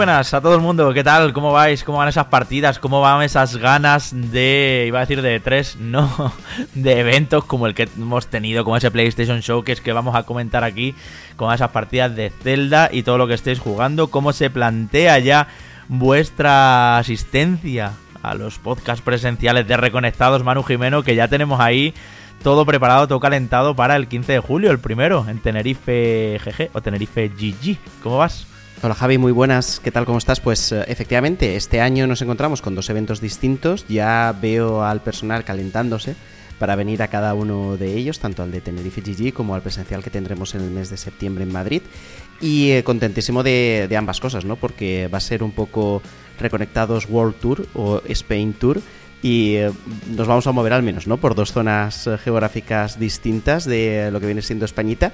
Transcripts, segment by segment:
buenas a todo el mundo, ¿qué tal? ¿Cómo vais? ¿Cómo van esas partidas? ¿Cómo van esas ganas de, iba a decir de tres, no, de eventos como el que hemos tenido, como ese PlayStation Showcase que vamos a comentar aquí, con esas partidas de Zelda y todo lo que estéis jugando, cómo se plantea ya vuestra asistencia a los podcasts presenciales de Reconectados Manu Jimeno, que ya tenemos ahí todo preparado, todo calentado para el 15 de julio, el primero, en Tenerife GG o Tenerife GG. ¿Cómo vas? Hola Javi, muy buenas. ¿Qué tal? ¿Cómo estás? Pues eh, efectivamente, este año nos encontramos con dos eventos distintos. Ya veo al personal calentándose para venir a cada uno de ellos, tanto al de Tenerife GG como al presencial que tendremos en el mes de septiembre en Madrid. Y eh, contentísimo de, de ambas cosas, ¿no? Porque va a ser un poco reconectados World Tour o Spain Tour y eh, nos vamos a mover al menos, ¿no? Por dos zonas geográficas distintas de lo que viene siendo Españita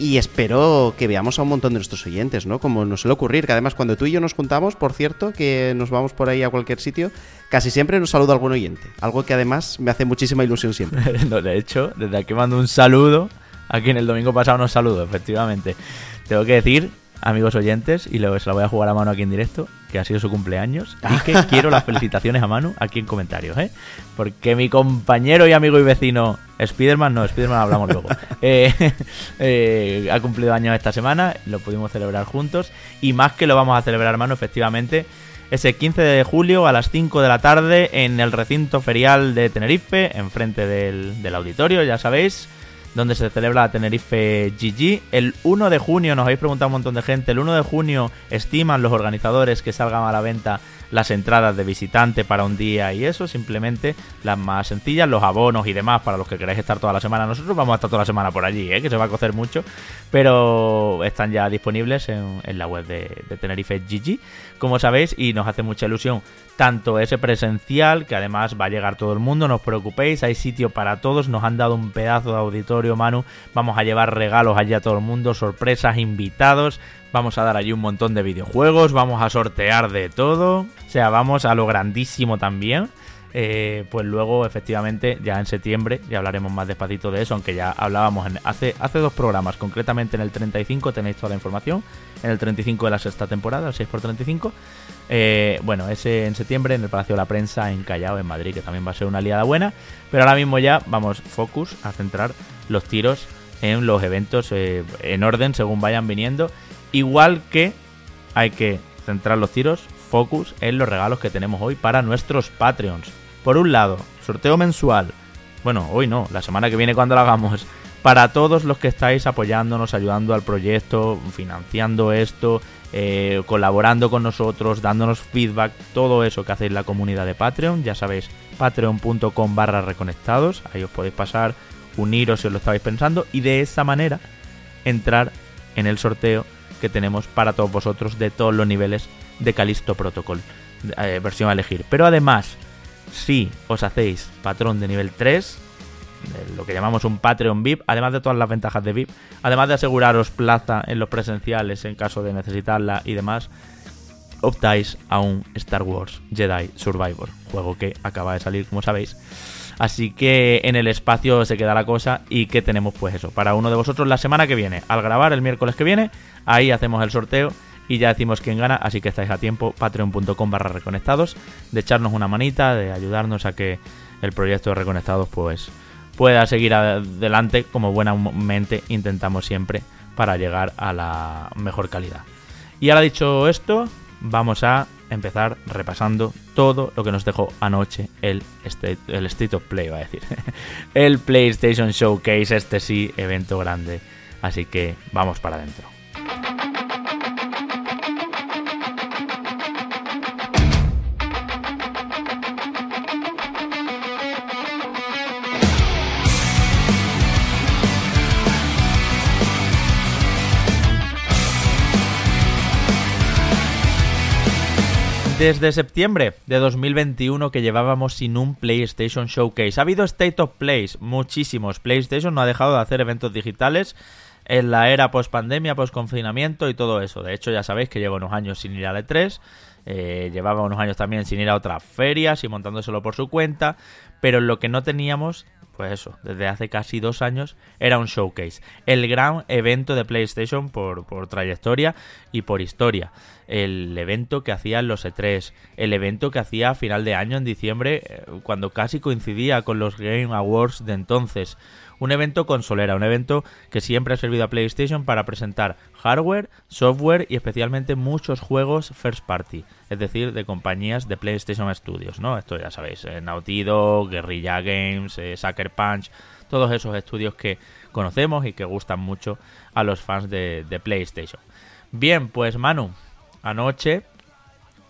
y espero que veamos a un montón de nuestros oyentes, ¿no? Como nos suele ocurrir, que además cuando tú y yo nos juntamos, por cierto, que nos vamos por ahí a cualquier sitio, casi siempre nos saluda algún oyente. Algo que además me hace muchísima ilusión siempre. de hecho, desde aquí mando un saludo. Aquí en el domingo pasado nos saludo, efectivamente. Tengo que decir amigos oyentes, y luego se la voy a jugar a mano aquí en directo, que ha sido su cumpleaños, y que quiero las felicitaciones a Manu aquí en comentarios, ¿eh? Porque mi compañero y amigo y vecino Spiderman, no, Spiderman hablamos luego, eh, eh, ha cumplido años esta semana, lo pudimos celebrar juntos, y más que lo vamos a celebrar, Manu, efectivamente, ese 15 de julio a las 5 de la tarde en el recinto ferial de Tenerife, enfrente del, del auditorio, ya sabéis donde se celebra la Tenerife GG. El 1 de junio, nos habéis preguntado un montón de gente, el 1 de junio estiman los organizadores que salgan a la venta las entradas de visitante para un día y eso, simplemente las más sencillas, los abonos y demás para los que queráis estar toda la semana. Nosotros vamos a estar toda la semana por allí, ¿eh? que se va a cocer mucho, pero están ya disponibles en, la web de, de, Tenerife GG, como sabéis, y nos hace mucha ilusión tanto ese presencial, que además va a llegar todo el mundo, no os preocupéis, hay sitio para todos, nos han dado un pedazo de auditorio, Manu, vamos a llevar regalos allí a todo el mundo, sorpresas, invitados, Vamos a dar allí un montón de videojuegos, vamos a sortear de todo. O sea, vamos a lo grandísimo también. Eh, pues luego, efectivamente, ya en septiembre ya hablaremos más despacito de eso, aunque ya hablábamos en, hace, hace dos programas, concretamente en el 35 tenéis toda la información, en el 35 de la sexta temporada, el 6x35. Eh, bueno, ese en septiembre en el Palacio de la Prensa en Callao, en Madrid, que también va a ser una aliada buena. Pero ahora mismo ya vamos, focus, a centrar los tiros en los eventos eh, en orden según vayan viniendo Igual que hay que centrar los tiros, focus, en los regalos que tenemos hoy para nuestros Patreons. Por un lado, sorteo mensual. Bueno, hoy no, la semana que viene cuando lo hagamos. Para todos los que estáis apoyándonos, ayudando al proyecto, financiando esto, eh, colaborando con nosotros, dándonos feedback, todo eso que hacéis la comunidad de Patreon, ya sabéis, patreon.com barra reconectados, ahí os podéis pasar, uniros si os lo estabais pensando y de esa manera entrar en el sorteo que tenemos para todos vosotros de todos los niveles de Calisto Protocol, eh, versión a elegir. Pero además, si os hacéis patrón de nivel 3, lo que llamamos un Patreon VIP, además de todas las ventajas de VIP, además de aseguraros plaza en los presenciales en caso de necesitarla y demás, optáis a un Star Wars Jedi Survivor, juego que acaba de salir, como sabéis. Así que en el espacio se queda la cosa y que tenemos pues eso, para uno de vosotros la semana que viene, al grabar el miércoles que viene, ahí hacemos el sorteo y ya decimos quién gana, así que estáis a tiempo, patreon.com barra reconectados, de echarnos una manita, de ayudarnos a que el proyecto de Reconectados pues pueda seguir adelante como buenamente intentamos siempre para llegar a la mejor calidad. Y ahora dicho esto, vamos a empezar repasando todo lo que nos dejó anoche el State, el State of Play, va a decir. el PlayStation Showcase, este sí, evento grande. Así que vamos para adentro. Desde septiembre de 2021 que llevábamos sin un PlayStation Showcase. Ha habido State of Plays, muchísimos. PlayStation no ha dejado de hacer eventos digitales en la era post pandemia, post confinamiento y todo eso. De hecho, ya sabéis que llevo unos años sin ir a E3. Eh, llevaba unos años también sin ir a otras ferias y montándoselo por su cuenta. Pero lo que no teníamos pues eso, desde hace casi dos años era un showcase. El gran evento de PlayStation por, por trayectoria y por historia. El evento que hacía en los E3, el evento que hacía a final de año en diciembre, eh, cuando casi coincidía con los Game Awards de entonces un evento consolera, un evento que siempre ha servido a PlayStation para presentar hardware, software y especialmente muchos juegos first party, es decir, de compañías de PlayStation Studios, ¿no? Esto ya sabéis, eh, Naughty Dog, Guerrilla Games, eh, Sucker Punch, todos esos estudios que conocemos y que gustan mucho a los fans de PlayStation. Bien, pues Manu, anoche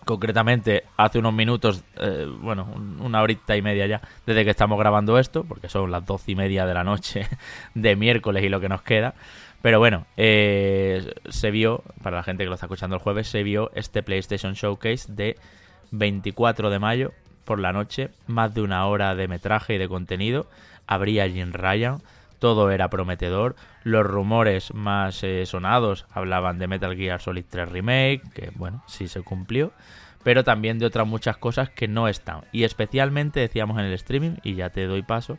concretamente hace unos minutos, eh, bueno, una horita y media ya, desde que estamos grabando esto, porque son las doce y media de la noche de miércoles y lo que nos queda. Pero bueno, eh, se vio, para la gente que lo está escuchando el jueves, se vio este PlayStation Showcase de 24 de mayo por la noche, más de una hora de metraje y de contenido. Habría Jim Ryan, todo era prometedor. Los rumores más eh, sonados hablaban de Metal Gear Solid 3 Remake, que bueno, sí se cumplió, pero también de otras muchas cosas que no están. Y especialmente decíamos en el streaming, y ya te doy paso,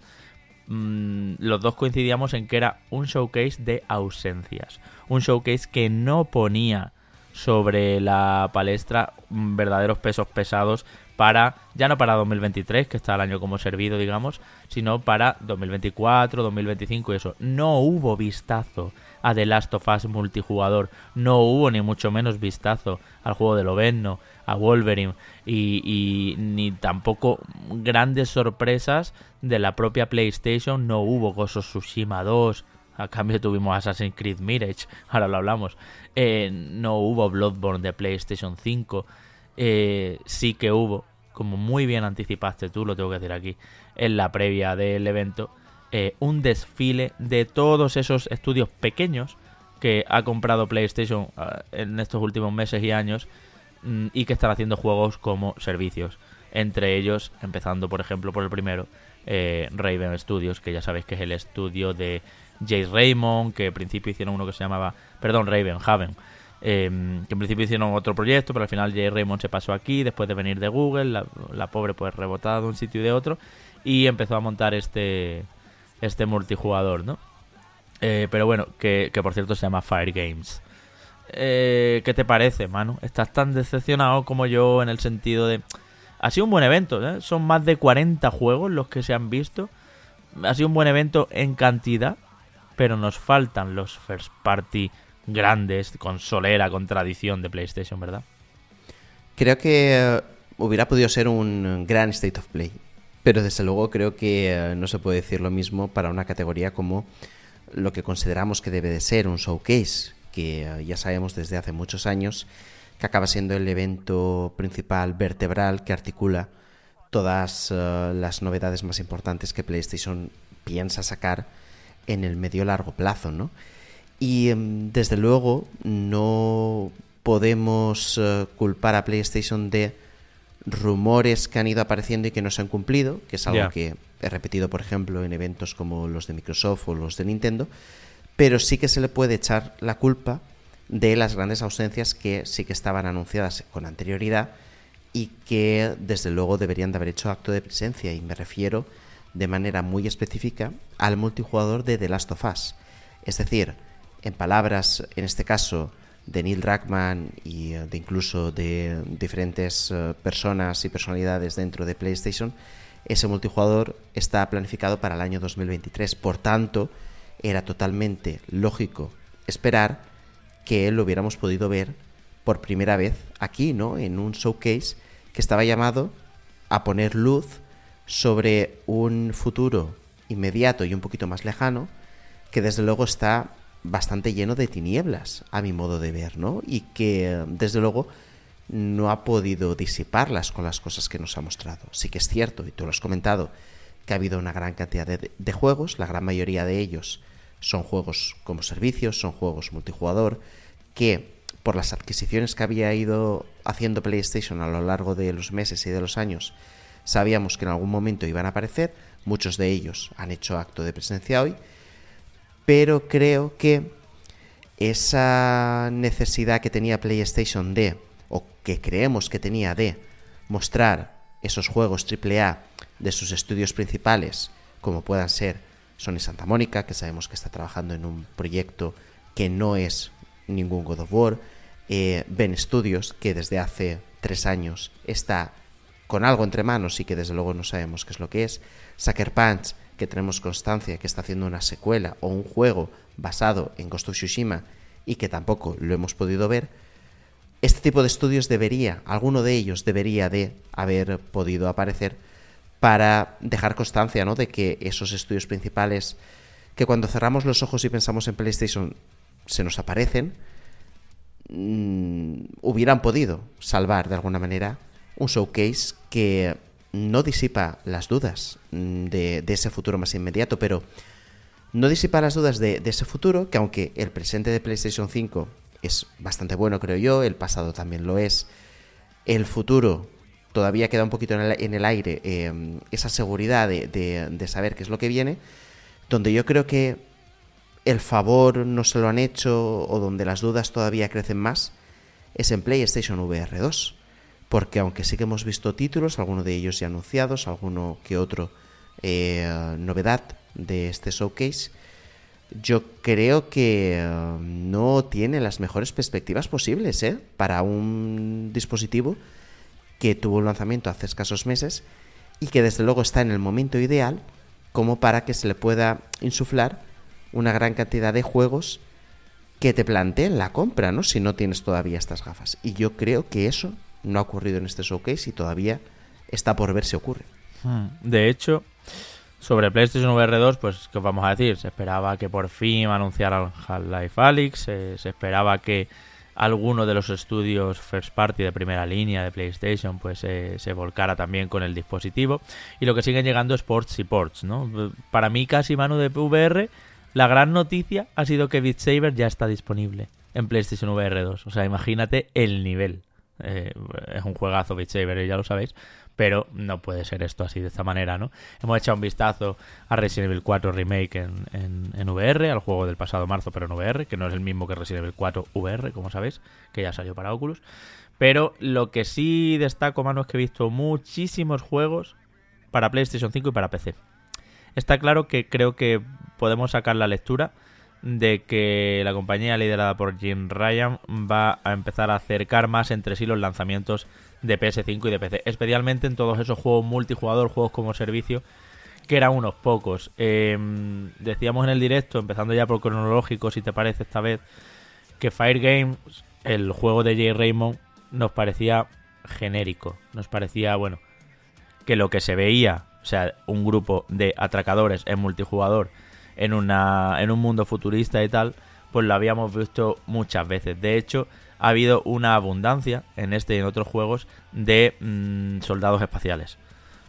mm, los dos coincidíamos en que era un showcase de ausencias. Un showcase que no ponía sobre la palestra verdaderos pesos pesados para, ya no para 2023, que está el año como servido, digamos, sino para 2024, 2025 y eso. No hubo vistazo a The Last of Us multijugador, no hubo ni mucho menos vistazo al juego de Lovenno, a Wolverine y, ni tampoco grandes sorpresas de la propia PlayStation, no hubo Ghost of Tsushima 2, a cambio tuvimos Assassin's Creed Mirage, ahora lo hablamos. Eh, no hubo Bloodborne de PlayStation 5. Eh, sí que hubo, como muy bien anticipaste tú, lo tengo que decir aquí, en la previa del evento, eh, un desfile de todos esos estudios pequeños que ha comprado PlayStation en estos últimos meses y años mm, y que están haciendo juegos como servicios. Entre ellos, empezando por ejemplo por el primero, Raven Studios, que ya sabéis que es el estudio de Jay Raymond, que al principio hicieron uno que se llamaba, perdón, Raven, Haven, em, que en principio hicieron otro proyecto, pero al final Jay Raymond se pasó aquí, después de venir de Google, la, pobre pues rebotada de un sitio y de otro, y empezó a montar este, este multijugador, ¿no? Eh, pero bueno, que, por cierto se llama Fire Games. Eh, ¿Qué te parece, Manu? ¿Estás tan decepcionado como yo en el sentido de... Ha sido un buen evento, ¿eh? Son más de 40 juegos los que se han visto. Ha sido un buen evento en cantidad, pero nos faltan los first party grandes, con solera, con tradición de PlayStation, ¿verdad? Creo que eh, hubiera podido ser un gran State of Play, pero desde luego creo que eh, no se puede decir lo mismo para una categoría como lo que consideramos que debe de ser un showcase, que eh, ya sabemos desde hace muchos años que acaba siendo el evento principal vertebral que articula todas las novedades más importantes que PlayStation piensa sacar en el medio largo plazo, ¿no? Y em, desde luego no podemos eh, culpar a PlayStation de rumores que han ido apareciendo y que no se han cumplido, que es algo que he repetido, por ejemplo, en eventos como los de Microsoft o los de Nintendo, pero sí que se le puede echar la culpa de las grandes ausencias que sí que estaban anunciadas con anterioridad y que desde luego deberían de haber hecho acto de presencia y me refiero de manera muy específica al multijugador de The Last of Us. Es decir, en palabras, en este caso, de Neil Druckmann y eh, de incluso de diferentes eh, personas y personalidades dentro de PlayStation, ese multijugador está planificado para el año 2023. Por tanto, era totalmente lógico esperar que lo hubiéramos podido ver por primera vez aquí, ¿no? En un showcase que estaba llamado a poner luz sobre un futuro inmediato y un poquito más lejano que desde luego está bastante lleno de tinieblas, a mi modo de ver, ¿no? Y que desde luego no ha podido disiparlas con las cosas que nos ha mostrado. Sí que es cierto, y tú lo has comentado, que ha habido una gran cantidad de, de juegos, la gran mayoría de ellos son juegos como servicios, son juegos multijugador, que por las adquisiciones que había ido haciendo PlayStation a lo largo de los meses y de los años, Sabíamos que en algún momento iban a aparecer, muchos de ellos han hecho acto de presencia hoy, pero creo que esa necesidad que tenía PlayStation de, o que creemos que tenía de, mostrar esos juegos AAA de sus estudios principales como puedan ser Sony Santa Mónica, que sabemos que está trabajando en un proyecto que no es ningún God of War, eh, Ben Studios, que desde hace tres años está con algo entre manos y que desde luego no sabemos qué es lo que es, Sucker Punch, que tenemos constancia que está haciendo una secuela o un juego basado en Ghost of Tsushima y que tampoco lo hemos podido ver, este tipo de estudios debería, alguno de ellos debería de haber podido aparecer para dejar constancia ¿no? de que esos estudios principales que cuando cerramos los ojos y pensamos en PlayStation se nos aparecen, mm, hubieran podido salvar de alguna manera un showcase que no disipa las dudas mm, de, ese futuro más inmediato, pero no disipa las dudas de, de, ese futuro, que aunque el presente de PlayStation 5 es bastante bueno, creo yo, el pasado también lo es, el futuro todavía queda un poquito en el, aire, em, esa seguridad de, saber qué es lo que viene, donde yo creo que el favor no se lo han hecho o donde las dudas todavía crecen más, es en PlayStation VR 2. Porque aunque sí que hemos visto títulos, algunos de ellos ya anunciados, alguno que otro eh, novedad de este showcase, yo creo que eh, no tiene las mejores perspectivas posibles ¿eh? para un dispositivo que tuvo un lanzamiento hace escasos meses y que desde luego está en el momento ideal como para que se le pueda insuflar una gran cantidad de juegos que te planteen la compra, ¿no? Si no tienes todavía estas gafas. Y yo creo que eso no ha ocurrido en este showcase y todavía está por ver si ocurre. Hmm. De hecho, sobre PlayStation VR 2, pues, ¿qué vamos a decir? Se esperaba que por fin anunciaran Half-Life Alyx, se esperaba que alguno de los estudios first party de primera línea de PlayStation pues se volcara también con el dispositivo y lo que siguen llegando es ports y ports ¿no? para mí casi mano de VR la gran noticia ha sido que Beat Saber ya está disponible en PlayStation VR 2 o sea imagínate el nivel eh, es un juegazo Beat Saber ya lo sabéis pero no puede ser esto así de esta manera, ¿no? Hemos echado un vistazo a Resident Evil 4 Remake en, en, VR, al juego del pasado marzo, pero en VR, que no es el mismo que Resident Evil 4 VR, como sabéis, que ya salió para Oculus. Pero lo que sí destaco, mano, es que he visto muchísimos juegos para PlayStation 5 y para PC. Está claro que creo que podemos sacar la lectura de que la compañía liderada por Jim Ryan va a empezar a acercar más entre sí los lanzamientos de PS5 y de PC, especialmente en todos esos juegos multijugador, juegos como servicio, que eran unos pocos. Em, decíamos en el directo, empezando ya por cronológico, si te parece esta vez, que Fire Games, el juego de Jay Raymond, nos parecía genérico, nos parecía, bueno, que lo que se veía, o sea, un grupo de atracadores en multijugador en, una, en un mundo futurista y tal, pues lo habíamos visto muchas veces. De hecho, ha habido una abundancia en este y en otros juegos de mm, soldados espaciales.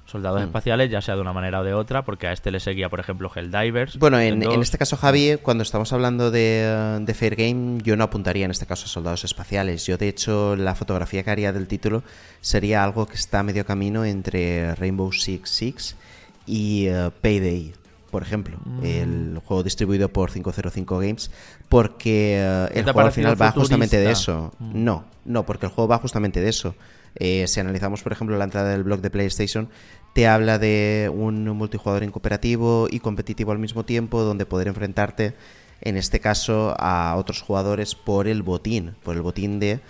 Soldados mm. espaciales, ya sea de una manera o de otra, porque a este le seguía, por ejemplo, Helldivers. Bueno, en, este caso, Javi, cuando estamos hablando de, de, Fair Game, yo no apuntaría en este caso a soldados espaciales. Yo, de hecho, la fotografía que haría del título sería algo que está a medio camino entre Rainbow Six Six y uh, Payday por ejemplo, mm. el juego distribuido por 505 Games, porque eh, el juego al final va justamente de eso. Mm. No, no, porque el juego va justamente de eso. Eh, si analizamos, por ejemplo, la entrada del blog de PlayStation, te habla de un multijugador en cooperativo y competitivo al mismo tiempo, donde poder enfrentarte en este caso a otros jugadores por el botín, por el botín de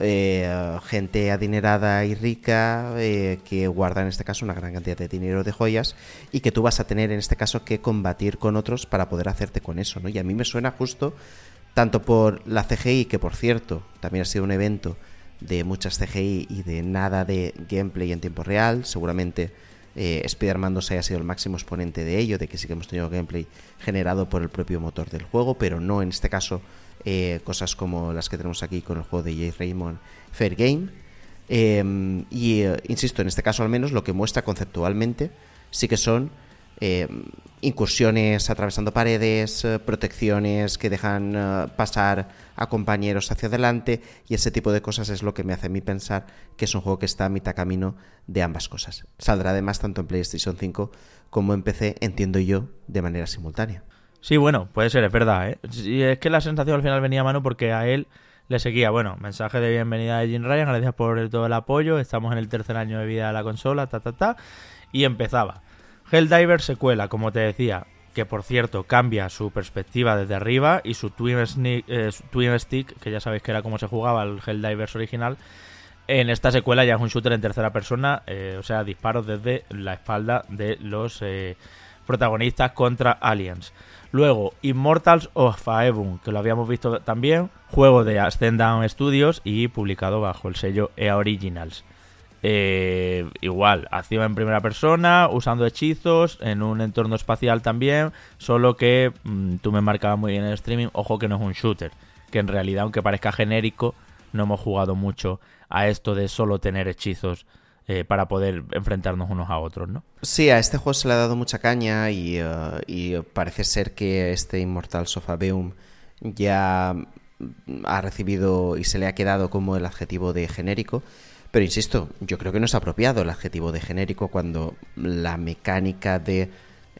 eh, gente adinerada y rica eh, que guarda en este caso una gran cantidad de dinero de joyas y que tú vas a tener en este caso que combatir con otros para poder hacerte con eso, ¿no? Y a mí me suena justo tanto por la CGI, que por cierto también ha sido un evento de muchas CGI y de nada de gameplay en tiempo real, seguramente eh, Spider-Man 2 haya sido el máximo exponente de ello, de que sí que hemos tenido gameplay generado por el propio motor del juego, pero no en este caso eh, cosas como las que tenemos aquí con el juego de Jay Raymond Fair Game. Em, y eh, insisto, en este caso al menos lo que muestra conceptualmente sí que son eh, incursiones atravesando paredes, eh, protecciones que dejan eh, pasar a compañeros hacia adelante y ese tipo de cosas es lo que me hace a mí pensar que es un juego que está a mitad camino de ambas cosas. Saldrá además tanto en PlayStation 5 como en PC, entiendo yo, de manera simultánea. Sí, bueno, puede ser, es verdad. ¿eh? es que la sensación al final venía a mano porque a él le seguía, bueno, mensaje de bienvenida de Jim Ryan, gracias por todo el apoyo, estamos en el tercer año de vida de la consola, ta, ta, ta, y empezaba Helldiver secuela, como te decía, que por cierto cambia su perspectiva desde arriba y su twin, eh, stick, que ya sabéis que era como se jugaba el Helldivers original, en esta secuela ya es un shooter en tercera persona, eh, o sea, disparos desde la espalda de los eh, protagonistas contra aliens. Luego, Immortals of Aeon, que lo habíamos visto también, juego de Ascend Down Studios y publicado bajo el sello EA Originals. Eh, igual, acción en primera persona, usando hechizos, en un entorno espacial también, solo que mm, tú me marcabas muy bien en el streaming, ojo que no es un shooter, que en realidad, aunque parezca genérico, no hemos jugado mucho a esto de solo tener hechizos eh, para poder enfrentarnos unos a otros, ¿no? Sí, a este juego se le ha dado mucha caña y, eh, parece ser que este Immortal Sofabeum ya ha recibido y se le ha quedado como el adjetivo de genérico. Pero insisto, yo creo que no es apropiado el adjetivo de genérico cuando la mecánica de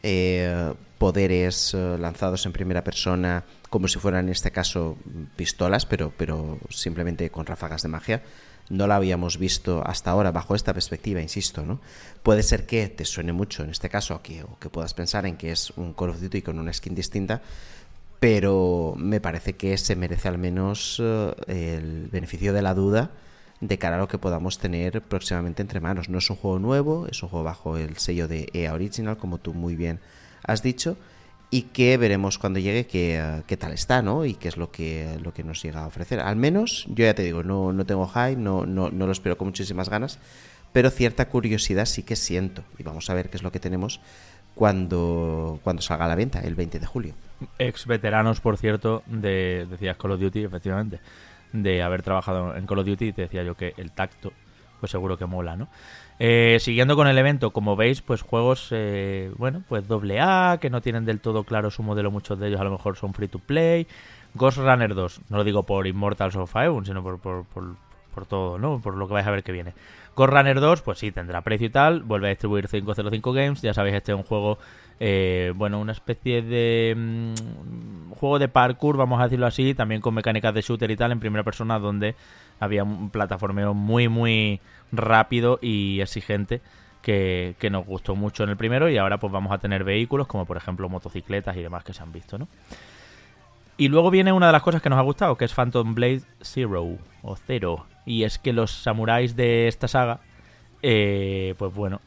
eh, poderes lanzados en primera persona, como si fueran en este caso pistolas, pero, pero simplemente con ráfagas de magia, no la habíamos visto hasta ahora bajo esta perspectiva, insisto, ¿no? Puede ser que te suene mucho en este caso, que, o que puedas pensar en que es un Call of Duty con una skin distinta, pero me parece que se merece al menos eh, el beneficio de la duda de cara a lo que podamos tener próximamente entre manos. No es un juego nuevo, es un juego bajo el sello de EA Original, como tú muy bien has dicho, y que veremos cuando llegue qué, qué, tal está, ¿no? Y qué es lo que, lo que nos llega a ofrecer. Al menos, yo ya te digo, no, no tengo hype, no, no, no lo espero con muchísimas ganas, pero cierta curiosidad sí que siento. Y vamos a ver qué es lo que tenemos cuando, cuando salga a la venta, el 20 de julio. Ex veteranos, por cierto, de, decías Call of Duty, efectivamente, de haber trabajado en Call of Duty, te decía yo que el tacto, pues seguro que mola, ¿no? Eh, siguiendo con el evento, como veis, pues juegos, eh, bueno, pues doble A, que no tienen del todo claro su modelo, muchos de ellos a lo mejor son free to play. Ghost Runner 2, no lo digo por Immortals of Fire, sino por, por, por, todo, ¿no? Por lo que vais a ver que viene. Ghost Runner 2, pues sí, tendrá precio y tal, vuelve a distribuir 505 Games, ya sabéis, este es un juego, eh, bueno, una especie de mm, juego de parkour, vamos a decirlo así, también con mecánicas de shooter y tal, en primera persona, donde había un plataformeo muy, muy rápido y exigente que, nos gustó mucho en el primero y ahora pues vamos a tener vehículos como por ejemplo motocicletas y demás que se han visto, ¿no? Y luego viene una de las cosas que nos ha gustado, que es Phantom Blade Zero o Zero. Y es que los samuráis de esta saga, eh, pues bueno,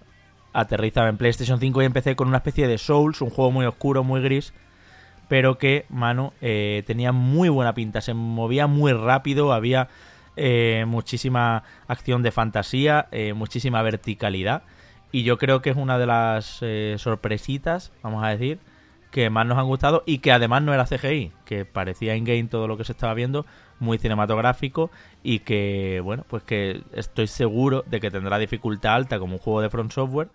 aterrizan en PlayStation 5 y empecé con una especie de Souls, un juego muy oscuro, muy gris, pero que, mano, eh, tenía muy buena pinta, se movía muy rápido, había eh, muchísima acción de fantasía, eh, muchísima verticalidad. Y yo creo que es una de las sorpresitas, vamos a decir, que más nos han gustado y que además no era CGI, que parecía in-game todo lo que se estaba viendo, muy cinematográfico y que, bueno, pues que estoy seguro de que tendrá dificultad alta como un juego de Front Software.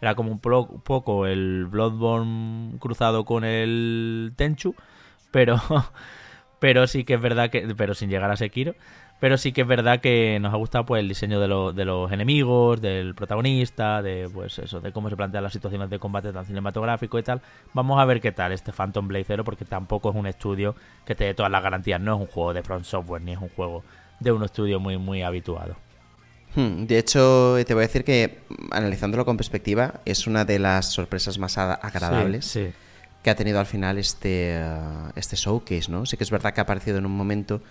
Era como un poco el Bloodborne cruzado con el Tenchu, pero, pero sí que es verdad que, pero sin llegar a Sekiro. Pero sí que es verdad que nos ha gustado pues el diseño de, de los enemigos, del protagonista, de pues eso, de cómo se plantean las situaciones de combate tan cinematográfico y tal. Vamos a ver qué tal este Phantom Blade Zero, porque tampoco es un estudio que te dé todas las garantías. No es un juego de Front Software, ni es un juego de un estudio muy, muy habituado. Hmm, de hecho, te voy a decir que, analizándolo con perspectiva, es una de las sorpresas más agradables que ha tenido al final este, uh, este showcase, ¿no? Sí que es verdad que ha aparecido en un momento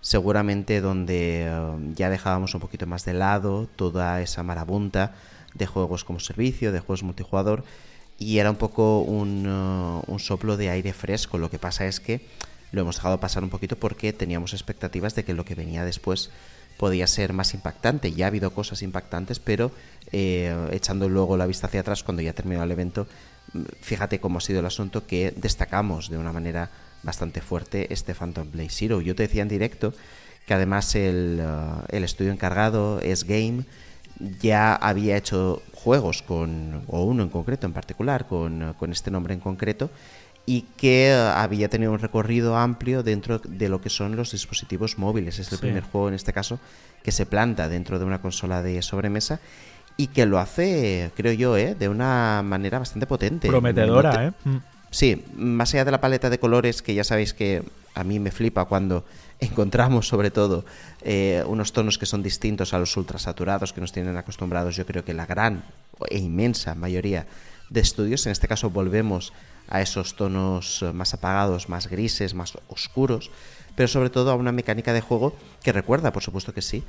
seguramente donde eh, ya dejábamos un poquito más de lado toda esa marabunta de juegos como servicio, de juegos multijugador, y era un poco un, eh, un, soplo de aire fresco. Lo que pasa es que lo hemos dejado pasar un poquito porque teníamos expectativas de que lo que venía después podía ser más impactante. Ya ha habido cosas impactantes, pero eh, echando luego la vista hacia atrás cuando ya terminó el evento, mm, fíjate cómo ha sido el asunto que destacamos de una manera bastante fuerte este Phantom Blade Zero. Yo te decía en directo que además el, uh, el estudio encargado es Game ya había hecho juegos con, o uno en concreto en particular, con, uh, con este nombre en concreto, y que uh, había tenido un recorrido amplio dentro de lo que son los dispositivos móviles. Es el primer juego en este caso que se planta dentro de una consola de sobremesa y que lo hace, creo yo, ¿eh? de una manera bastante potente. Prometedora, ¿eh? Sí, más allá de la paleta de colores, que ya sabéis que a mí me flipa cuando encontramos sobre todo eh, unos tonos que son distintos a los ultrasaturados que nos tienen acostumbrados, yo creo que la gran e inmensa mayoría de estudios. En este caso volvemos a esos tonos eh, más apagados, más grises, más oscuros, pero sobre todo a una mecánica de juego que recuerda, por supuesto que sí,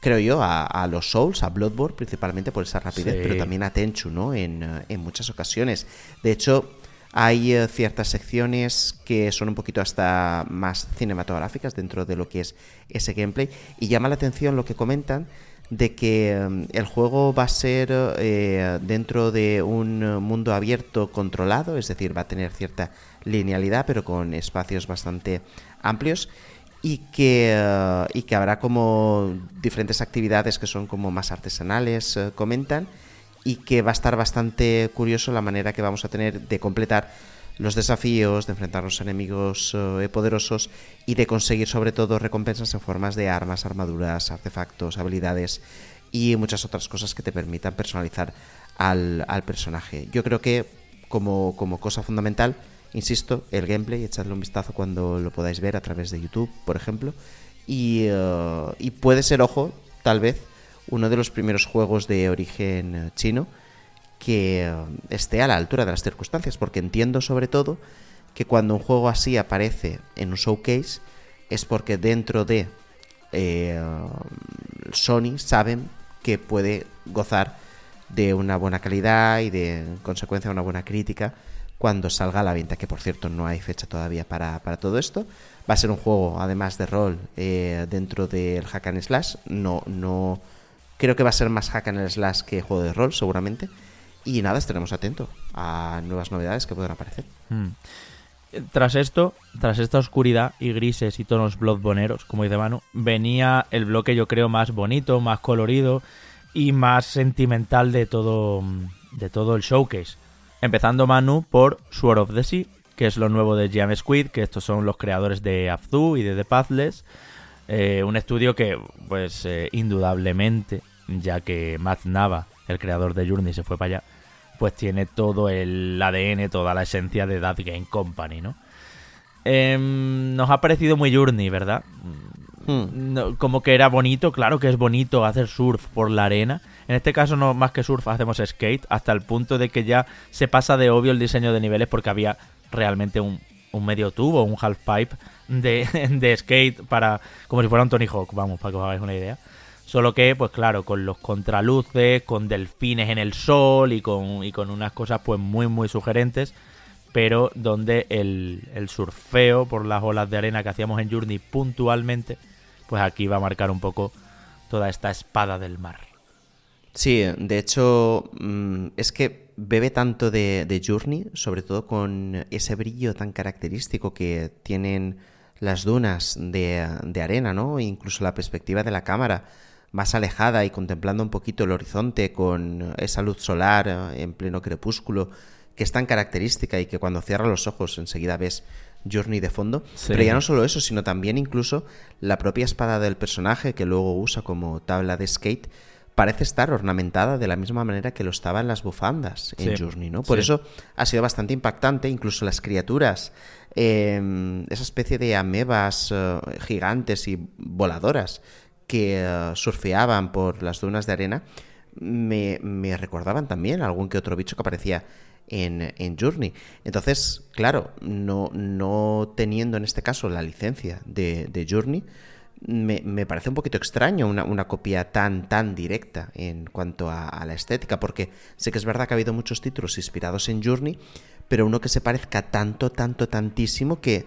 creo yo, a, los Souls, a Bloodborne, principalmente por esa rapidez, pero también a Tenchu, ¿no? En, eh, en muchas ocasiones. De hecho, hay eh, ciertas secciones que son un poquito hasta más cinematográficas dentro de lo que es ese gameplay y llama la atención lo que comentan de que em, el juego va a ser eh, dentro de un mundo abierto controlado, es decir, va a tener cierta linealidad, pero con espacios bastante amplios y que, eh, y que habrá como diferentes actividades que son como más artesanales, eh, comentan, y que va a estar bastante curioso la manera que vamos a tener de completar los desafíos, de enfrentarnos a enemigos eh, poderosos y de conseguir sobre todo recompensas en formas de armas, armaduras, artefactos, habilidades y muchas otras cosas que te permitan personalizar al, personaje. Yo creo que como, como, cosa fundamental, insisto, el gameplay, echadle un vistazo cuando lo podáis ver a través de YouTube, por ejemplo, y, eh, y puede ser, ojo, tal vez, uno de los primeros juegos de origen chino que eh, esté a la altura de las circunstancias, porque entiendo sobre todo que cuando un juego así aparece en un showcase es porque dentro de eh, Sony saben que puede gozar de una buena calidad y de en consecuencia una buena crítica cuando salga a la venta, que por cierto no hay fecha todavía para, todo esto. Va a ser un juego además de rol eh, dentro del hack slash, no, no creo que va a ser más hack and slash que juego de rol seguramente y nada, estaremos atentos a nuevas novedades que puedan aparecer. Hmm. Tras esto, tras esta oscuridad y grises y tonos bloodboneros, como dice Manu, venía el bloque yo creo más bonito, más colorido y más sentimental de todo, de todo el showcase. Empezando Manu por Sword of the Sea, que es lo nuevo de Jam Squid, que estos son los creadores de Abzu y de The Pathless. Eh, un estudio que, pues, eh, indudablemente, ya que Matt Nava el creador de Journey, se fue para allá, pues tiene todo el ADN, toda la esencia de That Game Company, ¿no? Em, nos ha parecido muy Journey, ¿verdad? Hmm. como que era bonito, claro que es bonito hacer surf por la arena. En este caso, no más que surf, hacemos skate, hasta el punto de que ya se pasa de obvio el diseño de niveles porque había realmente un, medio tubo, un half pipe de, de skate para. como si fuera un Tony Hawk, vamos, para que os hagáis una idea. Solo que, pues claro, con los contraluces, con delfines en el sol y con, y con unas cosas pues muy, muy sugerentes. Pero donde el, el surfeo por las olas de arena que hacíamos en Journey puntualmente, pues aquí va a marcar un poco toda esta espada del mar. Sí, de hecho, mm, es que bebe tanto de, de, Journey, sobre todo con ese brillo tan característico que tienen las dunas de, de arena, ¿no? E incluso la perspectiva de la cámara más alejada y contemplando un poquito el horizonte con esa luz solar eh, en pleno crepúsculo que es tan característica y que cuando cierras los ojos enseguida ves Journey de fondo. Pero ya no solo eso, sino también incluso la propia espada del personaje que luego usa como tabla de skate parece estar ornamentada de la misma manera que lo estaba en las bufandas en Journey, ¿no? Por eso ha sido bastante impactante, incluso las criaturas, em, esa especie de amebas eh, gigantes y voladoras que eh, surfeaban por las dunas de arena me, recordaban también algún que otro bicho que aparecía en, en, Journey. Entonces, claro, no, no teniendo en este caso la licencia de, Journey, me, parece un poquito extraño una, copia tan, tan directa en cuanto a, a, la estética, porque sé que es verdad que ha habido muchos títulos inspirados en Journey, pero uno que se parezca tanto, tanto, tantísimo que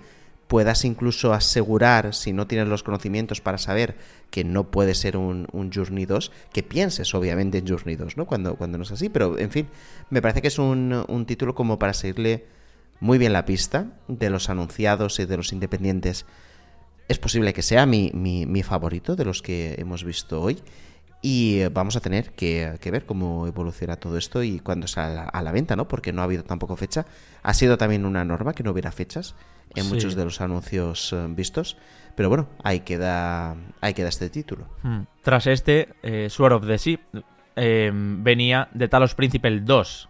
puedas incluso asegurar, si no tienes los conocimientos para saber que no puede ser un, Journey 2, que pienses obviamente en Journey 2, ¿no? Cuando, cuando no es así, pero en fin, me parece que es un, un título como para seguirle muy bien la pista de los anunciados y de los independientes. Es posible que sea mi, mi, favorito de los que hemos visto hoy. Y vamos a tener que, ver cómo evoluciona todo esto y cuándo sale a la venta, ¿no? Porque no ha habido tampoco fecha. Ha sido también una norma que no hubiera fechas en muchos de los anuncios eh, vistos. Pero bueno, ahí queda, ahí queda este título. Hmm. Tras este, eh, Sword of the Sea eh, venía de Talos Principle 2,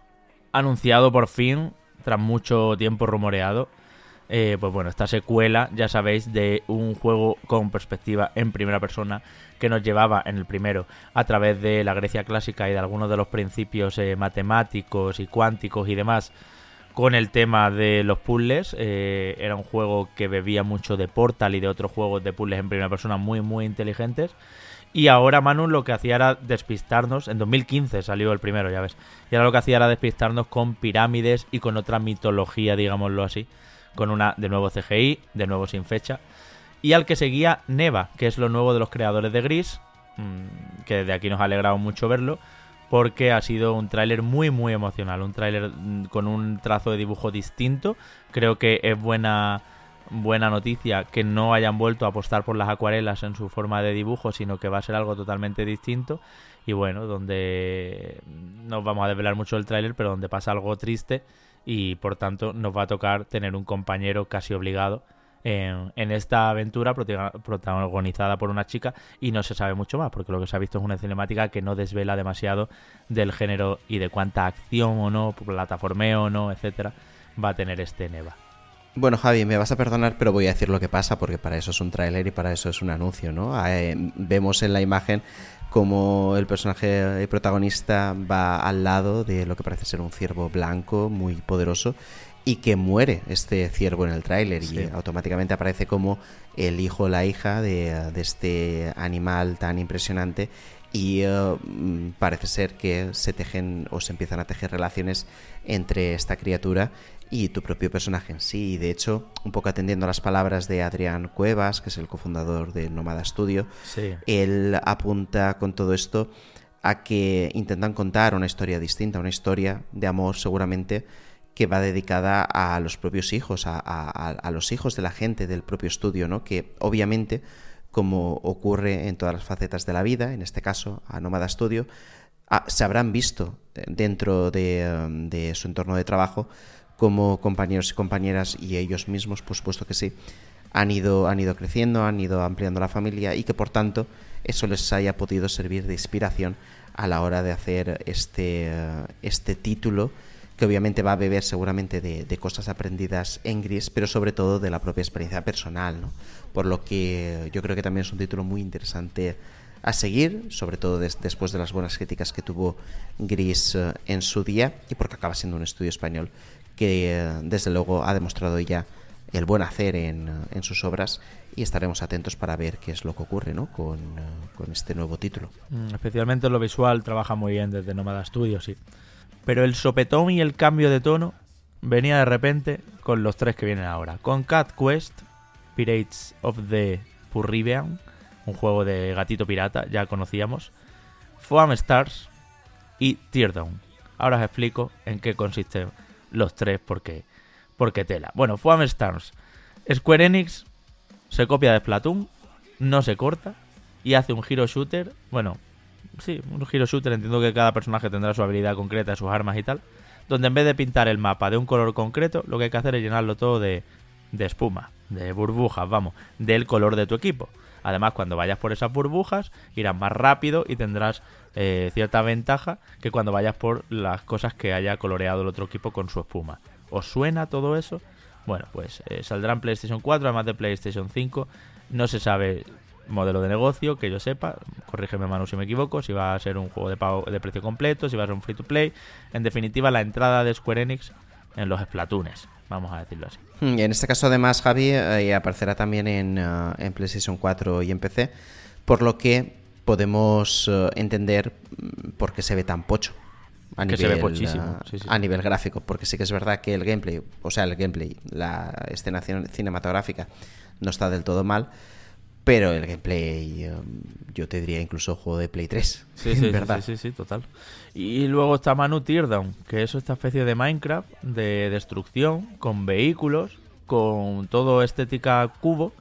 anunciado por fin, tras mucho tiempo rumoreado. eh, pues bueno, esta secuela, ya sabéis, de un juego con perspectiva en primera persona que nos llevaba en el primero a través de la Grecia clásica y de algunos de los principios eh, matemáticos y cuánticos y demás con el tema de los puzzles. Eh, era un juego que bebía mucho de Portal y de otros juegos de puzzles en primera persona muy, muy inteligentes. Y ahora Manu lo que hacía era despistarnos. En 2015 salió el primero, ya ves. Y ahora lo que hacía era despistarnos con pirámides y con otra mitología, digámoslo así. Con una de nuevo CGI, de nuevo sin fecha. Y al que seguía Neva, que es lo nuevo de los creadores de Gris. Mm, que desde aquí nos ha alegrado mucho verlo porque ha sido un tráiler muy muy emocional, un tráiler mm, con un trazo de dibujo distinto. Creo que es buena buena noticia que no hayan vuelto a apostar por las acuarelas en su forma de dibujo, sino que va a ser algo totalmente distinto. Y bueno, donde no vamos a desvelar mucho el tráiler, pero donde pasa algo triste y por tanto nos va a tocar tener un compañero casi obligado en, esta aventura protagonizada por una chica y no se sabe mucho más, porque lo que se ha visto es una cinemática que no desvela demasiado del género y de cuánta acción o no, plataformeo o no, etcétera, va a tener este Neva. Bueno, Javi, me vas a perdonar, pero voy a decir lo que pasa porque para eso es un tráiler y para eso es un anuncio, ¿no? Eh, vemos en la imagen como el personaje protagonista va al lado de lo que parece ser un ciervo blanco muy poderoso y que muere este ciervo en el tráiler. Y automáticamente aparece como el hijo o la hija de, este animal tan impresionante. Y eh, mm, parece ser que se tejen o se empiezan a tejer relaciones entre esta criatura y tu propio personaje en sí. Y de hecho, un poco atendiendo a las palabras de Adrián Cuevas, que es el cofundador de Nomada Studio, él apunta con todo esto a que intentan contar una historia distinta, una historia de amor seguramente que va dedicada a los propios hijos, a, los hijos de la gente del propio estudio, ¿no? Que obviamente, como ocurre en todas las facetas de la vida, en este caso a Nómada Studio, ah, se habrán visto dentro de, su entorno de trabajo como compañeros y compañeras y ellos mismos, por supuesto que sí, han ido, han ido creciendo, han ido ampliando la familia y que por tanto eso les haya podido servir de inspiración a la hora de hacer este, este título que obviamente va a beber seguramente de, cosas aprendidas en gris, pero sobre todo de la propia experiencia personal, ¿no? Por lo que yo creo que también es un título muy interesante a seguir, sobre todo después de las buenas críticas que tuvo Gris eh, en su día y porque acaba siendo un estudio español que eh, desde luego ha demostrado ya el buen hacer en, eh, en, sus obras y estaremos atentos para ver qué es lo que ocurre ¿no? con, con este nuevo título. Mm, especialmente lo visual trabaja muy bien desde Nomada Studios, sí. Pero el sopetón y el cambio de tono venía de repente con los tres que vienen ahora. Con Cat Quest, Pirates of the Purribean, un juego de gatito pirata, ya conocíamos. Foam Stars y Teardown. Ahora os explico en qué consisten los tres porque, porque tela. Bueno, Foam Stars. Square Enix se copia de Splatoon, no se corta y hace un hero shooter, bueno, sí, un giro shooter, entiendo que cada personaje tendrá su habilidad concreta, sus armas y tal, donde en vez de pintar el mapa de un color concreto, lo que hay que hacer es llenarlo todo de, de espuma, de burbujas, vamos, del color de tu equipo. Además, cuando vayas por esas burbujas, irás más rápido y tendrás eh, cierta ventaja que cuando vayas por las cosas que haya coloreado el otro equipo con su espuma. ¿Os suena todo eso? Bueno, pues eh, saldrá en PlayStation 4, además de PlayStation 5. No se sabe modelo de negocio, que yo sepa, corrígeme Manu si me equivoco, si va a ser un juego de pago de precio completo, si va a ser un free to play, en definitiva la entrada de Square Enix en los Splatoons, vamos a decirlo así. Hmm, y en este caso además Javi eh, aparecerá también en, uh, en, PlayStation 4 y en PC, por lo que podemos uh, entender mm, por qué se ve tan pocho. A nivel, se ve pochísimo. Uh, a nivel gráfico, porque sí que es verdad que el gameplay, o sea, el gameplay, la escenación cinematográfica no está del todo mal, pero el gameplay, um, yo te diría incluso juego de Play 3. Sí, sí, ¿verdad? sí, sí, total. Y luego está Manu Teardown, que es esta especie de Minecraft de destrucción, con vehículos, con todo estética cubo,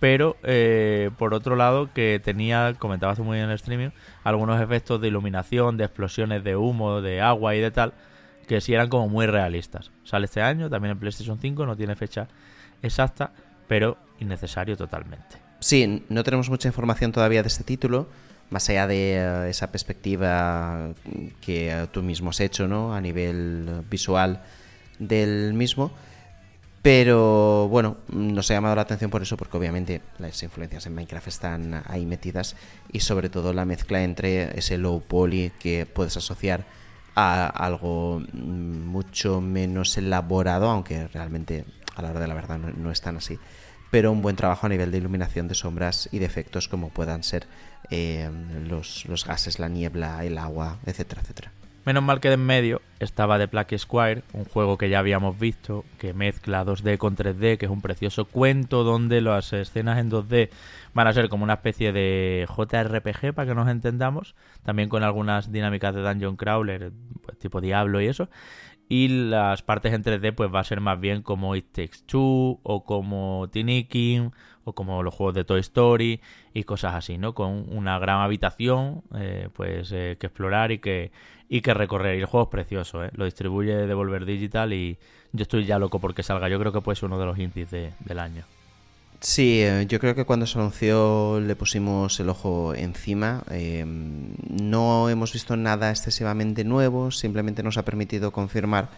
pero eh, por otro lado que tenía, comentaba hace muy bien en el streaming, algunos efectos de iluminación, de explosiones de humo, de agua y de tal, que sí eran como muy realistas. Sale este año, también en PlayStation 5, no tiene fecha exacta, pero innecesario totalmente. Sí, no tenemos mucha información todavía de este título, más allá de eh, esa perspectiva que tú mismo has hecho, ¿no? A nivel visual del mismo. Pero bueno, nos ha llamado la atención por eso, porque obviamente las influencias en Minecraft están ahí metidas y sobre todo la mezcla entre ese low poly que puedes asociar a algo mm, mucho menos elaborado, aunque realmente a la hora de la verdad no, es tan así, pero un buen trabajo a nivel de iluminación de sombras y de efectos como puedan ser eh, los, gases, la niebla, el agua, etcétera, etcétera. Menos mal que de en medio estaba The Black Squire, un juego que ya habíamos visto, que mezcla 2D con 3D, que es un precioso cuento donde las escenas en 2D van a ser como una especie de JRPG, para que nos entendamos, también con algunas dinámicas de Dungeon Crawler, pues, tipo Diablo y eso. Y las partes en 3D pues va a ser más bien como It Takes Two o como Tiniking o como los juegos de Toy Story y cosas así, ¿no? Con una gran habitación eh, pues eh, que explorar y que y que recorrer. Y el juego es precioso, ¿eh? Lo distribuye Devolver Digital y yo estoy ya loco porque salga. Yo creo que puede ser uno de los indies del año. Sí, eh, yo creo que cuando se anunció le pusimos el ojo encima. Em, no hemos visto nada excesivamente nuevo, simplemente nos ha permitido confirmar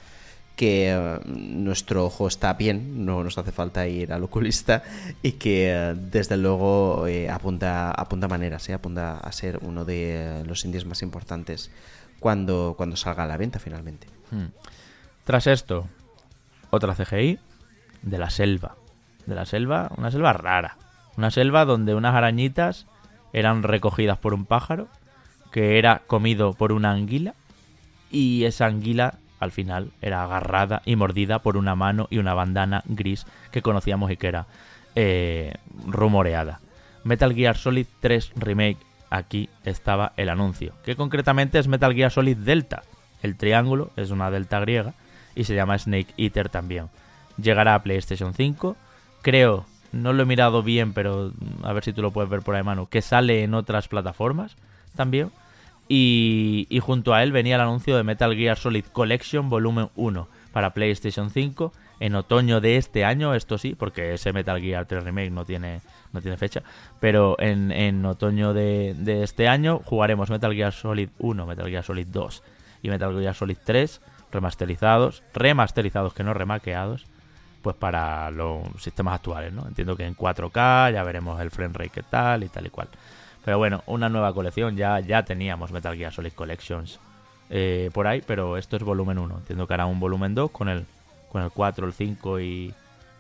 que eh, nuestro ojo está bien, no nos hace falta ir al oculista y que eh, desde luego apunta, apunta maneras, apunta a ser uno de los indies más importantes cuando, cuando salga a la venta finalmente. Hmm. Tras esto, otra CGI de la selva. De la selva, una selva rara. Una selva donde unas arañitas eran recogidas por un pájaro que era comido por una anguila y esa anguila al final era agarrada y mordida por una mano y una bandana gris que conocíamos y que era eh, rumoreada. Metal Gear Solid 3 Remake aquí estaba el anuncio, que concretamente es Metal Gear Solid Delta. El triángulo es una delta griega y se llama Snake Eater también. Llegará a PlayStation 5. Creo, no lo he mirado bien, pero a ver si tú lo puedes ver por ahí, mano, que sale en otras plataformas también. Y, y junto a él venía el anuncio de Metal Gear Solid Collection Volumen 1 para PlayStation 5 en otoño de este año, esto sí, porque ese Metal Gear 3 Remake no tiene no tiene fecha, pero en, en otoño de, de, este año jugaremos Metal Gear Solid 1, Metal Gear Solid 2 y Metal Gear Solid 3 remasterizados, remasterizados que no remaqueados, pues para los sistemas actuales, ¿no? Entiendo que en 4K ya veremos el frame rate que tal y tal y cual. Pero bueno, una nueva colección, ya, ya teníamos Metal Gear Solid Collections eh, por ahí, pero esto es volumen 1. Entiendo que hará un volumen 2 con el, con el 4, el 5 y,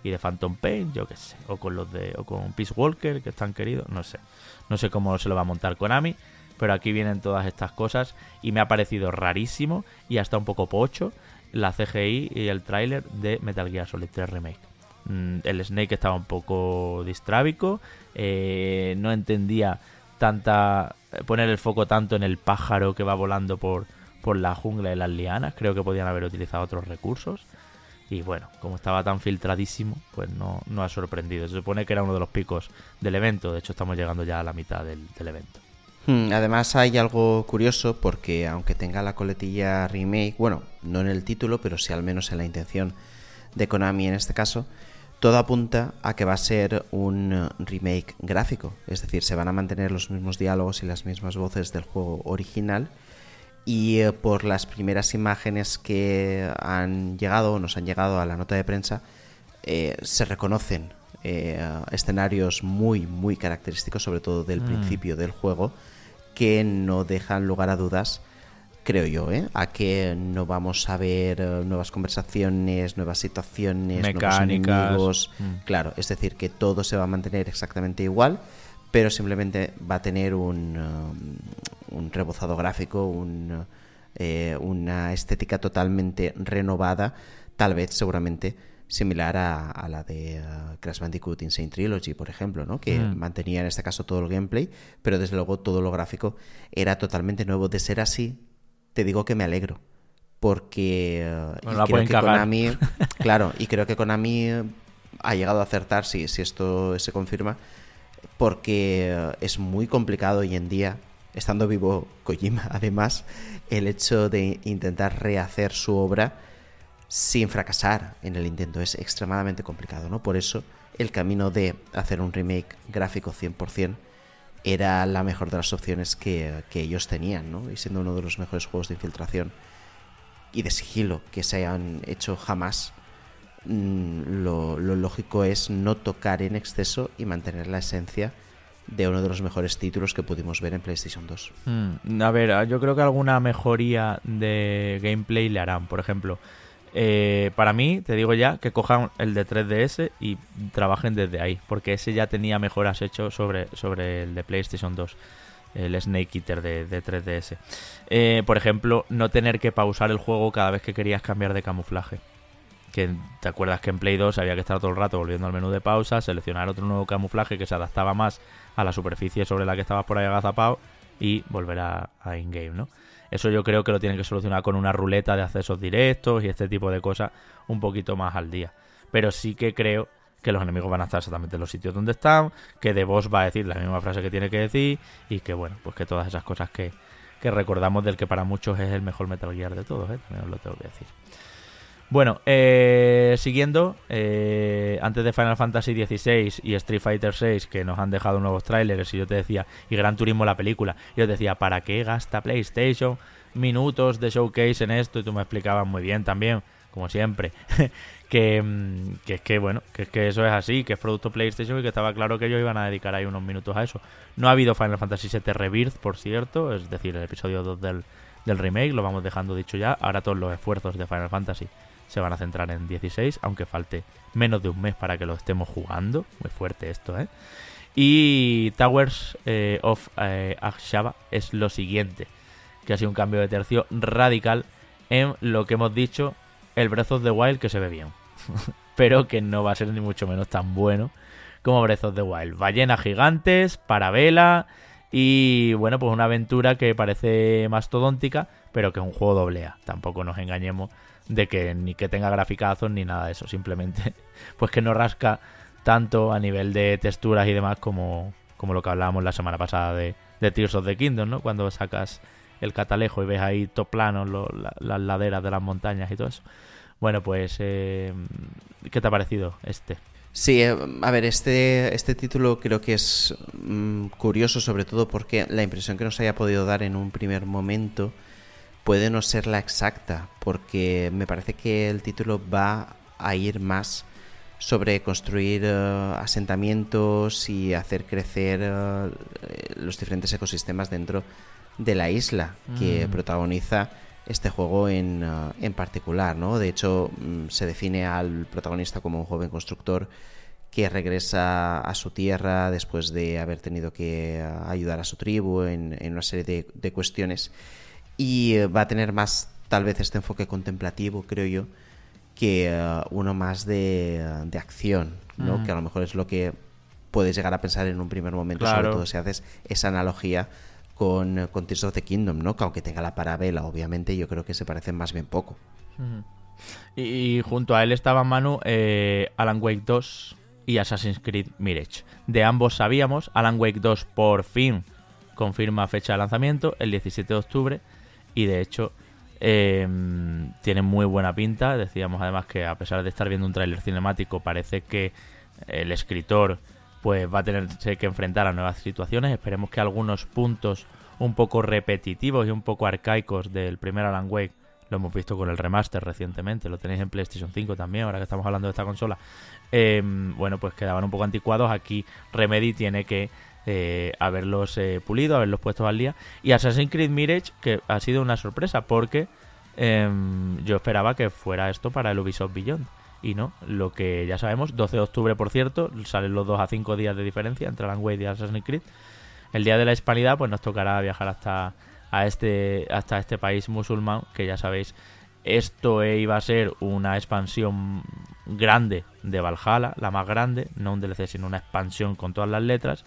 y de Phantom Pain, yo qué sé, o con los de o con Peace Walker que están queridos, no sé. No sé cómo se lo va a montar Konami, pero aquí vienen todas estas cosas y me ha parecido rarísimo y hasta un poco pocho la CGI y el tráiler de Metal Gear Solid 3 Remake. Mm, el Snake estaba un poco distrábico, eh, no entendía tanta poner el foco tanto en el pájaro que va volando por, por la jungla de las lianas, creo que podían haber utilizado otros recursos. Y bueno, como estaba tan filtradísimo, pues no, no ha sorprendido. Se supone que era uno de los picos del evento. De hecho, estamos llegando ya a la mitad del, evento. Hmm, además hay algo curioso porque aunque tenga la coletilla remake, bueno, no en el título, pero sí al menos en la intención de Konami en este caso, todo apunta a que va a ser un remake gráfico. Es decir, se van a mantener los mismos diálogos y las mismas voces del juego original y eh, por las primeras imágenes que han llegado o nos han llegado a la nota de prensa eh, se reconocen eh, escenarios muy muy característicos sobre todo del mm. principio del juego que no dejan lugar a dudas creo yo, a que no vamos a ver nuevas conversaciones, nuevas situaciones, Mecánicas. nuevos enemigos. Mm. Claro, es decir, que todo se va a mantener exactamente igual, pero simplemente va a tener un, um, un rebozado gráfico, un, eh, una estética totalmente renovada, tal vez seguramente similar a, la de uh, Crash Bandicoot Insane Trilogy, por ejemplo, ¿no? que mm. mantenía en este caso todo el gameplay, pero desde luego todo lo gráfico era totalmente nuevo. De ser así, te digo que me alegro, porque uh, creo que Konami, claro, y creo que Konami ha llegado a acertar, si, si esto se confirma, porque eh, es muy complicado hoy en día, estando vivo Kojima, además, el hecho de intentar rehacer su obra sin fracasar en el intento es extremadamente complicado, ¿no? Por eso el camino de hacer un remake gráfico 100% era la mejor de las opciones que, que ellos tenían, ¿no? Y siendo uno de los mejores juegos de infiltración y de sigilo que se hayan hecho jamás, mm, lo, lógico es no tocar en exceso y mantener la esencia de uno de los mejores títulos que pudimos ver en PlayStation 2. Mm, a ver, yo creo que alguna mejoría de gameplay le harán. Por ejemplo, eh, para mí, te digo ya, que cojan el de 3DS y trabajen desde ahí, porque ese ya tenía mejoras hechas sobre, sobre el de PlayStation 2, el Snake Eater de, 3DS. Eh, por ejemplo, no tener que pausar el juego cada vez que querías cambiar de camuflaje. Que te acuerdas que en Play 2 había que estar todo el rato volviendo al menú de pausa, seleccionar otro nuevo camuflaje que se adaptaba más a la superficie sobre la que estabas por ahí agazapado y volver a, a in-game, ¿no? Eso yo creo que lo tienen que solucionar con una ruleta de accesos directos y este tipo de cosas un poquito más al día. Pero sí que creo que los enemigos van a estar exactamente en los sitios donde están, que The Boss va a decir la misma frase que tiene que decir y que bueno, pues que todas esas cosas que, que recordamos del que para muchos es el mejor Metal Gear de todos, ¿eh? también os lo tengo que decir. Bueno, eh, siguiendo, eh, antes de Final Fantasy XVI y Street Fighter VI, que nos han dejado nuevos trailers, y yo te decía, y Gran Turismo la película, yo te decía, ¿para qué gasta PlayStation minutos de showcase en esto? Y tú me explicabas muy bien también, como siempre, que, mm, que, es que, bueno, que es que eso es así, que es producto PlayStation y que estaba claro que ellos iban a dedicar ahí unos minutos a eso. No ha habido Final Fantasy VII Rebirth, por cierto, es decir, el episodio 2 del, del remake, lo vamos dejando dicho ya, ahora todos los esfuerzos de Final Fantasy se van a centrar en 16, aunque falte menos de un mes para que lo estemos jugando. Muy fuerte esto, ¿eh? Y Towers eh, of eh, es lo siguiente, que ha sido un cambio de tercio radical en lo que hemos dicho, el Breath of the Wild que se ve bien, pero que no va a ser ni mucho menos tan bueno como Breath of the Wild. Ballenas gigantes, parabela y bueno, pues una aventura que parece mastodóntica, pero que es un juego doble A. Tampoco nos engañemos de que ni que tenga graficazos ni nada de eso, simplemente pues que no rasca tanto a nivel de texturas y demás como, como lo que hablábamos la semana pasada de, de Tears of the Kingdom, ¿no? Cuando sacas el catalejo y ves ahí top plano las laderas de las montañas y todo eso. Bueno, pues, eh, ¿qué te ha parecido este? Sí, eh, a ver, este, este título creo que es mm, curioso sobre todo porque la impresión que nos haya podido dar en un primer momento puede no ser la exacta, porque me parece que el título va a ir más sobre construir eh, asentamientos y hacer crecer eh, los diferentes ecosistemas dentro de la isla que mm. protagoniza este juego en, eh, en, particular, ¿no? De hecho, mm, se define al protagonista como un joven constructor que regresa a su tierra después de haber tenido que ayudar a su tribu en, una serie de, de cuestiones y eh, va a tener más tal vez este enfoque contemplativo, creo yo, que eh, uno más de, de acción, ¿no? Que a lo mejor es lo que puedes llegar a pensar en un primer momento, sobre todo si haces esa analogía con, con Tears of the Kingdom, ¿no? Que aunque tenga la parabela, obviamente, yo creo que se parecen más bien poco. y, junto a él estaban Manu, eh, Alan Wake 2 y Assassin's Creed Mirage. De ambos sabíamos, Alan Wake 2 por fin confirma fecha de lanzamiento, el 17 de octubre, y de hecho eh, tiene muy buena pinta. Decíamos además que a pesar de estar viendo un tráiler cinemático parece que el escritor pues va a tener que enfrentar a nuevas situaciones. Esperemos que algunos puntos un poco repetitivos y un poco arcaicos del primer Alan Wake lo hemos visto con el remaster recientemente, lo tenéis en PlayStation 5 también, ahora que estamos hablando de esta consola. Eh, bueno, pues quedaban un poco anticuados. Aquí Remedy tiene que eh, haberlos eh, pulido, haberlos puesto al día. Y Assassin's Creed Mirage, que ha sido una sorpresa, porque em, yo esperaba que fuera esto para el Ubisoft Beyond. Y no, lo que ya sabemos, 12 de octubre, por cierto, salen los dos a 5 días de diferencia entre Alan Wake y Assassin's Creed. El día de la hispanidad, pues nos tocará viajar hasta, a este, hasta este país musulmán, que ya sabéis, esto iba a ser una expansión grande de Valhalla, la más grande, no un DLC, sino una expansión con todas las letras.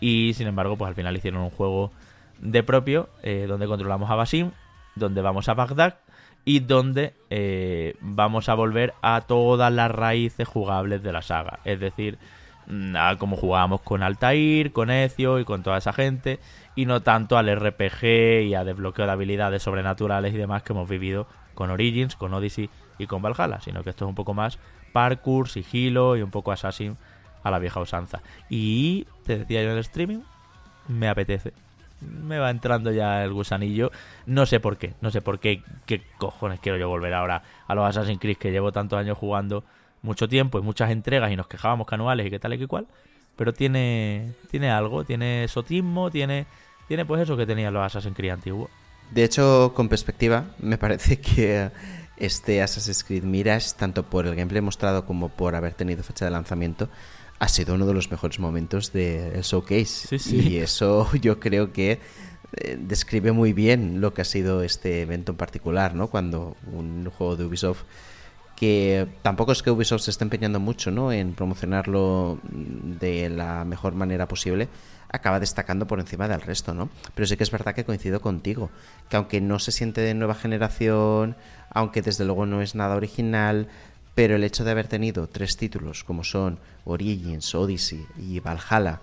Y sin embargo, pues al final hicieron un juego de propio eh, donde controlamos a Basim, donde vamos a Bagdad y donde eh, vamos a volver a todas las raíces jugables de la saga. Es decir, mm, a como jugábamos con Altair, con Ezio y con toda esa gente, y no tanto al RPG y a desbloqueo de habilidades sobrenaturales y demás que hemos vivido con Origins, con Odyssey y con Valhalla, sino que esto es un poco más parkour, sigilo y un poco Assassin a la vieja usanza. Y te decía yo en el streaming, me apetece. Me va entrando ya el gusanillo. No sé por qué, no sé por qué, qué cojones quiero yo volver ahora a los Assassin's Creed que llevo tantos años jugando mucho tiempo y muchas entregas y nos quejábamos que anuales y que tal y que cual, pero tiene, tiene algo, tiene sotismo, tiene, tiene pues eso que tenían los Assassin's Creed antiguos. De hecho, con perspectiva, me parece que este Assassin's Creed Mirage, tanto por el gameplay mostrado como por haber tenido fecha de lanzamiento, ha sido uno de los mejores momentos del showcase. Y eso yo creo que eh, describe muy bien lo que ha sido este evento en particular, ¿no? Cuando un juego de Ubisoft que tampoco es que Ubisoft se esté empeñando mucho ¿no? en promocionarlo de la mejor manera posible, acaba destacando por encima del resto, ¿no? Pero sí que es verdad que coincido contigo, que aunque no se siente de nueva generación, aunque desde luego no es nada original, pero el hecho de haber tenido tres títulos como son Origins, Odyssey y Valhalla,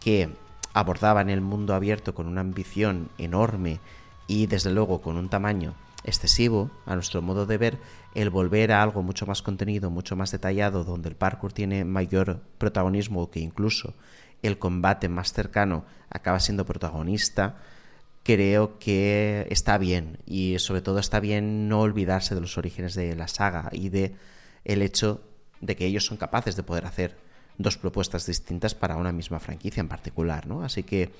que abordaban el mundo abierto con una ambición enorme y desde luego con un tamaño excesivo a nuestro modo de ver, el volver a algo mucho más contenido, mucho más detallado, donde el parkour tiene mayor protagonismo que incluso el combate más cercano acaba siendo protagonista, creo que está bien. Y sobre todo está bien no olvidarse de los orígenes de la saga y de el hecho de que ellos son capaces de poder hacer dos propuestas distintas para una misma franquicia en particular, ¿no? Así que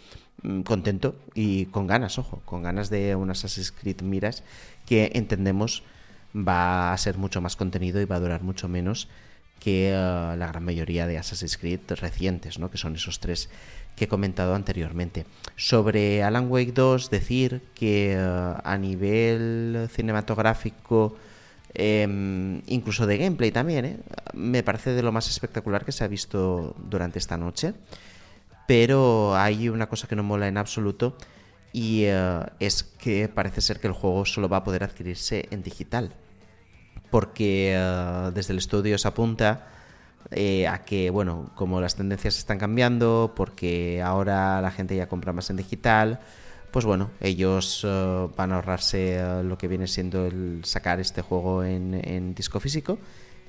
mm, contento y con ganas, ojo, con ganas de un Assassin's Creed Miras que entendemos va a ser mucho más contenido y va a durar mucho menos que uh, la gran mayoría de Assassin's Creed recientes, ¿no? que son esos tres que he comentado anteriormente. Sobre Alan Wake 2, decir que uh, a nivel cinematográfico Em, incluso de gameplay también, ¿eh? me parece de lo más espectacular que se ha visto durante esta noche. Pero hay una cosa que no mola en absoluto y eh, es que parece ser que el juego solo va a poder adquirirse en digital. Porque eh, desde el estudio se apunta a que, bueno, como las tendencias están cambiando, porque ahora la gente ya compra más en digital, pues bueno, ellos eh, van a ahorrarse eh, lo que viene siendo el sacar este juego en, disco físico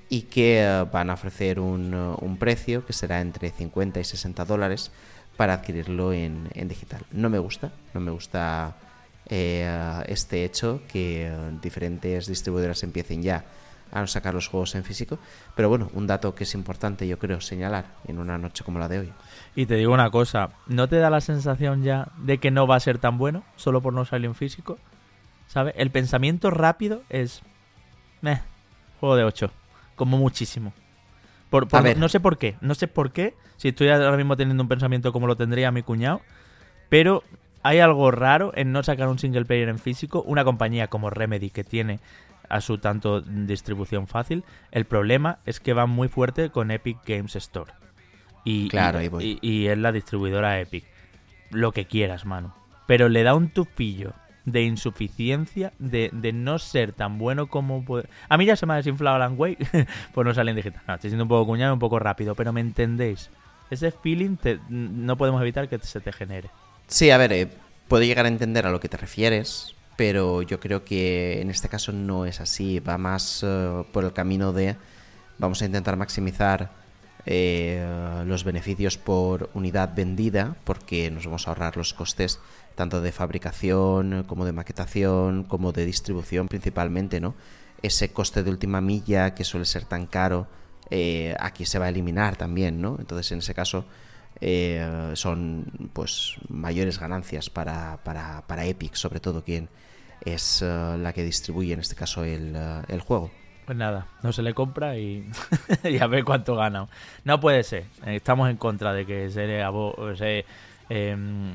y que eh, van a ofrecer un, precio que será entre 50 y 60 dólares para adquirirlo en, digital. No me gusta, no me gusta este hecho que diferentes distribuidoras empiecen ya a sacar los juegos en físico, pero bueno, un dato que es importante yo creo señalar en una noche como la de hoy. Y te digo una cosa, ¿no te da la sensación ya de que no va a ser tan bueno solo por no salir en físico? ¿Sabes? El pensamiento rápido es... Meh, juego de 8, como muchísimo. Por, No sé por qué, no sé por qué, si estoy ahora mismo teniendo un pensamiento como lo tendría mi cuñado, pero hay algo raro en no sacar un single player en físico, una compañía como Remedy que tiene a su tanto distribución fácil, el problema es que va muy fuerte con Epic Games Store. Y, claro, y, es la distribuidora Epic. Lo que quieras, mano. Pero le da un tupillo de insuficiencia, de, no ser tan bueno como puede... A mí ya se me ha desinflado Alan Wake, pues no sale en digital. No, estoy siendo un poco cuñado, un poco rápido, pero me entendéis. Ese feeling no podemos evitar que se te genere. Sí, a ver, eh, puedo llegar a entender a lo que te refieres, pero yo creo que en este caso no es así. Va más eh, por el camino de vamos a intentar maximizar eh, los beneficios por unidad vendida, porque nos vamos a ahorrar los costes tanto de fabricación como de maquetación, como de distribución principalmente, ¿no? Ese coste de última milla que suele ser tan caro, eh, aquí se va a eliminar también, ¿no? Entonces, en ese caso, eh, son pues mayores ganancias para, para, para Epic, sobre todo quien es la que distribuye en este caso el, el juego. Pues nada, no se le compra y, a ver cuánto gana. No puede ser. Estamos en contra de que se, se em,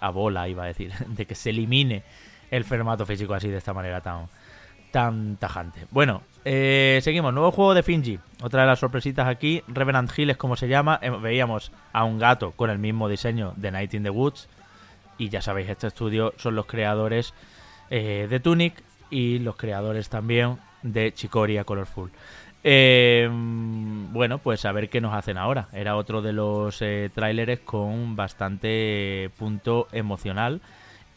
abola, iba a decir, de que se elimine el formato físico así de esta manera tan, tan tajante. Bueno, eh, seguimos. Nuevo juego de Finji. Otra de las sorpresitas aquí. Revenant Hill es como se llama. Eh, veíamos a un gato con el mismo diseño de Night in the Woods. Y ya sabéis, este estudio son los creadores eh, de Tunic y los creadores también de Chicoria Colorful. Eh, bueno, pues a ver qué nos hacen ahora. Era otro de los eh, tráileres con bastante punto emocional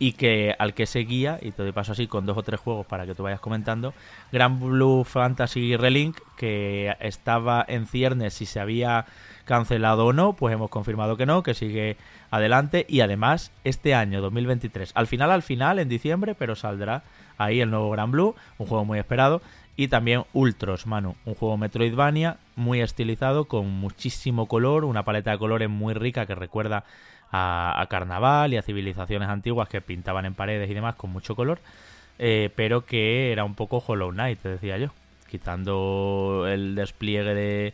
y que al que seguía, y te paso así con dos o tres juegos para que tú vayas comentando, Grand Blue Fantasy Relink, que estaba en ciernes si se había cancelado o no, pues hemos confirmado que no, que sigue adelante y además este año 2023, al final al final en diciembre, pero saldrá ahí el nuevo Gran Blue, un juego muy esperado Y también Ultros, Manu, un juego Metroidvania muy estilizado, con muchísimo color, una paleta de colores muy rica que recuerda a, carnaval y a civilizaciones antiguas que pintaban en paredes y demás con mucho color, eh, pero que era un poco Hollow Knight, decía yo, quitando el despliegue de,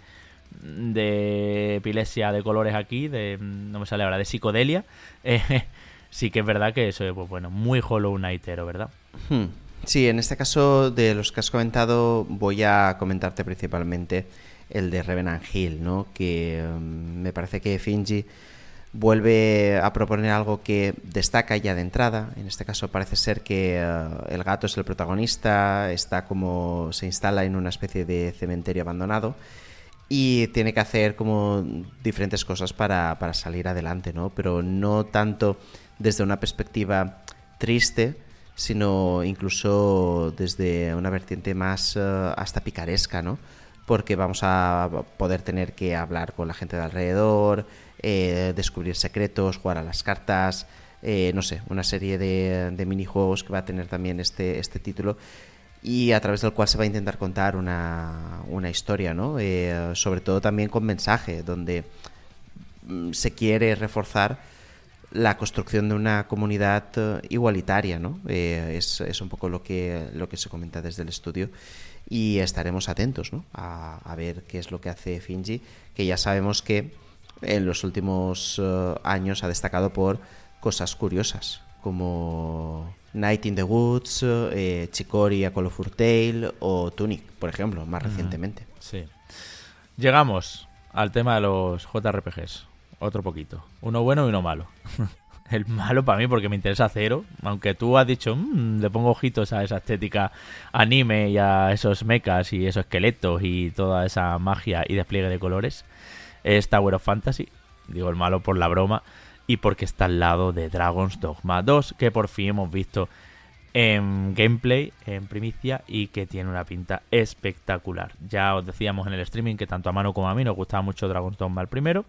de epilepsia de colores aquí, de no me sale ahora, de psicodelia, eh, sí que es verdad que eso es, pues bueno, muy Hollow Knightero, ¿verdad? Hmm. Sí, en este caso de los que has comentado voy a comentarte principalmente el de Revenant Hill, ¿no? Que mm, me parece que Finji vuelve a proponer algo que destaca ya de entrada. En este caso parece ser que eh, el gato es el protagonista, está como se instala en una especie de cementerio abandonado y tiene que hacer como diferentes cosas para, para salir adelante, ¿no? Pero no tanto desde una perspectiva triste, sino incluso desde una vertiente más eh, hasta picaresca, ¿no? Porque vamos a poder tener que hablar con la gente de alrededor, eh, descubrir secretos, jugar a las cartas, eh, no sé, una serie de, de, minijuegos que va a tener también este, este título y a través del cual se va a intentar contar una, una historia, ¿no? sobre todo también con mensaje, donde mm, se quiere reforzar la construcción de una comunidad eh, igualitaria, ¿no? Eh, es, es, un poco lo que, lo que se comenta desde el estudio y estaremos atentos ¿no? a, a, ver qué es lo que hace Finji, que ya sabemos que en los últimos uh, años ha destacado por cosas curiosas, como Night in the Woods, eh, Chicory a Colorful Tale o Tunic, por ejemplo, más recientemente. Sí. Llegamos al tema de los JRPGs otro poquito. Uno bueno y uno malo. el malo para mí porque me interesa cero, aunque tú has dicho, mmm, le pongo ojitos a esa estética anime y a esos mechas y esos esqueletos y toda esa magia y despliegue de colores, es Tower of Fantasy, digo el malo por la broma, y porque está al lado de Dragon's Dogma 2, que por fin hemos visto en gameplay, en primicia, y que tiene una pinta espectacular. Ya os decíamos en el streaming que tanto a mano como a mí nos gustaba mucho Dragon's Dogma el primero,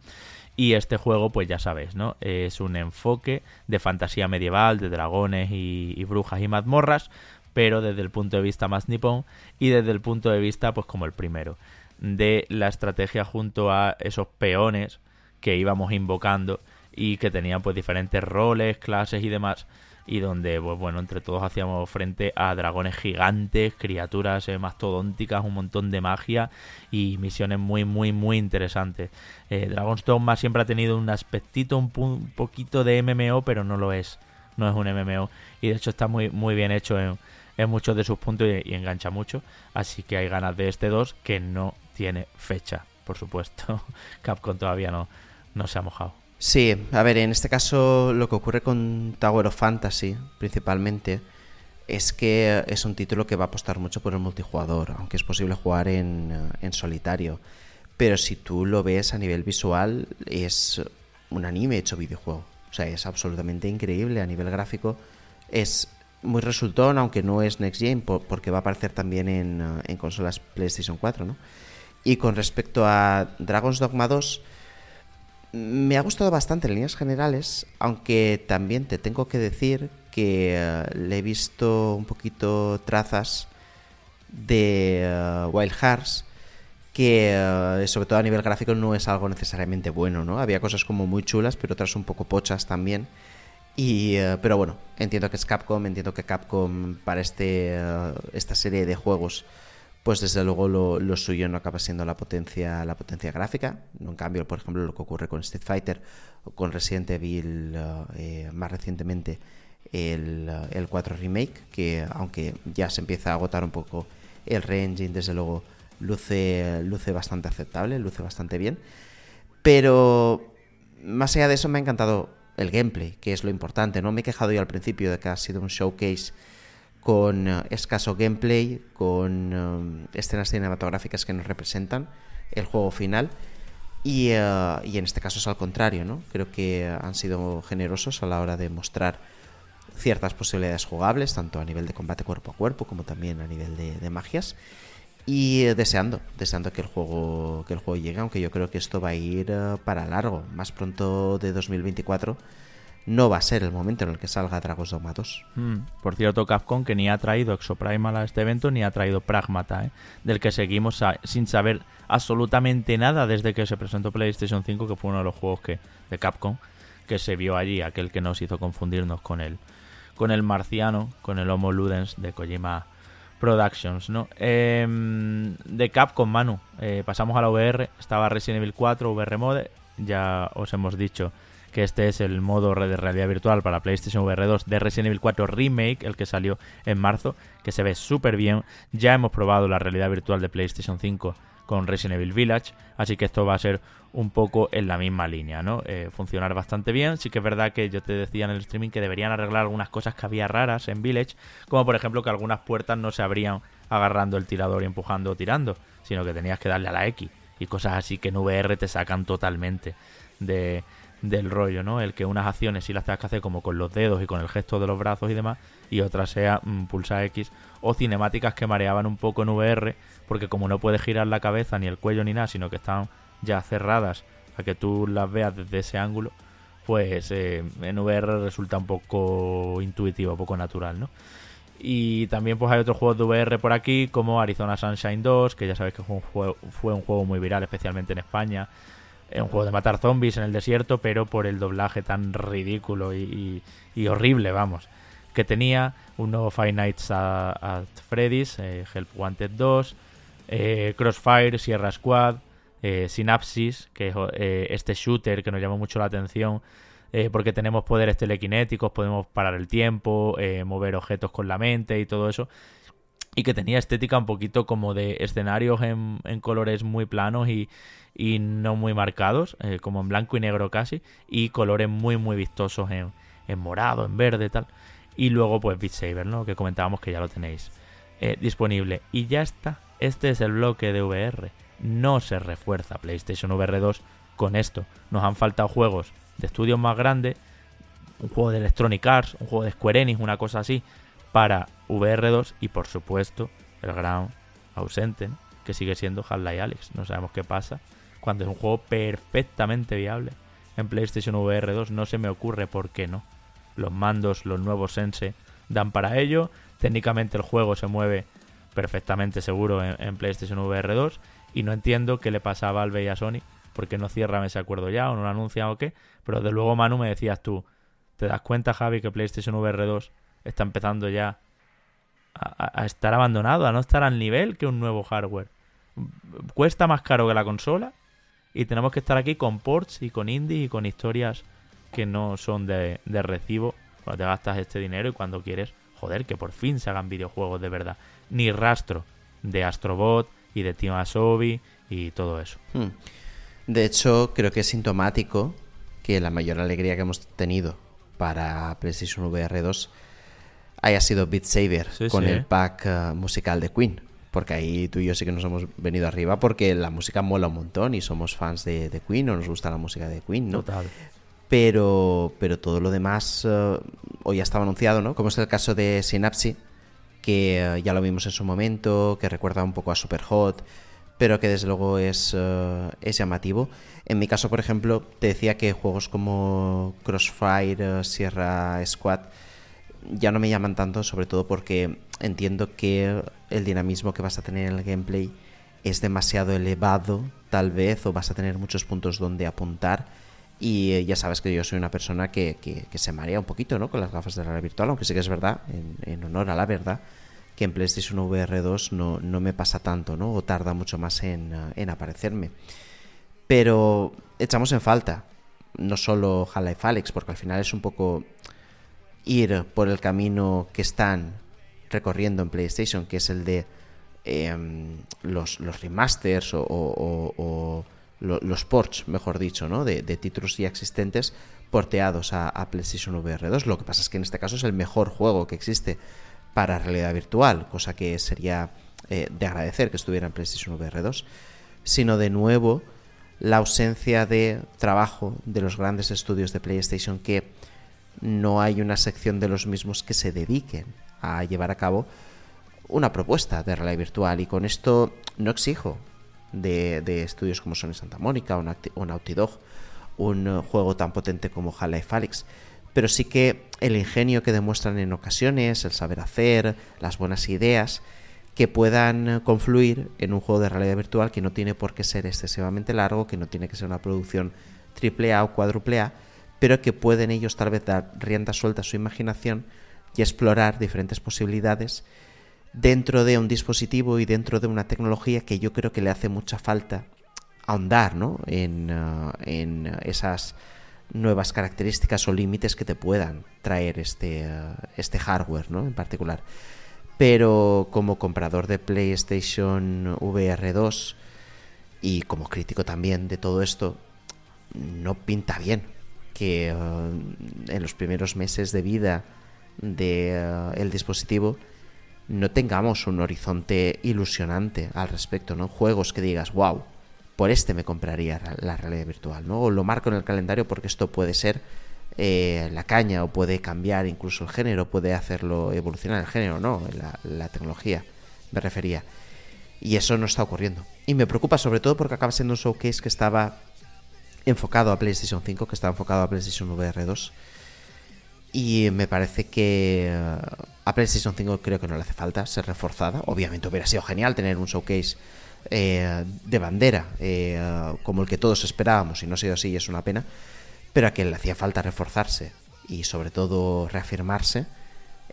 y este juego, pues ya sabéis, ¿no? Es un enfoque de fantasía medieval, de dragones y, brujas y mazmorras, pero desde el punto de vista más nipón y desde el punto de vista, pues como el primero, de la estrategia junto a esos peones que íbamos invocando y que tenían pues diferentes roles, clases y demás y donde, pues bueno, entre todos hacíamos frente a dragones gigantes, criaturas eh, mastodónticas, un montón de magia y misiones muy, muy, muy interesantes. Eh, Dragon's Dogma siempre ha tenido un aspectito, un, poquito de MMO, pero no lo es. No es un MMO. Y de hecho está muy, muy bien hecho en, muchos de sus puntos y, engancha mucho. Así que hay ganas de este 2 que no tiene fecha, por supuesto. Capcom todavía no, no se ha mojado. Sí, a ver, en este caso lo que ocurre con Tower of Fantasy, principalmente, es que es un título que va a apostar mucho por el multijugador, aunque es posible jugar en, eh, en solitario. Pero si tú lo ves a nivel visual, es un anime hecho videojuego. O sea, es absolutamente increíble a nivel gráfico. Es muy resultón, aunque no es Next Gen, porque va a aparecer también en, eh, en consolas PlayStation 4, ¿no? Y con respecto a Dragon's Dogma 2 me ha gustado bastante en líneas generales, aunque también te tengo que decir que eh, le he visto un poquito trazas de eh, Wild Hearts que eh, sobre todo a nivel gráfico no es algo necesariamente bueno, ¿no? Había cosas como muy chulas, pero otras un poco pochas también. Y, pero bueno, entiendo que es Capcom, entiendo que Capcom para este, esta serie de juegos pues desde luego lo, suyo no acaba siendo la potencia, la potencia gráfica. En cambio, por ejemplo, lo que ocurre con Street Fighter o con Resident Evil eh, más recientemente el, el 4 Remake, que aunque ya se empieza a agotar un poco el re-engine, desde luego luce, luce bastante aceptable, luce bastante bien. Pero más allá de eso me ha encantado el gameplay, que es lo importante. No me he quejado yo al principio de que ha sido un showcase con eh, escaso gameplay, con eh, escenas cinematográficas que nos representan el juego final. Y, eh, y, en este caso es al contrario, ¿no? Creo que han sido generosos a la hora de mostrar ciertas posibilidades jugables, tanto a nivel de combate cuerpo a cuerpo como también a nivel de, magias. Y deseando, deseando que el juego que el juego llegue, aunque yo creo que esto va a ir para largo, más pronto de 2024 no va a ser el momento en el que salga Dragon's Dogma 2. Mm, por cierto, Capcom que ni ha traído Exoprimal a este evento ni ha traído Pragmata, ¿eh? del que seguimos sin saber absolutamente nada desde que se presentó PlayStation 5, que fue uno de los juegos que de Capcom que se vio allí, aquel que nos hizo confundirnos con el, con el marciano, con el Homo Ludens de Kojima Productions, ¿no? Em, de Capcom, Manu, eh, pasamos a la VR, estaba Resident Evil 4 VR Mode, ya os hemos dicho que este es el modo de realidad virtual para PlayStation VR 2 de Resident Evil 4 Remake, el que salió en marzo, que se ve súper bien. Ya hemos probado la realidad virtual de PlayStation 5 con Resident Evil Village, así que esto va a ser un poco en la misma línea, ¿no? Eh, funcionar bastante bien. Sí que es verdad que yo te decía en el streaming que deberían arreglar algunas cosas que había raras en Village, como por ejemplo que algunas puertas no se abrían agarrando el tirador y empujando o tirando, sino que tenías que darle a la X y cosas así que en VR te sacan totalmente de, del rollo, ¿no? El que unas acciones sí las tengas que hacer como con los dedos y con el gesto de los brazos y demás, y otras sea mm, pulsa X, o cinemáticas que mareaban un poco en VR, porque como no puedes girar la cabeza ni el cuello ni nada, sino que están ya cerradas a que tú las veas desde ese ángulo, pues eh, en VR resulta un poco intuitivo, poco natural, ¿no? Y también pues hay otros juegos de VR por aquí, como Arizona Sunshine 2, que ya sabéis que fue un juego, fue un juego muy viral, especialmente en España, es un juego de matar zombies en el desierto, pero por el doblaje tan ridículo y, horrible, vamos, que tenía un nuevo Five Nights at, Freddy's, eh, Help Wanted 2, eh, Crossfire, Sierra Squad, eh, Synapsis, que es este shooter que nos llamó mucho la atención, porque tenemos poderes telequinéticos, podemos parar el tiempo, mover objetos con la mente y todo eso y que tenía estética un poquito como de escenarios en, colores muy planos y, y no muy marcados, eh, como en blanco y negro casi, y colores muy muy vistosos en, en morado, en verde y tal. Y luego pues Beat Saber, ¿no? Que comentábamos que ya lo tenéis eh, disponible. Y ya está, este es el bloque de VR. No se refuerza PlayStation VR 2 con esto. Nos han faltado juegos de estudios más grandes, un juego de Electronic Arts, un juego de Square Enix, una cosa así, para VR2 y por supuesto el gran ausente, que sigue siendo Half-Life Alex. No sabemos qué pasa cuando es un juego perfectamente viable en PlayStation VR 2. No se me ocurre por qué no. Los mandos, los nuevos Sense dan para ello. Técnicamente el juego se mueve perfectamente seguro en, PlayStation VR 2 y no entiendo qué le pasa a Valve y a Sony porque no cierran ese acuerdo ya o no lo anuncian o qué. Pero de luego, Manu, me decías tú, ¿te das cuenta, Javi, que PlayStation VR 2 está empezando ya a, estar abandonado, a no estar al nivel que un nuevo hardware? Cuesta más caro que la consola y tenemos que estar aquí con ports y con indies y con historias que no son de, recibo cuando te gastas este dinero y cuando quieres, joder, que por fin se hagan videojuegos de verdad. Ni rastro de Astrobot y de Team Asobi y todo eso. Hmm. De hecho, creo que es sintomático que la mayor alegría que hemos tenido para PlayStation VR 2 haya sido Beat Saber con el pack eh, musical de Queen. Porque ahí tú y yo sí que nos hemos venido arriba porque la música mola un montón y somos fans de, Queen o nos gusta la música de Queen, ¿no? Total. Pero, pero todo lo demás uh, hoy ya estaba anunciado, ¿no? Como es el caso de Synapse, que eh, ya lo vimos en su momento, que recuerda un poco a Superhot, pero que desde luego es, eh, es llamativo. En mi caso, por ejemplo, te decía que juegos como Crossfire, Sierra Squad, ya no me llaman tanto, sobre todo porque entiendo que el dinamismo que vas a tener en el gameplay es demasiado elevado, tal vez, o vas a tener muchos puntos donde apuntar. Y eh, ya sabes que yo soy una persona que, que, se marea un poquito ¿no? con las gafas de realidad virtual, aunque sí que es verdad, en, honor a la verdad, que en PlayStation VR 2 no, no, me pasa tanto, ¿no? o tarda mucho más en, eh, en aparecerme. Pero echamos en falta no solo Half-Life Alex, porque al final es un poco ir por el camino que están recorriendo en PlayStation, que es el de em, los, remasters o, los ports, mejor dicho, ¿no? de, títulos ya existentes porteados a, PlayStation VR 2. Lo que pasa es que en este caso es el mejor juego que existe para realidad virtual, cosa que sería eh, de agradecer que estuviera en PlayStation VR 2, sino de nuevo la ausencia de trabajo de los grandes estudios de PlayStation que no hay una sección de los mismos que se dediquen a llevar a cabo una propuesta de realidad virtual. Y con esto no exijo de, estudios como Sony Santa Mónica o, Naughty Dog un juego tan potente como Half-Life Alyx. Pero sí que el ingenio que demuestran en ocasiones, el saber hacer, las buenas ideas, que puedan confluir en un juego de realidad virtual que no tiene por qué ser excesivamente largo, que no tiene que ser una producción triple A o cuádruple A, pero que pueden ellos tal vez dar rienda suelta a su imaginación y explorar diferentes posibilidades dentro de un dispositivo y dentro de una tecnología que yo creo que le hace mucha falta ahondar ¿no? en, uh, en esas nuevas características o límites que te puedan traer este, uh, este hardware ¿no? en particular pero como comprador de PlayStation VR 2 y como crítico también de todo esto, no pinta bien que uh, en los primeros meses de vida del de, uh, dispositivo no tengamos un horizonte ilusionante al respecto, ¿no? Juegos que digas, wow, por este me compraría la realidad virtual, ¿no? O lo marco en el calendario porque esto puede ser eh, la caña o puede cambiar incluso el género, puede hacerlo evolucionar el género, no, la, la tecnología me refería. Y eso no está ocurriendo. Y me preocupa sobre todo porque acaba siendo un showcase que estaba enfocado a PlayStation 5, que estaba enfocado a PlayStation VR 2. Y me parece que eh, a PlayStation 5 creo que no le hace falta ser reforzada. Obviamente hubiera sido genial tener un showcase eh, de bandera eh, como el que todos esperábamos y no ha sido así y es una pena pero a quien le hacía falta reforzarse y sobre todo reafirmarse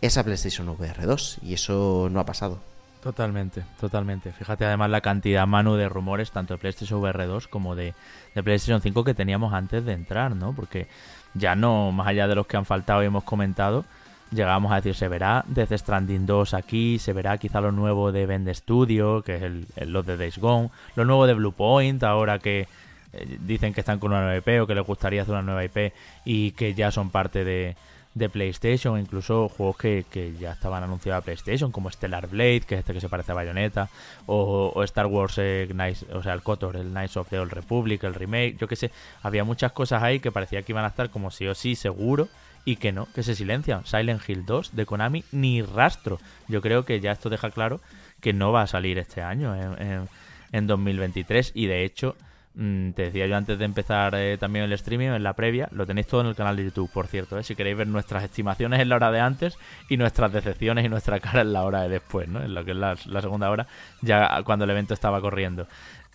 es a PlayStation VR 2 y eso no ha pasado. Totalmente, totalmente. Fíjate además la cantidad, Manu, de rumores, tanto de PlayStation VR 2 como de, de, PlayStation 5 que teníamos antes de entrar, ¿no? Porque ya no, más allá de los que han faltado y hemos comentado, llegamos a decir, se verá Death Stranding 2 aquí, se verá quizá lo nuevo de Bend Studio, que es el, el, los de Days Gone, lo nuevo de Blue Point, ahora que eh, dicen que están con una nueva IP o que les gustaría hacer una nueva IP y que ya son parte de, de PlayStation, incluso juegos que, que, ya estaban anunciados a PlayStation, como Stellar Blade, que es este que se parece a Bayonetta, o, Star Wars eh, o sea, el KOTOR, el Knights of the Old Republic, el remake, yo que sé, había muchas cosas ahí que parecía que iban a estar como sí o sí seguro y que no, que se silencian. Silent Hill 2 de Konami, ni rastro. Yo creo que ya esto deja claro que no va a salir este año, en, en, en 2023, y de hecho te decía yo antes de empezar eh, también el streaming, en la previa, lo tenéis todo en el canal de YouTube, por cierto, eh, si queréis ver nuestras estimaciones en la hora de antes y nuestras decepciones y nuestra cara en la hora de después, ¿no? En lo que es la, segunda hora, ya cuando el evento estaba corriendo.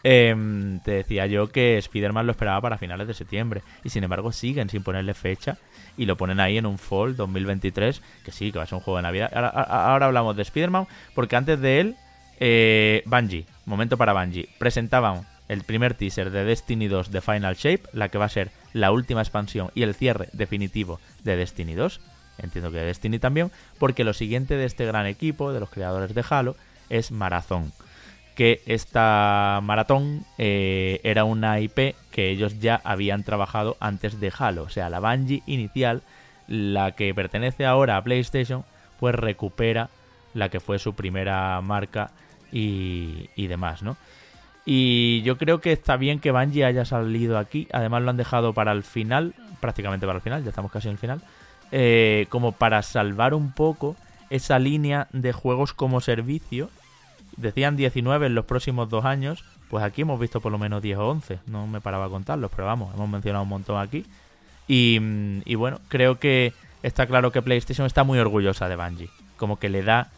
Eh, te decía yo que Spider-Man lo esperaba para finales de septiembre y sin embargo siguen sin ponerle fecha y lo ponen ahí en un Fall 2023, que sí, que va a ser un juego de Navidad. Ahora, ahora hablamos de Spider-Man porque antes de él, eh, Bungie, momento para Bungie, presentaban el primer teaser de Destiny 2 de Final Shape, la que va a ser la última expansión y el cierre definitivo de Destiny 2. Entiendo que de Destiny también, porque lo siguiente de este gran equipo, de los creadores de Halo, es Marathon. Que esta maratón eh, era una IP que ellos ya habían trabajado antes de Halo. O sea, la Bungie inicial, la que pertenece ahora a PlayStation, pues recupera la que fue su primera marca y, y demás, ¿no? Y yo creo que está bien que Bungie haya salido aquí. Además lo han dejado para el final, prácticamente para el final, ya estamos casi en el final. Eh, como para salvar un poco esa línea de juegos como servicio. Decían 19 en los próximos dos años. Pues aquí hemos visto por lo menos 10 o 11. No me paraba a contarlos, pero vamos, hemos mencionado un montón aquí. Y, y bueno, creo que está claro que PlayStation está muy orgullosa de Bungie. Como que le da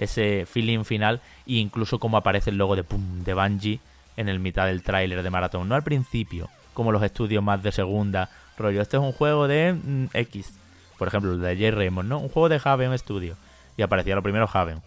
ese feeling final e incluso como aparece el logo de, pum, de Bungie en el mitad del tráiler de Maratón. No al principio, como los estudios más de segunda, rollo, este es un juego de mm, X, por ejemplo, el de J. Raymond, ¿no? Un juego de Haven Studio. Y aparecía lo primero Haven.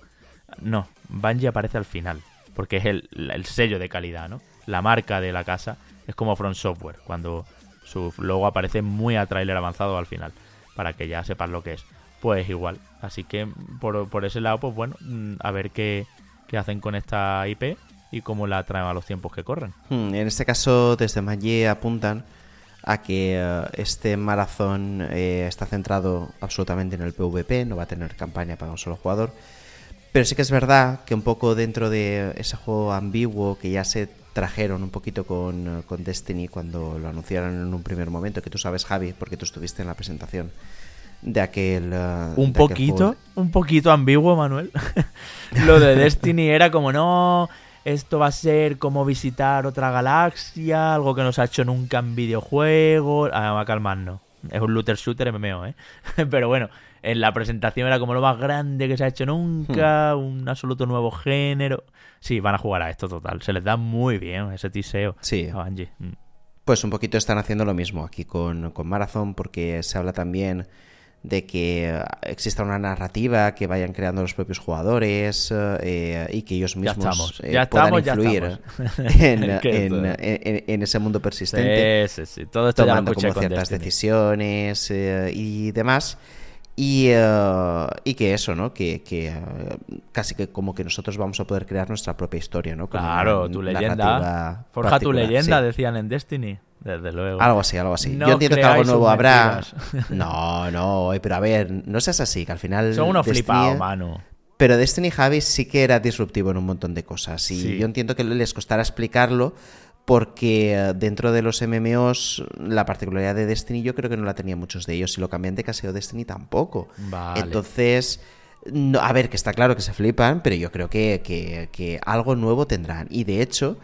No, Bungie aparece al final, porque es el, el sello de calidad, ¿no? La marca de la casa es como Front Software, cuando su logo aparece muy a tráiler avanzado al final, para que ya sepas lo que es pues igual. Así que por, por ese lado, pues bueno, mm, a ver qué, qué, hacen con esta IP y cómo la traen a los tiempos que corren. Hmm, en este caso, desde Maggi apuntan a que uh, este maratón eh, está centrado absolutamente en el PvP, no va a tener campaña para un solo jugador. Pero sí que es verdad que un poco dentro de ese juego ambiguo que ya se trajeron un poquito con, con Destiny cuando lo anunciaron en un primer momento, que tú sabes, Javi, porque tú estuviste en la presentación de aquel. Uh, un de poquito, aquel un poquito ambiguo, Manuel. Lo de Destiny era como, no, esto va a ser como visitar otra galaxia, algo que no se ha hecho nunca en videojuegos. Ah, a calmarnos. Es un looter shooter MMO, ¿eh? Pero bueno, en la presentación era como lo más grande que se ha hecho nunca, un absoluto nuevo género. Sí, van a jugar a esto total. Se les da muy bien ese tiseo Sí. a Bungie. Mm. Pues un poquito están haciendo lo mismo aquí con, con Marathon, porque se habla también de que exista una narrativa que vayan creando los propios jugadores eh, y que ellos Ya mismos eh, puedan estamos, influir en, en- esto- en- en ese mundo persistente, Sí, sí, sí. Todo esto ya lo tomando como ciertas decisiones eh, y demás. Y, eh, y que eso, ¿no? Que, que, eh, casi que como que nosotros vamos a poder crear nuestra propia historia, ¿no? Con Claro, una tu leyenda. Forja tu leyenda, sí. decían en Destiny. Desde luego. Algo así, algo así. No Yo entiendo que algo nuevo habrá. No, no, pero a ver, no seas así, que al final. Son unos flipados, mano. Pero Destiny Javi sí que era disruptivo en un montón de cosas. Y Sí. yo entiendo que les costará explicarlo porque eh, dentro de los MMOs la particularidad de Destiny yo creo que no la tenían muchos de ellos y lo cambiante que ha sido Destiny tampoco. Vale. Entonces, no- a ver, que está claro que se flipan, pero yo creo que, que- que algo nuevo tendrán. Y de hecho,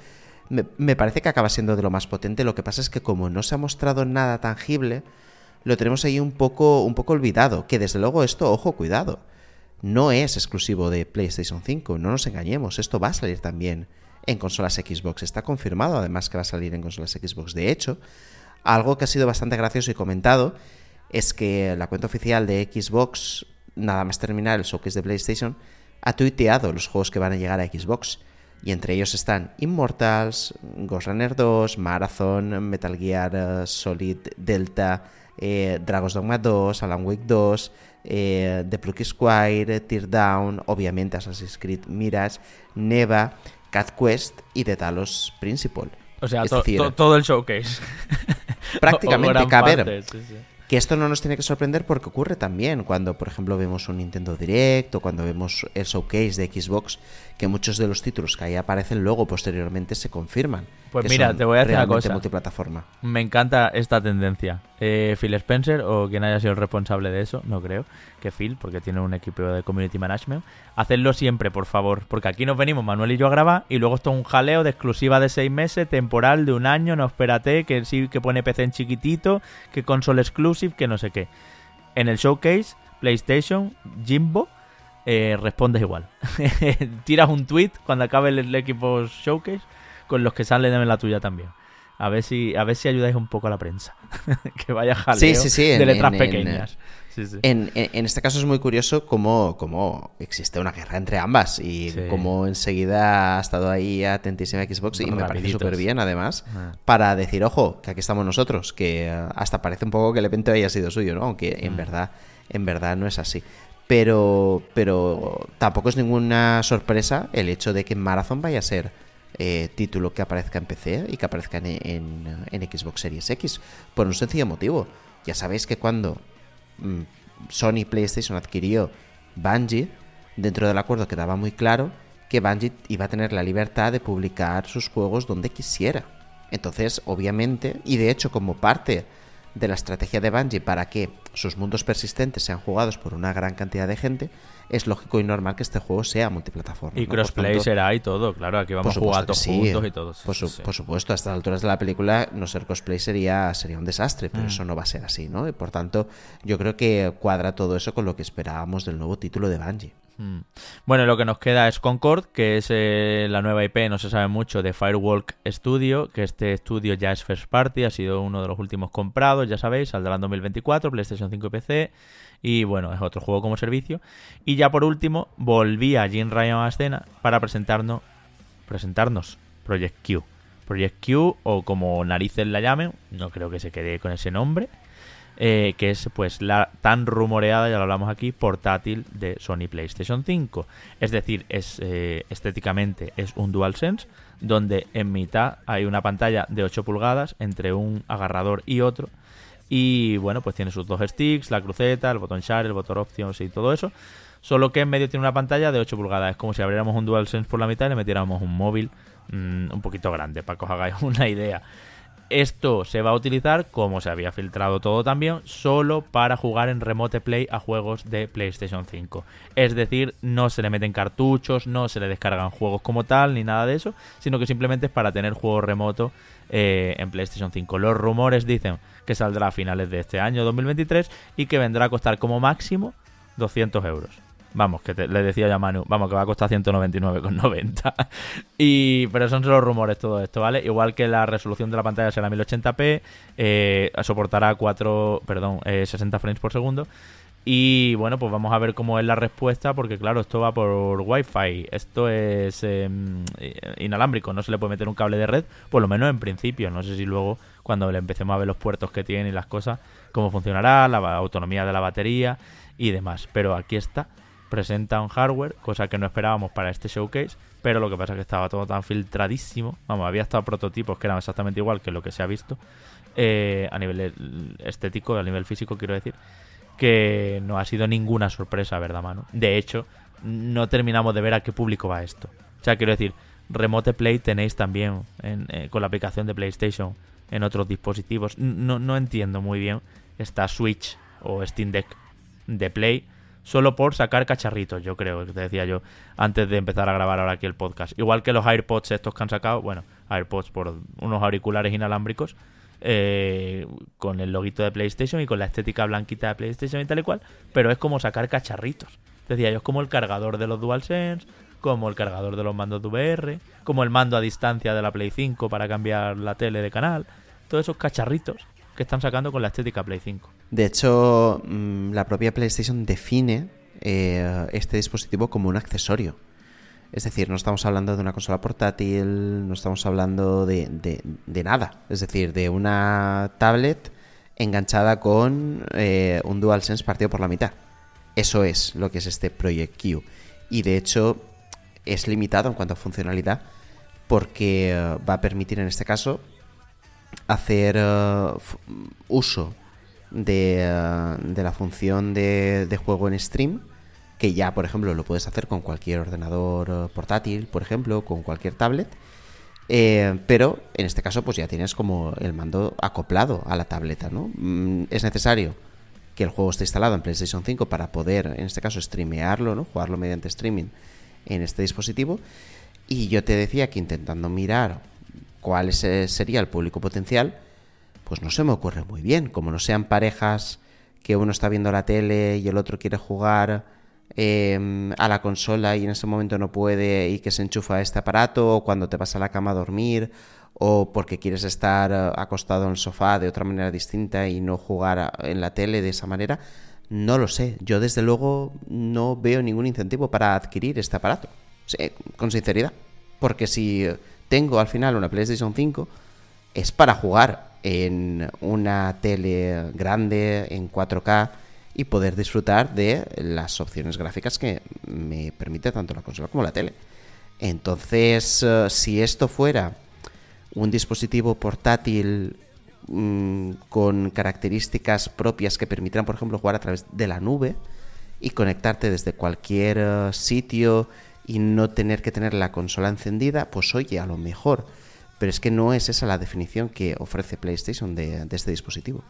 me, me parece que acaba siendo de lo más potente. Lo que pasa es que como no se ha mostrado nada tangible, lo tenemos ahí un poco, un poco olvidado. Que desde luego esto, ojo, cuidado. No es exclusivo de PlayStation 5, no nos engañemos. Esto va a salir también en consolas Xbox. Está confirmado además que va a salir en consolas Xbox. De hecho, algo que ha sido bastante gracioso y comentado es que la cuenta oficial de Xbox, nada más terminar el showcase de PlayStation, ha tuiteado los juegos que van a llegar a Xbox. Y entre ellos están Immortals, Ghost Runner 2, Marathon, Metal Gear eh, Solid Delta, eh, Dragon's Dogma 2, Alan Wake 2, eh, The Plucky Squire, Teardown, obviamente Assassin's Creed Mirage, Neva, Cat Quest y The Talos Principle. O sea, Es to- decir, to- todo el showcase. Prácticamente, parte, sí, sí. que esto no nos tiene que sorprender porque ocurre también cuando, por ejemplo, vemos un Nintendo Direct o cuando vemos el showcase de Xbox, que muchos de los títulos que ahí aparecen luego posteriormente se confirman. Pues que mira, son te voy a decir una cosa. multiplataforma. Me encanta esta tendencia. Eh, Phil Spencer, o quien haya sido el responsable de eso, no creo que Phil, porque tiene un equipo de community management. Hacedlo siempre, por favor, porque aquí nos venimos Manuel y yo a grabar y luego esto es un jaleo de exclusiva de seis meses, temporal de un año, no espérate, que sí que pone PC en chiquitito, que console exclusive, que no sé qué. En el showcase, PlayStation, Jimbo, eh, respondes igual. Tiras un tweet cuando acabe el, el equipo showcase con los que salen en la tuya también. A ver si, a ver si ayudáis un poco a la prensa. que vaya jaleo Sí, sí, sí, de en- letras en- pequeñas. En, en- este caso es muy curioso cómo, cómo existe una guerra entre ambas y cómo enseguida ha estado ahí atentísima Xbox y me parece súper bien además Ah. para decir, ojo, que aquí estamos nosotros, que eh, hasta parece un poco que el evento haya sido suyo, ¿no? Aunque en Mm. verdad, en verdad no es así. Pero, pero tampoco es ninguna sorpresa el hecho de que Marathon vaya a ser eh, título que aparezca en PC y que aparezca en, Xbox Series X. Por un sencillo motivo. Ya sabéis que cuando mm, Sony PlayStation adquirió Bungie, dentro del acuerdo quedaba muy claro que Bungie iba a tener la libertad de publicar sus juegos donde quisiera. Entonces, obviamente, y de hecho como parte de la estrategia de Bungie para que sus mundos persistentes sean jugados por una gran cantidad de gente, es lógico y normal que este juego sea multiplataforma. Y ¿no? Crossplay tanto, será y todo, claro. Aquí vamos a jugar todos sí. juntos y todo. sí, Por, sí, su- sí. por supuesto, a estas alturas de la película no ser cosplay sería, sería un desastre, pero Mm. eso no va a ser así, ¿no? Y por tanto, yo creo que cuadra todo eso con lo que esperábamos del nuevo título de Bungie. Mm. Bueno, lo que nos queda es Concord, que es eh, la nueva IP, no se sabe mucho, de Firewalk Studio, que este estudio ya es first party, ha sido uno de los últimos comprados, ya sabéis, saldrá en 2024, PlayStation 5 y PC, y bueno, es otro juego como servicio. Y ya por último, volvía Jim Ryan a escena para presentarnos, presentarnos Project Q. Project Q, o como narices la llamen, no creo que se quede con ese nombre, eh, que es pues la tan rumoreada, ya lo hablamos aquí, portátil de Sony PlayStation 5. Es decir, es eh, estéticamente es un DualSense donde en mitad hay una pantalla de 8 pulgadas entre un agarrador y otro. Y bueno, pues tiene sus dos sticks, la cruceta, el botón share, el botón options y todo eso. Solo que en medio tiene una pantalla de 8 pulgadas. Es como si abriéramos un DualSense por la mitad y le metiéramos un móvil mm, un poquito grande, para que os hagáis una idea. Esto se va a utilizar, como se había filtrado todo también, solo para jugar en Remote Play a juegos de PlayStation 5. Es decir, no se le meten cartuchos, no se le descargan juegos como tal, ni nada de eso, sino que simplemente es para tener juego remoto eh, en PlayStation 5. Los rumores dicen que saldrá a finales de este año 2023 y que vendrá a costar como máximo 200 euros. Vamos, que le decía ya a Manu, vamos, que va a costar 199,90. y Pero son solo rumores todo esto, ¿vale? Igual que la resolución de la pantalla será 1080p, eh, soportará 4, perdón, 60 eh, frames por segundo. Y bueno, pues vamos a ver cómo es la respuesta, porque claro, esto va por Wi-Fi, esto es em, inalámbrico, no se le puede meter un cable de red, por lo menos en principio. No sé si luego, cuando le empecemos a ver los puertos que tiene y las cosas, cómo funcionará, la autonomía de la batería y demás. Pero aquí está presenta un hardware, cosa que no esperábamos para este showcase, pero lo que pasa es que estaba todo tan filtradísimo, vamos, había estado prototipos que eran exactamente igual que lo que se ha visto, eh, a nivel estético, a nivel físico quiero decir, que no ha sido ninguna sorpresa, ¿verdad, mano? De hecho, no terminamos de ver a qué público va esto. O sea, quiero decir, Remote Play tenéis también eh, con la aplicación de PlayStation en otros dispositivos. No, no entiendo muy bien esta Switch o Steam Deck de Play solo por sacar cacharritos, yo creo, que te decía yo antes de empezar a grabar ahora aquí el podcast. Igual que los AirPods estos que han sacado, bueno, AirPods por unos auriculares inalámbricos, eh, con el loguito de PlayStation y con la estética blanquita de PlayStation y tal y cual, pero es como sacar cacharritos. Decía yo, es como el cargador de los DualSense, como el cargador de los mandos de VR, como el mando a distancia de la Play 5 para cambiar la tele de canal, todos esos cacharritos que están sacando con la estética Play 5. De hecho, mm, la propia PlayStation define eh, este dispositivo como un accesorio. Es decir, no estamos hablando de una consola portátil, no estamos hablando de, nada. Es decir, de una tablet enganchada con eh, un DualSense partido por la mitad. Eso es lo que es este Project Q. Y de hecho es limitado en cuanto a funcionalidad porque eh, va a permitir en este caso hacer uh, uso de, uh, de, la función de, juego en stream, que ya, por ejemplo, lo puedes hacer con cualquier ordenador uh, portátil, por ejemplo, con cualquier tablet. Eh, pero en este caso, pues ya tienes como el mando acoplado a la tableta, ¿no? Mm, es necesario que el juego esté instalado en PlayStation 5 para poder, en este caso, streamearlo, ¿no? Jugarlo mediante streaming en este dispositivo. Y yo te decía que intentando mirar cuál sería el público potencial, pues no se me ocurre muy bien. Como no sean parejas que uno está viendo la tele y el otro quiere jugar em, a la consola y en ese momento no puede y que se enchufa este aparato, o cuando te vas a la cama a dormir, o porque quieres estar eh, acostado en el sofá de otra manera distinta y no jugar en la tele de esa manera, no lo sé. Yo desde luego no veo ningún incentivo para adquirir este aparato, con sinceridad. Porque si tengo al final una PlayStation 5 es para jugar en una tele grande en 4K y poder disfrutar de las opciones gráficas que me permite tanto la consola como la tele. Entonces, eh, si esto fuera un dispositivo portátil mm, con características propias que permitieran, por ejemplo, jugar a través de la nube y conectarte desde cualquier eh, sitio y no tener que tener la consola encendida, pues oye, a lo mejor. Pero es que no es esa la definición que ofrece PlayStation de, este dispositivo.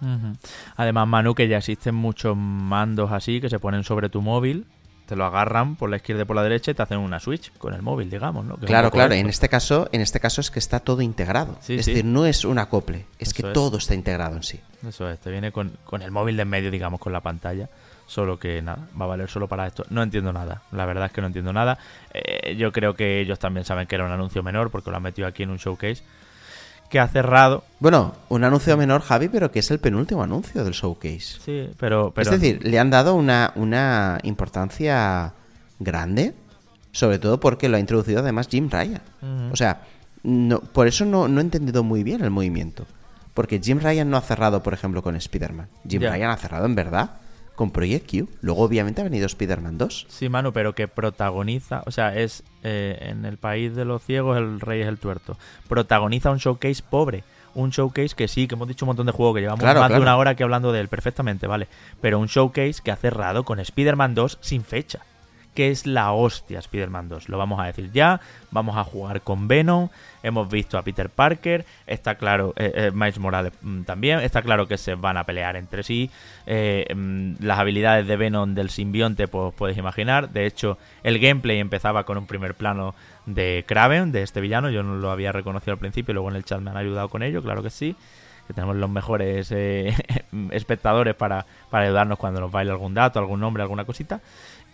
Además, Manu, que ya existen muchos mandos así que se ponen sobre tu móvil, te lo agarran por la izquierda y por la derecha y te hacen una Switch con el móvil, digamos, ¿no? claro, claro. En este caso, en este caso es que está todo integrado. es decir, no es un acople, es que todo está integrado en sí. Eso es, te viene con, con el móvil de en medio, digamos, con la pantalla. Solo que nada, va a valer solo para esto. No entiendo nada, la verdad es que no entiendo nada. Eh, yo creo que ellos también saben que era un anuncio menor porque lo han metido aquí en un showcase que ha cerrado. Bueno, un anuncio menor, Javi, pero que es el penúltimo anuncio del showcase. Sí, pero. pero... Es decir, le han dado una, una importancia grande, sobre todo porque lo ha introducido además Jim Ryan. O sea, no, por eso no, no, he entendido muy bien el movimiento. Porque Jim Ryan no ha cerrado, por ejemplo, con Spider-Man. Jim Ryan ha cerrado en verdad con Project Q. Luego, obviamente, ha venido Spider-Man 2. Sí, Manu, pero que protagoniza, o sea, es eh, en el país de los ciegos el rey es el tuerto. Protagoniza un showcase pobre. Un showcase que sí, que hemos dicho un montón de juegos, que llevamos más de una hora aquí hablando de él perfectamente, ¿vale? Pero un showcase que ha cerrado con Spider-Man 2 sin fecha que es la hostia Spider-Man 2. Lo vamos a decir ya. Vamos a jugar con Venom. Hemos visto a Peter Parker. Está claro, eh, eh, Miles Morales mm, también. Está claro que se van a pelear entre sí. Eh, mm, las habilidades de Venom del simbionte, pues puedes imaginar. De hecho, el gameplay empezaba con un primer plano de Kraven, de este villano. Yo no lo había reconocido al principio. Luego en el chat me han ayudado con ello, claro que sí que tenemos los mejores espectadores para, para ayudarnos cuando nos baila algún dato, algún nombre, alguna cosita.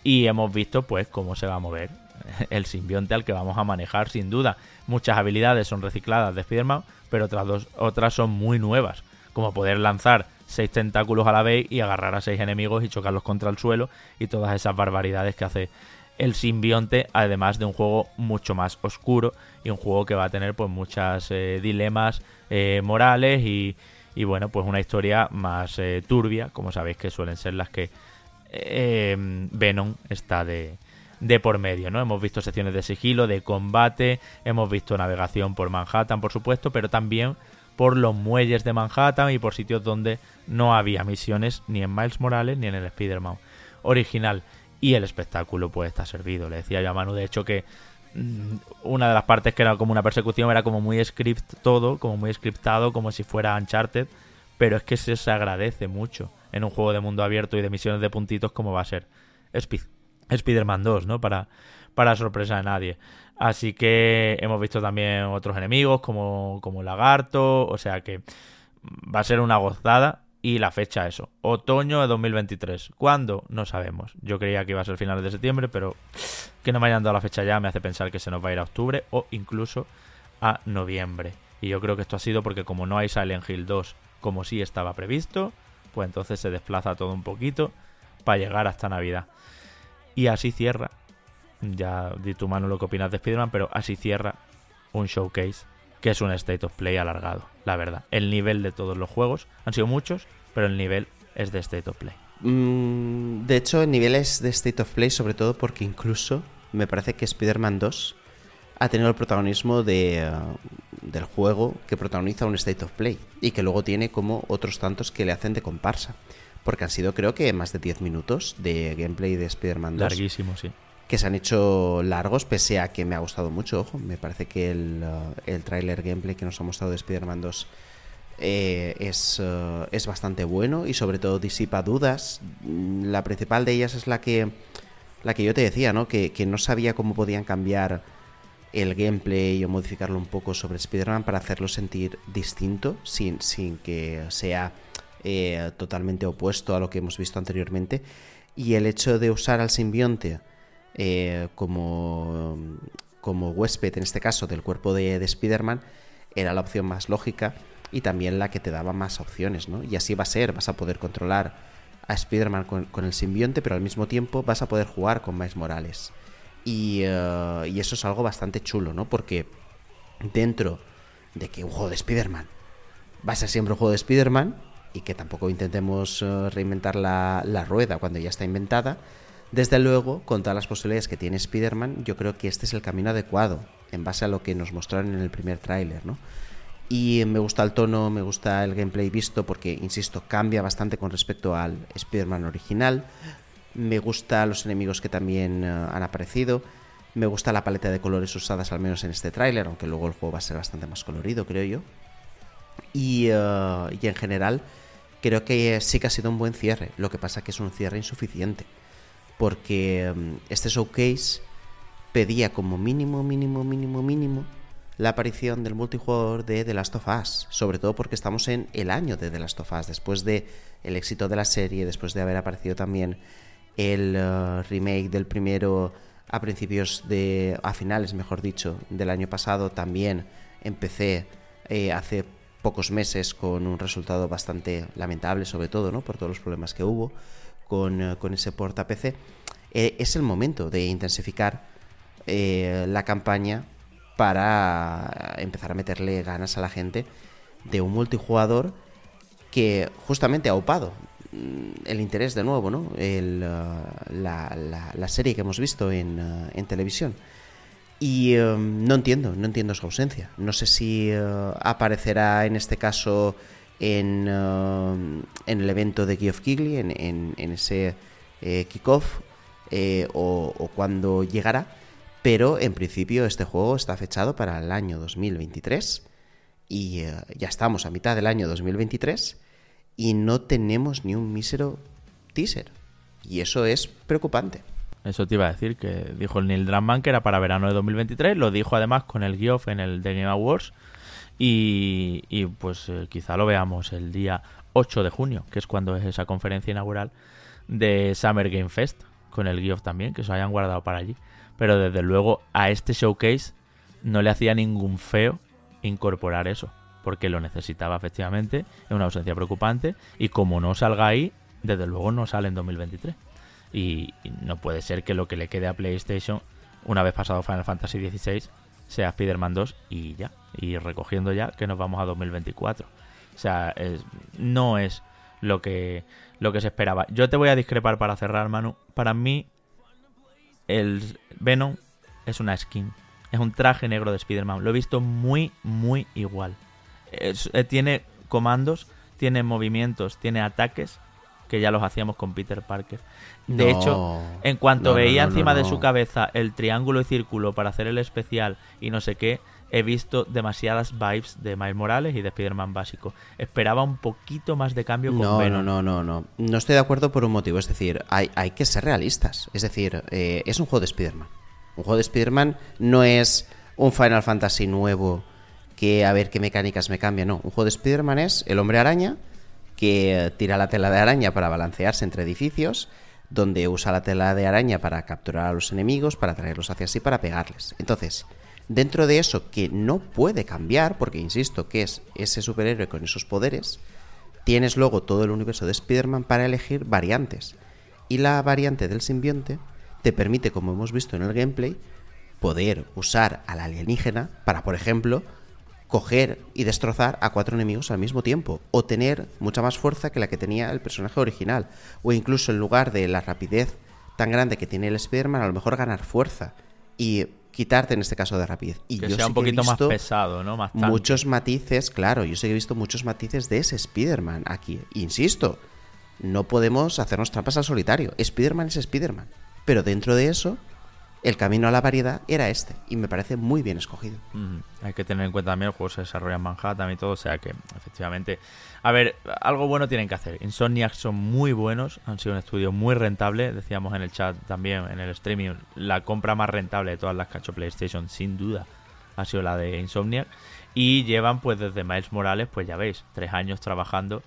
Y hemos visto pues cómo se va a mover el simbionte al que vamos a manejar sin duda. Muchas habilidades son recicladas de Spider-Man, pero otras, dos, otras son muy nuevas, como poder lanzar seis tentáculos a la vez y agarrar a seis enemigos y chocarlos contra el suelo y todas esas barbaridades que hace el simbionte, además de un juego mucho más oscuro y un juego que va a tener pues muchas eh, dilemas eh, morales y, y, bueno, pues una historia más eh, turbia, como sabéis que suelen ser las que Em, Venom está de, de por medio, ¿no? Hemos visto secciones de sigilo, de combate, hemos visto navegación por Manhattan, por supuesto, pero también por los muelles de Manhattan y por sitios donde no había misiones ni en Miles Morales ni en el Spider-Man original. Y el espectáculo pues está servido. Le decía yo a Manu, de hecho, que mm, una de las partes que era como una persecución era como muy script todo, como muy scriptado, como si fuera Uncharted, pero es que se, agradece mucho en un juego de mundo abierto y de misiones de puntitos como va a ser Spider-Man 2, ¿no? Para, para sorpresa de nadie. Así que hemos visto también otros enemigos como, como Lagarto, o sea que va a ser una gozada. Y la fecha, eso, otoño de 2023. ¿Cuándo? No sabemos. Yo creía que iba a ser finales de septiembre, pero que no me hayan dado la fecha ya me hace pensar que se nos va a ir a octubre o incluso a noviembre. Y yo creo que esto ha sido porque como no hay Silent Hill 2 como sí estaba previsto, pues entonces se desplaza todo un poquito para llegar hasta Navidad. Y así cierra, ya di tu mano lo que opinas de Spider-Man, pero así cierra un showcase que es un State of Play alargado, la verdad. El nivel de todos los juegos, han sido muchos, pero el nivel es de State of Play. Mm, de hecho, el nivel es de State of Play sobre todo porque incluso me parece que Spider-Man 2 ha tenido el protagonismo de, eh, del juego que protagoniza un State of Play y que luego tiene como otros tantos que le hacen de comparsa. Porque han sido creo que más de 10 minutos de gameplay de Spider-Man 2. Larguísimo, sí. Que se han hecho largos, pese a que me ha gustado mucho, ojo. Me parece que el, uh, el tráiler gameplay que nos ha mostrado de Spider-Man 2 eh, es, uh, es bastante bueno y sobre todo disipa dudas. La principal de ellas es la que, la que yo te decía, ¿no? Que, que no sabía cómo podían cambiar el gameplay o modificarlo un poco sobre Spider-Man para hacerlo sentir distinto sin, sin que sea eh, totalmente opuesto a lo que hemos visto anteriormente. Y el hecho de usar al simbionte eh, como, como huésped, en este caso, del cuerpo de, de Spider-Man, era la opción más lógica y también la que te daba más opciones, ¿no? Y así va a ser, vas a poder controlar a Spider-Man con, el simbionte, pero al mismo tiempo vas a poder jugar con Miles Morales. Eh, y, eso es algo bastante chulo, ¿no? Porque dentro de que un juego de Spider-Man va a ser siempre un juego de Spider-Man y que tampoco intentemos eh, reinventar la, la, rueda cuando ya está inventada, desde luego, con todas las posibilidades que tiene Spider-Man, yo creo que este es el camino adecuado en base a lo que nos mostraron en el primer tráiler, ¿no? Y me gusta el tono, me gusta el gameplay visto porque, insisto, cambia bastante con respecto al Spider-Man original. Me gusta los enemigos que también eh, han aparecido. Me gusta la paleta de colores usadas al menos en este tráiler, aunque luego el juego va a ser bastante más colorido, creo yo. Y, eh, y, en general creo que sí que ha sido un buen cierre. Lo que pasa que es un cierre insuficiente. Porque mm, este showcase pedía como mínimo, mínimo, mínimo, mínimo la aparición del multijugador de The Last of Us, sobre todo porque estamos en el año de The Last of Us, después de el éxito de la serie, después de haber aparecido también el uh, remake del primero a principios de. a finales, mejor dicho, del año pasado. También empecé eh, hace pocos meses con un resultado bastante lamentable, sobre todo, ¿no? Por todos los problemas que hubo con, uh, con ese porta PC. Eh, es el momento de intensificar eh, la campaña para empezar a meterle ganas a la gente de un multijugador que justamente ha upado Mm, el interés de nuevo, ¿no? El, uh, la, serie que hemos visto en, uh, televisión. Y um, no entiendo, no entiendo su ausencia. No sé si uh, aparecerá en este caso en, el evento de Geoff Keighley, en, en, ese eh, kickoff, eh, o, o cuándo llegará, pero en principio este juego está fechado para el año 2023 y ya estamos a mitad del año 2023 y no tenemos ni un mísero teaser. Y eso es preocupante. Eso te iba a decir, que dijo el Neil Druckmann que era para verano de 2023, lo dijo además con el Geoff en el The Game Awards y, pues eh, quizá lo veamos el día 8 de junio, que es cuando es esa conferencia inaugural de Summer Game Fest, con el Geoff también, que se hayan guardado para allí. Pero desde luego a este showcase no le hacía ningún feo incorporar eso, porque lo necesitaba efectivamente, es una ausencia preocupante y como no salga ahí, desde luego no sale en 2023. Y, y no puede ser que lo que le quede a PlayStation, una vez pasado Final Fantasy XVI, sea Spider-Man 2 y ya, y recogiendo ya que nos vamos a 2024. O sea, no es lo que, lo que se esperaba. Yo te voy a discrepar para cerrar, Manu. Para mí, el Venom es una skin. Es un traje negro de Spider-Man. Lo he visto muy, muy igual. Es- eh, tiene comandos, tiene movimientos, tiene ataques que ya los hacíamos con Peter Parker. De No. hecho, en cuanto No, veía no, encima de su cabeza el triángulo y círculo para hacer el especial y no sé qué, he visto demasiadas vibes de Miles Morales y de Spider-Man básico. Esperaba un poquito más de cambio con No, no, no, no, no. No estoy de acuerdo por un motivo. Es decir, hay, hay que ser realistas. Es decir, eh, es un juego de Spider-Man. Un juego de Spider-Man no es un Final Fantasy nuevo que a ver qué mecánicas me cambia. No, un juego de Spider-Man es el hombre araña que tira la tela de araña para balancearse entre edificios, donde usa la tela de araña para capturar a los enemigos, para traerlos hacia sí, para pegarles. Entonces, dentro de eso que no puede cambiar, porque insisto que es ese superhéroe con esos poderes, tienes luego todo el universo de Spider-Man para elegir variantes. Y la variante del simbionte te permite, como hemos visto en el gameplay, poder usar al alienígena para, por ejemplo, coger y destrozar a cuatro enemigos al mismo tiempo, o tener mucha más fuerza que la que tenía el personaje original, o incluso en lugar de la rapidez tan grande que tiene el Spider-Man, a lo mejor ganar fuerza y quitarte en este caso de rapidez. Y que yo sea sí un que he poquito más pesado, ¿no? Más muchos matices, claro, yo sí que he visto muchos matices de ese Spider-Man aquí. Insisto, no podemos hacernos trampas al solitario. Spider-Man es Spider-Man. Pero dentro de eso, el camino a la variedad era este. Y me parece muy bien escogido. Hay que tener en cuenta también el juego se desarrolla en Manhattan y todo, o sea que efectivamente, a ver, algo bueno tienen que hacer. Insomniac son muy buenos, han sido un estudio muy rentable, decíamos en el chat también, en el streaming, la compra más rentable de todas las cacho PlayStation, sin duda, ha sido la de Insomniac y llevan pues desde Miles Morales, pues ya veis, tres años trabajando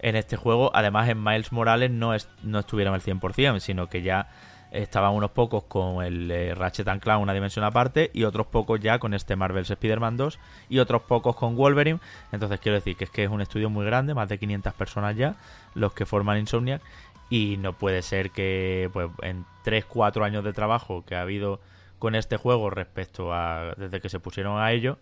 en este juego. Además, en Miles Morales no, es, no estuvieron al 100%, sino que ya estaban unos pocos con el eh, Ratchet and Clank una dimensión aparte y otros pocos ya con este Marvel's Spider-Man 2 y otros pocos con Wolverine. Entonces quiero decir que es que es un estudio muy grande, más de 500 personas ya, los que forman Insomniac y no puede ser que pues en 3 4 años de trabajo que ha habido con este juego respecto a desde que se pusieron a ello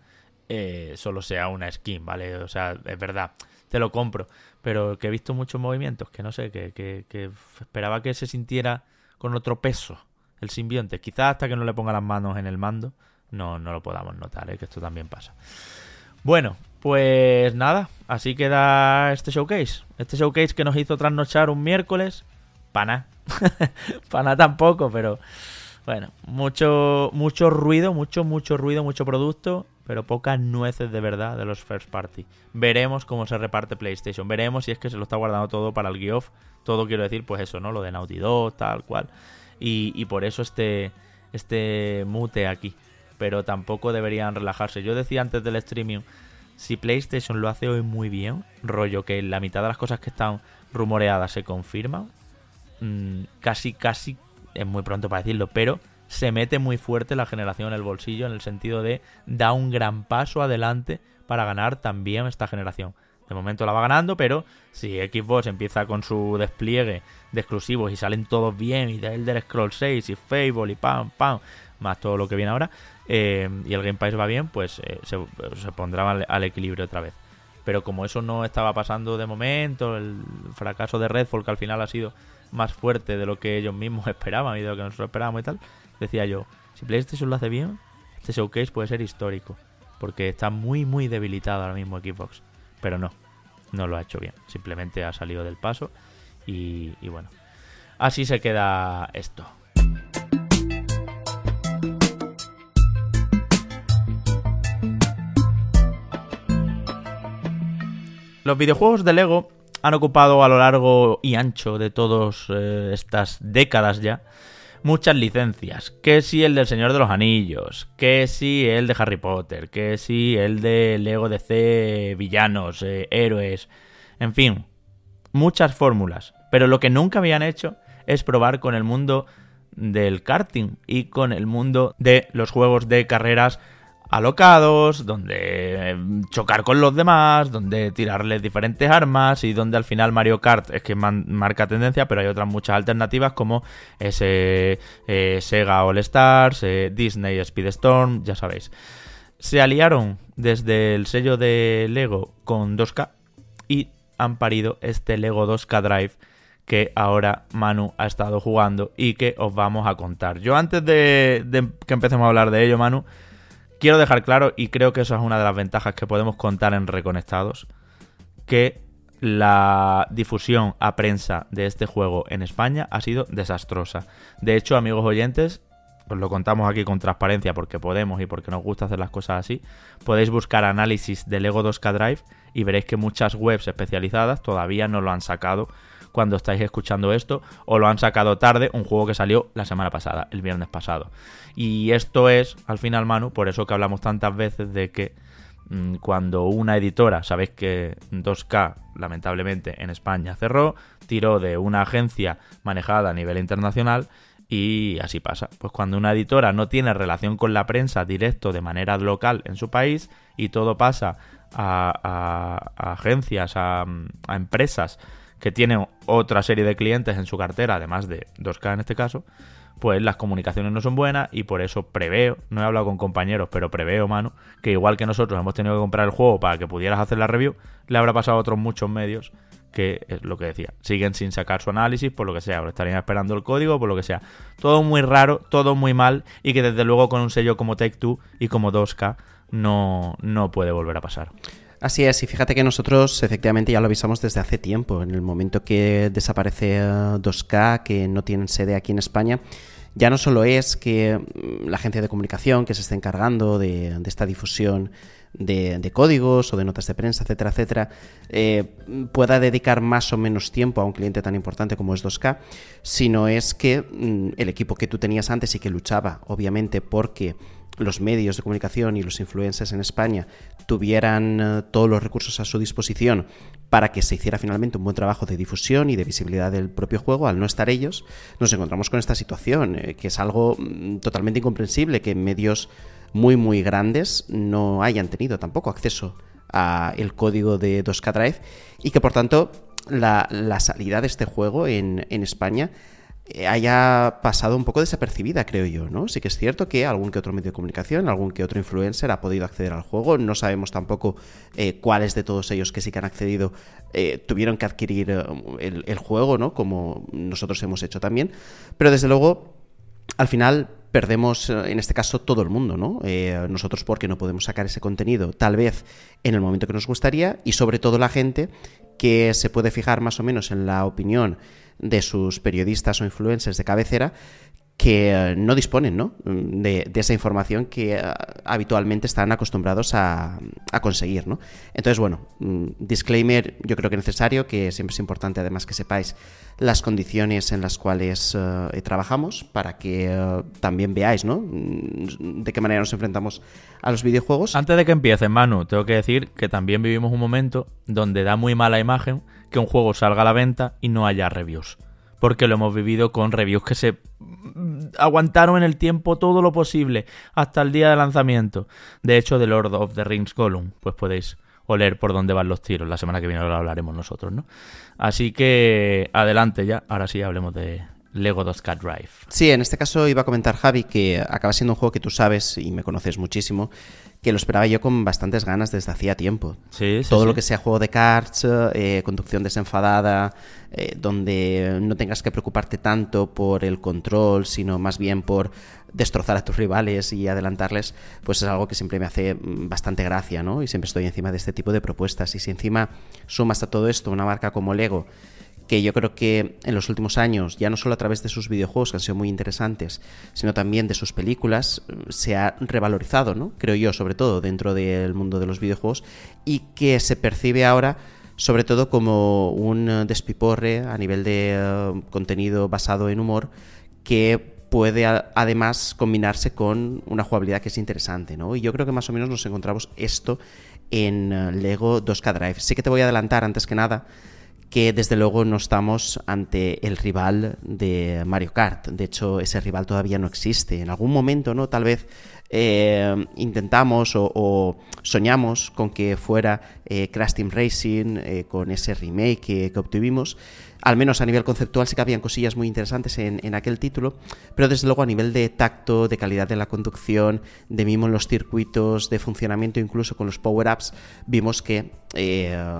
eh, solo sea una skin, ¿vale? O sea, es verdad, te lo compro, pero que he visto muchos movimientos que no sé, que, que, que esperaba que se sintiera con otro peso el simbionte. Quizás hasta que no le ponga las manos en el mando no, no lo podamos notar, ¿eh? que esto también pasa. Bueno, pues nada, así queda este showcase. Este showcase que nos hizo trasnochar un miércoles. Pana. Pana tampoco, pero bueno, mucho, mucho ruido, mucho, mucho ruido, mucho producto, pero pocas nueces de verdad de los first party. Veremos cómo se reparte PlayStation. Veremos si es que se lo está guardando todo para el Geoff. Todo quiero decir, pues eso, ¿no? Lo de Naughty Dog, tal cual. Y, y por eso este, este mute aquí. Pero tampoco deberían relajarse. Yo decía antes del streaming, si PlayStation lo hace hoy muy bien, rollo que la mitad de las cosas que están rumoreadas se confirman, mmm, casi, casi, es muy pronto para decirlo, pero se mete muy fuerte la generación en el bolsillo en el sentido de da un gran paso adelante para ganar también esta generación. De momento la va ganando, pero si Xbox empieza con su despliegue de exclusivos y salen todos bien, y de Elder Scrolls 6 y Fable y pam, pam, más todo lo que viene ahora, eh, y el Game Pass va bien, pues eh, se, pondrá al, al, equilibrio otra vez. Pero como eso no estaba pasando de momento, el fracaso de Redfall, que al final ha sido más fuerte de lo que ellos mismos esperaban y de lo que nosotros esperábamos y tal, decía yo, si PlayStation lo hace bien, este showcase puede ser histórico, porque está muy, muy debilitado ahora mismo Xbox. Pero no, no lo ha hecho bien, simplemente ha salido del paso y, bueno, así se queda esto. Los videojuegos de Lego han ocupado a lo largo y ancho de todas eh, estas décadas ya muchas licencias. Que si el del Señor de los Anillos, que si el de Harry Potter, que si el de Lego DC, villanos, eh, héroes, en fin, muchas fórmulas. Pero lo que nunca habían hecho es probar con el mundo del karting y con el mundo de los juegos de carreras alocados, donde eh, chocar con los demás, donde tirarles diferentes armas y donde al final Mario Kart es que marca tendencia, pero hay otras muchas alternativas como ese eh, Sega All Stars, eh, Disney Speedstorm, ya sabéis. Se aliaron desde el sello de Lego con 2K y han parido este Lego 2K Drive que ahora Manu ha estado jugando y que os vamos a contar. Yo antes de, de que empecemos a hablar de ello, Manu, quiero dejar claro, y creo que eso es una de las ventajas que podemos contar en Reconectados, que la difusión a prensa de este juego en España ha sido desastrosa. De hecho, amigos oyentes, os lo contamos aquí con transparencia porque podemos y porque nos gusta hacer las cosas así, podéis buscar análisis de Lego 2K Drive y veréis que muchas webs especializadas todavía no lo han sacado cuando estáis escuchando esto o lo han sacado tarde, un juego que salió la semana pasada, el viernes pasado. Y esto es, al final, Manu, por eso que hablamos tantas veces de que mm, cuando una editora, sabéis que 2K lamentablemente en España cerró, tiró de una agencia manejada a nivel internacional y así pasa. Pues cuando una editora no tiene relación con la prensa directo de manera local en su país y todo pasa a, agencias, a, a empresas que tienen otra serie de clientes en su cartera, además de 2K en este caso, pues las comunicaciones no son buenas y por eso preveo, no he hablado con compañeros, pero preveo, mano, que igual que nosotros hemos tenido que comprar el juego para que pudieras hacer la review, le habrá pasado a otros muchos medios que es lo que decía, siguen sin sacar su análisis por lo que sea, o estarían esperando el código, por lo que sea. Todo muy raro, todo muy mal y que desde luego con un sello como Take Two y como 2K no, no puede volver a pasar. Así es, y fíjate que nosotros efectivamente ya lo avisamos desde hace tiempo, en el momento que desaparece 2K, eh, que no tienen sede aquí en España, ya no solo es que mm, la agencia de comunicación que se esté encargando de, esta difusión de, códigos o de notas de prensa, etcétera, etcétera, eh, pueda dedicar más o menos tiempo a un cliente tan importante como es 2K, sino es que mm, el equipo que tú tenías antes y que luchaba, obviamente, porque los medios de comunicación y los influencers en España tuvieran eh, todos los recursos a su disposición para que se hiciera finalmente un buen trabajo de difusión y de visibilidad del propio juego, al no estar ellos, nos encontramos con esta situación, eh, que es algo mm, totalmente incomprensible que medios muy muy grandes no hayan tenido tampoco acceso al código de 2K Drive y que por tanto la, salida de este juego en, en España haya pasado un poco desapercibida, creo yo, ¿no? Sí que es cierto que algún que otro medio de comunicación, algún que otro influencer ha podido acceder al juego, no sabemos tampoco eh, cuáles de todos ellos que sí que han accedido eh, tuvieron que adquirir el, juego, ¿no? Como nosotros hemos hecho también, pero desde luego, al final perdemos en este caso todo el mundo, ¿no? nosotros porque no podemos sacar ese contenido tal vez en el momento que nos gustaría y sobre todo la gente que se puede fijar más o menos en la opinión de sus periodistas o influencers de cabecera que eh, no disponen ¿no? De, esa información que eh, habitualmente están acostumbrados a, conseguir. ¿no? Entonces, bueno, mm, disclaimer yo creo que necesario, que siempre es importante además que sepáis las condiciones en las cuales eh, trabajamos para que también veáis ¿no? Mm, de qué manera nos enfrentamos a los videojuegos. Antes de que empiece, Manu, tengo que decir que también vivimos un momento donde da muy mala imagen que un juego salga a la venta y no haya reviews. Porque lo hemos vivido con reviews que se aguantaron en el tiempo todo lo posible hasta el día de lanzamiento. De hecho, de Lord of the Rings Column, pues podéis oler por dónde van los tiros. La semana que viene lo hablaremos nosotros, ¿no? Así que adelante ya, ahora sí hablemos de Lego 2K Drive. Sí, en este caso iba a comentar Javi que acaba siendo un juego que tú sabes y me conoces muchísimo, que lo esperaba yo con bastantes ganas desde hacía tiempo. Sí, Todo lo que sea juego de cards, eh, conducción desenfadada, eh, donde no tengas que preocuparte tanto por el control, sino más bien por destrozar a tus rivales y adelantarles, pues es algo que siempre me hace bastante gracia, ¿no? Y siempre estoy encima de este tipo de propuestas. Y si encima sumas a todo esto una marca como Lego, que yo creo que en los últimos años, ya no solo a través de sus videojuegos, que han sido muy interesantes, sino también de sus películas, se ha revalorizado, ¿no? Creo yo, sobre todo dentro del mundo de los videojuegos, y que se percibe ahora sobre todo como un despiporre a nivel de eh, contenido basado en humor que puede además combinarse con una jugabilidad que es interesante, ¿no? Y yo creo que más o menos nos encontramos esto en eh, Lego 2K Drive. Sí que te voy a adelantar antes que nada que desde luego no estamos ante el rival de Mario Kart. De hecho, ese rival todavía no existe. En algún momento, ¿no? Tal vez eh, intentamos o, soñamos con que fuera eh, Crash Team Racing, eh, con ese remake que, obtuvimos. Al menos a nivel conceptual sí que habían cosillas muy interesantes en, aquel título, pero desde luego a nivel de tacto, de calidad de la conducción, de mismo en los circuitos, de funcionamiento, incluso con los power-ups, vimos que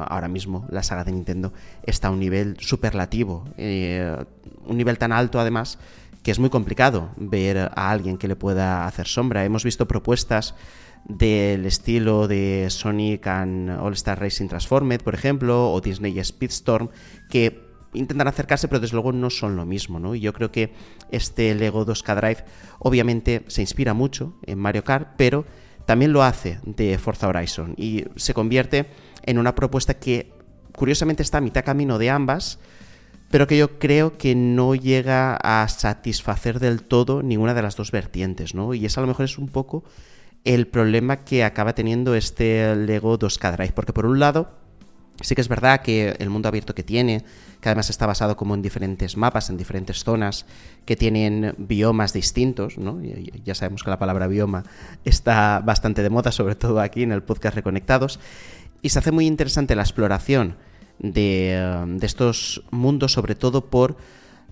ahora mismo la saga de Nintendo está a un nivel superlativo, un nivel tan alto además que es muy complicado ver a alguien que le pueda hacer sombra. Hemos visto propuestas del estilo de Sonic and All Star Racing Transformed, por ejemplo, o Disney Speedstorm, que intentan acercarse, pero desde luego no son lo mismo, ¿no? Y yo creo que este Lego 2K Drive obviamente se inspira mucho en Mario Kart, pero también lo hace de Forza Horizon y se convierte en una propuesta que curiosamente está a mitad camino de ambas, pero que yo creo que no llega a satisfacer del todo ninguna de las dos vertientes, ¿no? Y eso a lo mejor es un poco el problema que acaba teniendo este Lego 2K Drive, porque por un lado, sí que es verdad que el mundo abierto que tiene, que además está basado como en diferentes mapas, en diferentes zonas, que tienen biomas distintos, ¿no? Ya sabemos que la palabra bioma está bastante de moda, sobre todo aquí en el podcast Reconectados, y se hace muy interesante la exploración de, de estos mundos, sobre todo por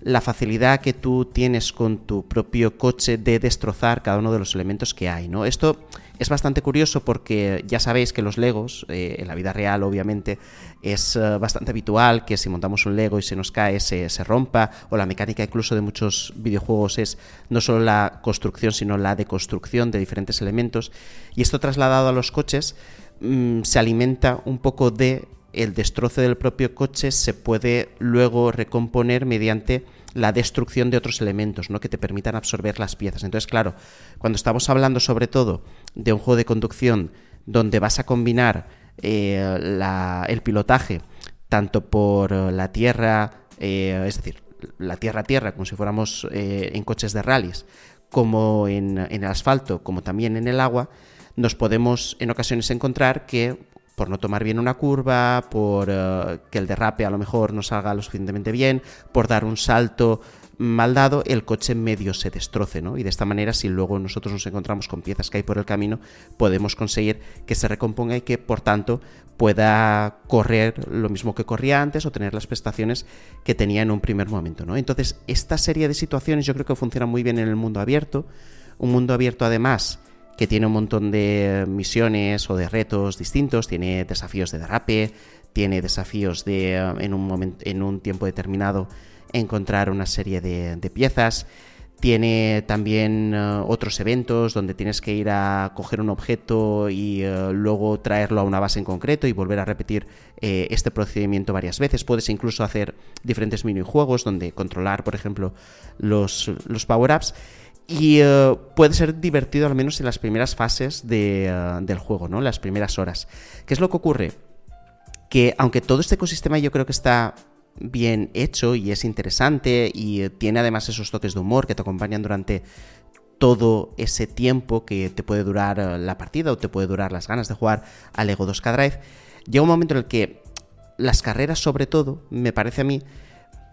la facilidad que tú tienes con tu propio coche de destrozar cada uno de los elementos que hay, ¿no? Esto es bastante curioso porque ya sabéis que los Legos, eh, en la vida real obviamente, es eh, bastante habitual que si montamos un Lego y se nos cae se, se, rompa, o la mecánica incluso de muchos videojuegos es no solo la construcción, sino la deconstrucción de diferentes elementos. Y esto trasladado a los coches mm, se alimenta un poco de el destrozo del propio coche se puede luego recomponer mediante la destrucción de otros elementos, ¿no? que te permitan absorber las piezas. Entonces, claro, cuando estamos hablando sobre todo de un juego de conducción donde vas a combinar eh, el pilotaje tanto por la tierra, eh, es decir, la tierra a tierra, como si fuéramos eh, en coches de rallies, como en, en el asfalto, como también en el agua, nos podemos en ocasiones encontrar que por no tomar bien una curva, por eh, que el derrape a lo mejor no salga lo suficientemente bien, por dar un salto mal dado, el coche medio se destroce, ¿no? Y de esta manera, si luego nosotros nos encontramos con piezas que hay por el camino, podemos conseguir que se recomponga y que, por tanto, pueda correr lo mismo que corría antes o tener las prestaciones que tenía en un primer momento, ¿no? Entonces, esta serie de situaciones yo creo que funciona muy bien en el mundo abierto, un mundo abierto además que tiene un montón de misiones o de retos distintos, tiene desafíos de derrape, tiene desafíos de eh, en un, momento, en un tiempo determinado encontrar una serie de, piezas, tiene también eh, otros eventos donde tienes que ir a coger un objeto y eh, luego traerlo a una base en concreto y volver a repetir este procedimiento varias veces. Puedes incluso hacer diferentes minijuegos donde controlar, por ejemplo, los, los power-ups. Y eh, puede ser divertido al menos en las primeras fases eh, del juego, ¿no? Las primeras horas. ¿Qué es lo que ocurre? Que aunque todo este ecosistema yo creo que está bien hecho y es interesante y tiene además esos toques de humor que te acompañan durante todo ese tiempo que te puede durar eh, la partida o te puede durar las ganas de jugar al Lego 2K Drive, llega un momento en el que las carreras sobre todo, me parece a mí,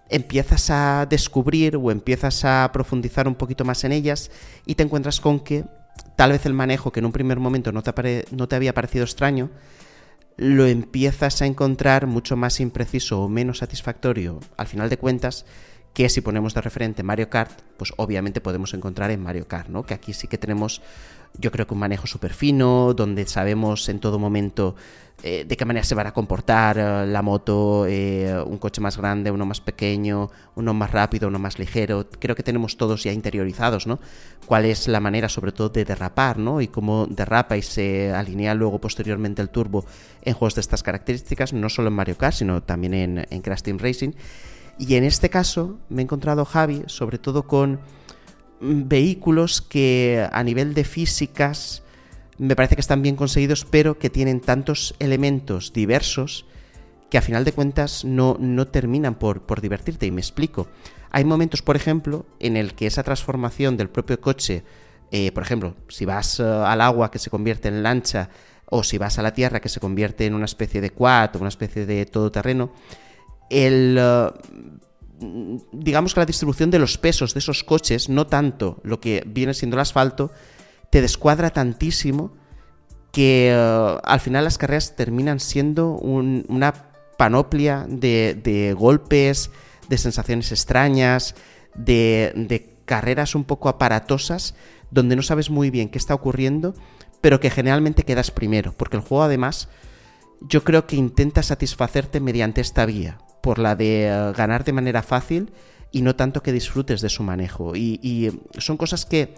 empiezas a descubrir o empiezas a profundizar un poquito más en ellas y te encuentras con que tal vez el manejo que en un primer momento no te, no te había parecido extraño, lo empiezas a encontrar mucho más impreciso o menos satisfactorio al final de cuentas que si ponemos de referente Mario Kart, pues obviamente podemos encontrar en Mario Kart, ¿no? Que aquí sí que tenemos, yo creo que un manejo súper fino, donde sabemos en todo momento eh, de qué manera se va a comportar eh, la moto, eh, un coche más grande, uno más pequeño, uno más rápido, uno más ligero. Creo que tenemos todos ya interiorizados, ¿no? Cuál es la manera, sobre todo, de derrapar, ¿no? Y cómo derrapa y se alinea luego posteriormente el turbo en juegos de estas características, no solo en Mario Kart, sino también en, en Team Racing. Y en este caso me he encontrado Javi, sobre todo con vehículos que a nivel de físicas me parece que están bien conseguidos, pero que tienen tantos elementos diversos que a final de cuentas no, no terminan por, por divertirte. Y me explico. Hay momentos, por ejemplo, en el que esa transformación del propio coche, eh, por ejemplo, si vas eh, al agua que se convierte en lancha, o si vas a la tierra que se convierte en una especie de quad o una especie de todoterreno, el, eh, digamos que la distribución de los pesos de esos coches, no tanto lo que viene siendo el asfalto, te descuadra tantísimo que al final las carreras terminan siendo una panoplia de, golpes, de sensaciones extrañas, de, carreras un poco aparatosas, donde no sabes muy bien qué está ocurriendo, pero que generalmente quedas primero, porque el juego además yo creo que intenta satisfacerte mediante esta vía, por la de eh, ganar de manera fácil y no tanto que disfrutes de su manejo. Y, son cosas que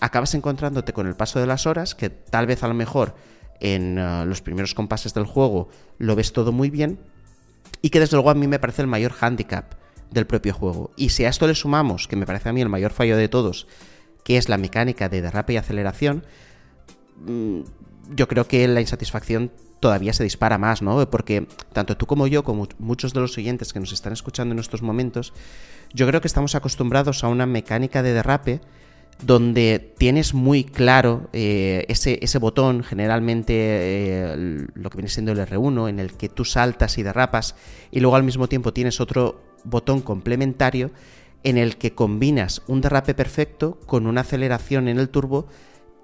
acabas encontrándote con el paso de las horas, que tal vez a lo mejor en eh, los primeros compases del juego lo ves todo muy bien, y que desde luego a mí me parece el mayor handicap del propio juego. Y si a esto le sumamos, que me parece a mí el mayor fallo de todos, que es la mecánica de derrape y aceleración, mm, yo creo que la insatisfacción todavía se dispara más, ¿no? Porque tanto tú como yo, como muchos de los oyentes que nos están escuchando en estos momentos, yo creo que estamos acostumbrados a una mecánica de derrape donde tienes muy claro eh, ese, ese, botón, generalmente eh, lo que viene siendo el R1, en el que tú saltas y derrapas, y luego al mismo tiempo tienes otro botón complementario en el que combinas un derrape perfecto con una aceleración en el turbo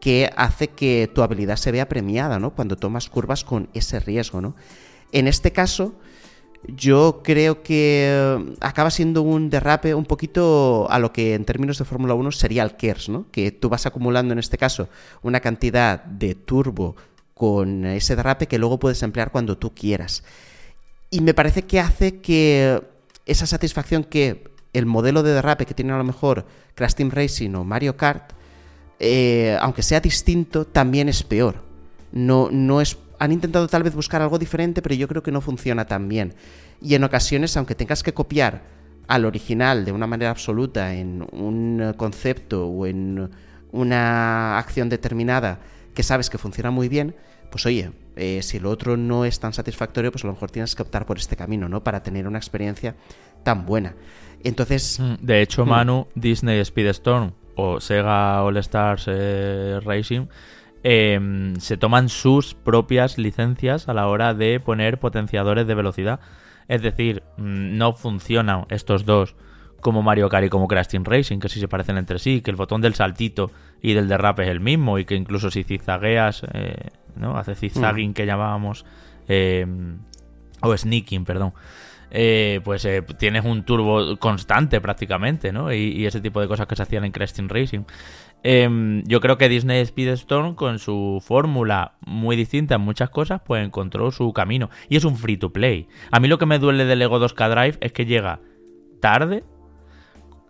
que hace que tu habilidad se vea premiada, ¿no? Cuando tomas curvas con ese riesgo, ¿no? En este caso, yo creo que eh, acaba siendo un derrape un poquito a lo que en términos de Fórmula 1 sería el KERS, ¿no? Que tú vas acumulando en este caso una cantidad de turbo con ese derrape que luego puedes emplear cuando tú quieras. Y me parece que hace que esa satisfacción que el modelo de derrape que tiene a lo mejor Crash Team Racing o Mario Kart, eh, aunque sea distinto, también es peor. No, no es han intentado tal vez buscar algo diferente, pero yo creo que no funciona tan bien. Y en ocasiones, aunque tengas que copiar al original de una manera absoluta en un concepto o en una acción determinada que sabes que funciona muy bien, pues oye, eh, si lo otro no es tan satisfactorio, pues a lo mejor tienes que optar por este camino, ¿no? Para tener una experiencia tan buena. Entonces... Mm, de hecho, hmm. Manu, Disney Speedstorm o Sega All Stars eh, Racing Em, se toman sus propias licencias a la hora de poner potenciadores de velocidad. Es decir, mm, no funcionan estos dos como Mario Kart y como Crash Team Racing, que sí se parecen entre sí, que el botón del saltito y del derrape es el mismo y que incluso si zigzagueas, eh, ¿no? Hace zigzagging mm. que llamábamos, em, o sneaking, perdón. Eh, pues eh, tienes un turbo constante prácticamente, ¿no? Y, ese tipo de cosas que se hacían en Team Racing. Em, yo creo que Disney Speedstorm, con su fórmula muy distinta en muchas cosas, pues encontró su camino. Y es un free to play. A mí lo que me duele de Lego 2K Drive es que llega tarde.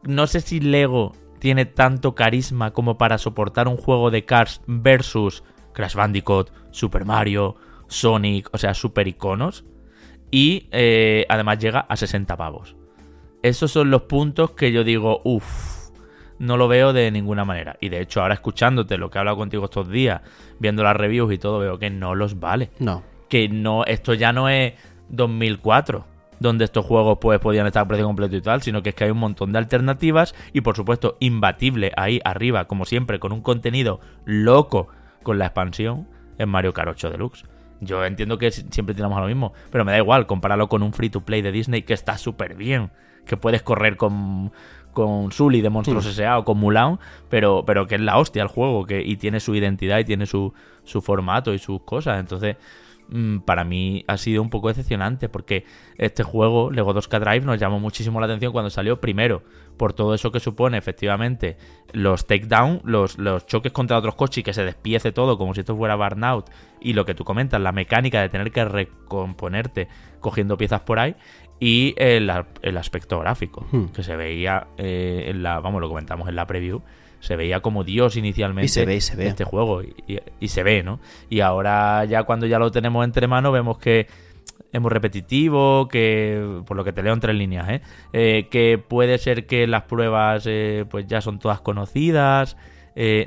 No sé si Lego tiene tanto carisma como para soportar un juego de Cars versus Crash Bandicoot, Super Mario, Sonic, o sea, super iconos. Y eh, además llega a 60 pavos. Esos son los puntos que yo digo, uff no lo veo de ninguna manera. Y de hecho, ahora escuchándote lo que he hablado contigo estos días, viendo las reviews y todo, veo que no los vale. No. Que no, esto ya no es 2004, donde estos juegos pues podían estar a precio completo y tal, sino que es que hay un montón de alternativas y por supuesto imbatible ahí arriba, como siempre, con un contenido loco con la expansión en Mario Kart 8 Deluxe. Yo entiendo que siempre tiramos a lo mismo, pero me da igual, compáralo con un free to play de Disney que está súper bien, que puedes correr con con Sully de Monstruos. S.A. o con Mulan, pero, pero que es la hostia el juego que, y tiene su identidad y tiene su, su formato y sus cosas. Entonces, para mí ha sido un poco decepcionante porque este juego, Lego 2K Drive, nos llamó muchísimo la atención cuando salió primero, por todo eso que supone efectivamente los takedown, los, los choques contra otros coches y que se despiece todo como si esto fuera Burnout y lo que tú comentas, la mecánica de tener que recomponerte cogiendo piezas por ahí y el, aspecto gráfico, hmm. que se veía eh, en la, vamos, lo comentamos en la preview, se veía como Dios inicialmente y se ve, se ve. este juego y, se ve, ¿no? Y ahora ya cuando ya lo tenemos entre manos vemos que es muy repetitivo, que por lo que te leo en tres líneas, ¿eh? eh que puede ser que las pruebas eh, pues ya son todas conocidas,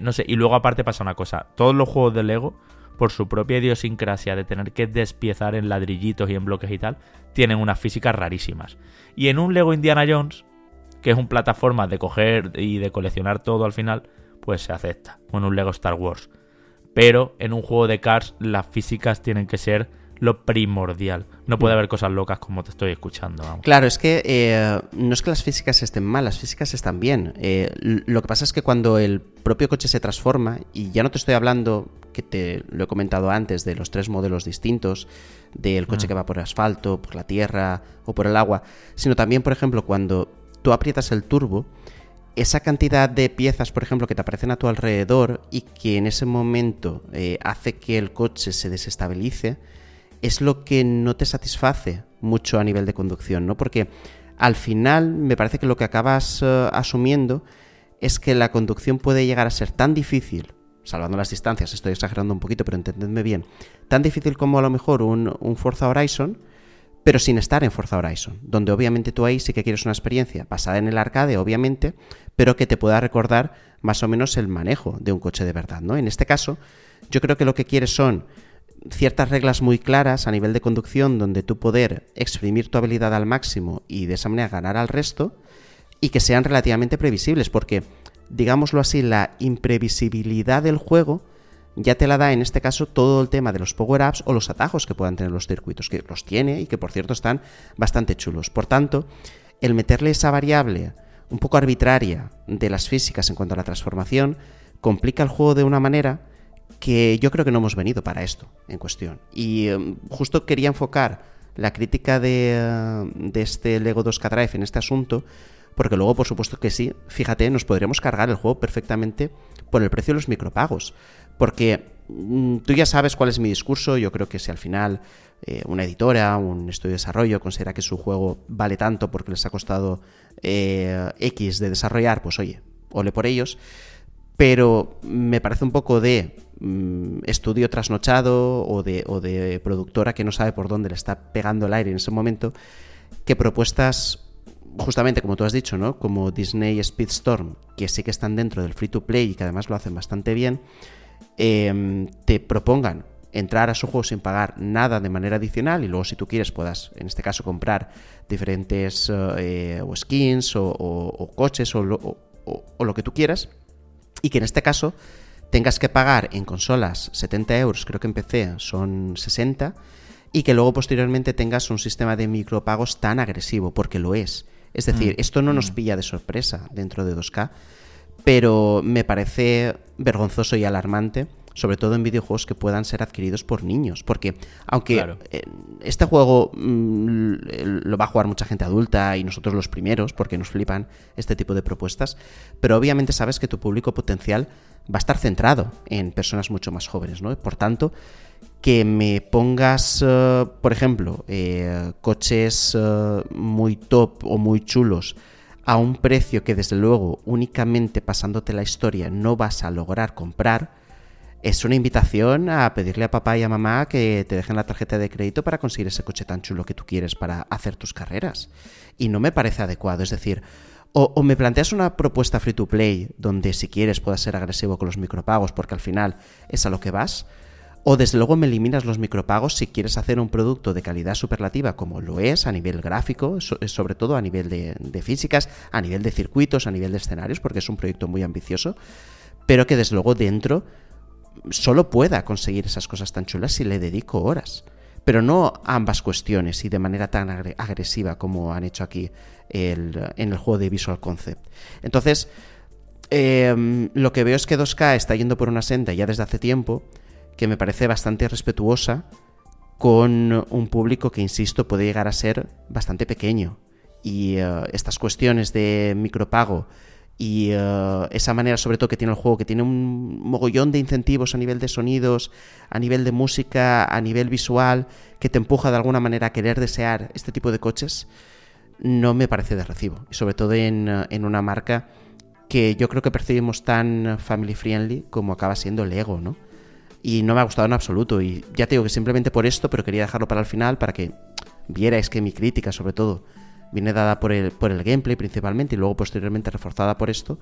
no sé, y luego aparte pasa una cosa, todos los juegos de Lego por su propia idiosincrasia de tener que despiezar en ladrillitos y en bloques y tal, tienen unas físicas rarísimas. Y en un Lego Indiana Jones, que es un plataforma de coger y de coleccionar todo al final, pues se acepta. En un Lego Star Wars. Pero en un juego de Cars las físicas tienen que ser lo primordial. No puede mm. haber cosas locas como te estoy escuchando. Claro, es que eh, no es que las físicas estén mal, las físicas están bien. Eh, lo que pasa es que cuando el propio coche se transforma, y ya no te estoy hablando, que te lo he comentado antes, de los tres modelos distintos, del coche ah. que va por el asfalto, por la tierra o por el agua, sino también, por ejemplo, cuando tú aprietas el turbo, esa cantidad de piezas, por ejemplo, que te aparecen a tu alrededor y que en ese momento eh, hace que el coche se desestabilice, es lo que no te satisface mucho a nivel de conducción, ¿no? Porque al final me parece que lo que acabas eh, asumiendo es que la conducción puede llegar a ser tan difícil, salvando las distancias, estoy exagerando un poquito, pero entendedme bien, tan difícil como a lo mejor un, un Forza Horizon, pero sin estar en Forza Horizon, donde obviamente tú ahí sí que quieres una experiencia basada en el arcade, obviamente, pero que te pueda recordar más o menos el manejo de un coche de verdad, ¿no? En este caso, yo creo que lo que quieres son ciertas reglas muy claras a nivel de conducción donde tú poder exprimir tu habilidad al máximo y de esa manera ganar al resto y que sean relativamente previsibles porque digámoslo así la imprevisibilidad del juego ya te la da en este caso todo el tema de los power-ups o los atajos que puedan tener los circuitos, que los tiene y que por cierto están bastante chulos. Por tanto, el meterle esa variable un poco arbitraria de las físicas en cuanto a la transformación complica el juego de una manera que yo creo que no hemos venido para esto en cuestión. Y em, justo quería enfocar la crítica de, eh, de este Lego 2K Drive en este asunto, porque luego, por supuesto que sí, fíjate, nos podríamos cargar el juego perfectamente por el precio de los micropagos. Porque mm, tú ya sabes cuál es mi discurso, yo creo que si al final eh, una editora, un estudio de desarrollo considera que su juego vale tanto porque les ha costado eh, X de desarrollar, pues oye, ole por ellos. Pero me parece un poco de Mm, estudio trasnochado o de, o de productora que no sabe por dónde le está pegando el aire en ese momento, que propuestas justamente como tú has dicho, ¿no? Como Disney Speedstorm, que sí que están dentro del free to play y que además lo hacen bastante bien, em, te propongan entrar a su juego sin pagar nada de manera adicional y luego si tú quieres puedas, en este caso, comprar diferentes eh, o skins o, coches o lo que tú quieras y que en este caso tengas que pagar en consolas 70 euros, creo que en PC son 60, y que luego posteriormente tengas un sistema de micropagos tan agresivo, porque lo es. Es decir, mm. esto no nos mm. pilla de sorpresa dentro de 2K, pero me parece vergonzoso y alarmante sobre todo en videojuegos que puedan ser adquiridos por niños. Porque aunque eh, este juego mm, lo va a jugar mucha gente adulta y nosotros los primeros, porque nos flipan este tipo de propuestas, pero obviamente sabes que tu público potencial va a estar centrado en personas mucho más jóvenes, ¿no? Por tanto, que me pongas, eh, por ejemplo, eh, coches muy top o muy chulos a un precio que desde luego únicamente pasándote la historia no vas a lograr comprar, es una invitación a pedirle a papá y a mamá que te dejen la tarjeta de crédito para conseguir ese coche tan chulo que tú quieres para hacer tus carreras. Y no me parece adecuado. Es decir, o, me planteas una propuesta free to play donde si quieres puedas ser agresivo con los micropagos porque al final es a lo que vas. O desde luego me eliminas los micropagos si quieres hacer un producto de calidad superlativa como lo es a nivel gráfico, sobre todo a nivel de, de físicas, a nivel de circuitos, a nivel de escenarios, porque es un proyecto muy ambicioso, pero que desde luego dentro solo pueda conseguir esas cosas tan chulas si le dedico horas. Pero no ambas cuestiones y de manera tan agresiva como han hecho aquí en el juego de Visual Concept. Entonces, em, lo que veo es que 2K está yendo por una senda ya desde hace tiempo que me parece bastante respetuosa con un público que, insisto, puede llegar a ser bastante pequeño. Y eh, estas cuestiones de micropago y eh, esa manera sobre todo que tiene el juego, que tiene un mogollón de incentivos a nivel de sonidos, a nivel de música, a nivel visual, que te empuja de alguna manera a querer desear este tipo de coches, no me parece de recibo. Y sobre todo en, eh, en una marca que yo creo que percibimos tan family friendly como acaba siendo Lego, ¿no? Y no me ha gustado en absoluto. Y ya te digo que simplemente por esto, pero quería dejarlo para el final para que vierais que mi crítica, sobre todo, viene dada por el, por el gameplay principalmente y luego posteriormente reforzada por esto,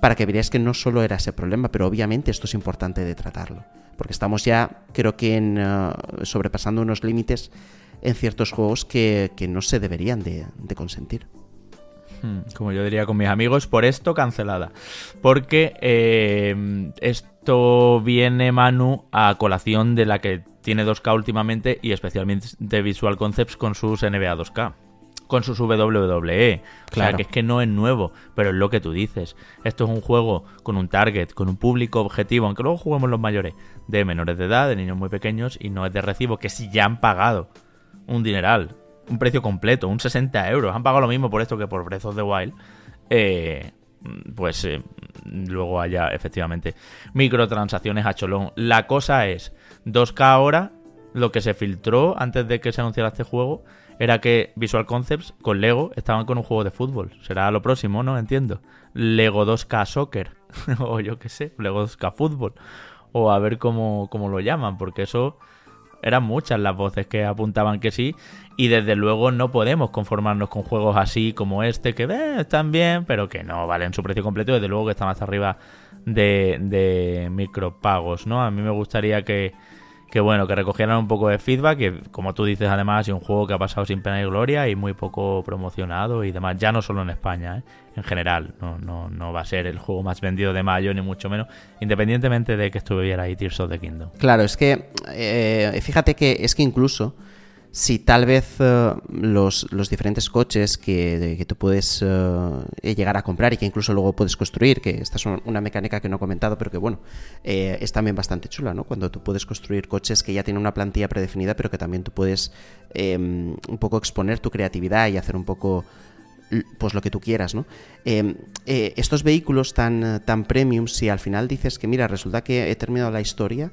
para que veáis que no solo era ese problema, pero obviamente esto es importante de tratarlo. Porque estamos ya, creo que, en, eh, sobrepasando unos límites en ciertos juegos que, no se deberían de, consentir. Hmm, como yo diría con mis amigos, por esto cancelada. Porque eh, esto viene, Manu, a colación de la que tiene 2K últimamente y especialmente de Visual Concepts con sus NBA 2K con sus WWE. O sea, que es que no es nuevo, pero es lo que tú dices. Esto es un juego con un target, con un público objetivo, aunque luego juguemos los mayores, de menores de edad, de niños muy pequeños, y no es de recibo, que si ya han pagado un dineral, un precio completo, un 60 euros, han pagado lo mismo por esto que por Breath of the Wild, eh, pues eh, luego haya efectivamente microtransacciones a cholón. La cosa es, 2K ahora, lo que se filtró antes de que se anunciara este juego, era que Visual Concepts con Lego estaban con un juego de fútbol. Será lo próximo, ¿no? Entiendo. Lego 2K Soccer. o yo qué sé, Lego 2K Fútbol. O a ver cómo, cómo lo llaman, porque eso eran muchas las voces que apuntaban que sí. Y desde luego no podemos conformarnos con juegos así como este, que eh, están bien, pero que no valen su precio completo. Desde luego que están hasta arriba de, de micropagos, ¿no? A mí me gustaría que que bueno, que recogieran un poco de feedback, que como tú dices además es un juego que ha pasado sin pena y gloria y muy poco promocionado y demás, ya no solo en España, ¿eh? en general, no, no, no va a ser el juego más vendido de mayo ni mucho menos, independientemente de que estuviera ahí Tears of the Kingdom. Claro, es que eh, fíjate que es que incluso si tal vez eh, los, diferentes coches que, que tú puedes eh, llegar a comprar y que incluso luego puedes construir, que esta es una mecánica que no he comentado, pero que bueno, eh, es también bastante chula, ¿no? Cuando tú puedes construir coches que ya tienen una plantilla predefinida, pero que también tú puedes em, un poco exponer tu creatividad y hacer un poco pues lo que tú quieras, ¿no? Em, estos vehículos tan, tan premium, si al final dices que mira, resulta que he terminado la historia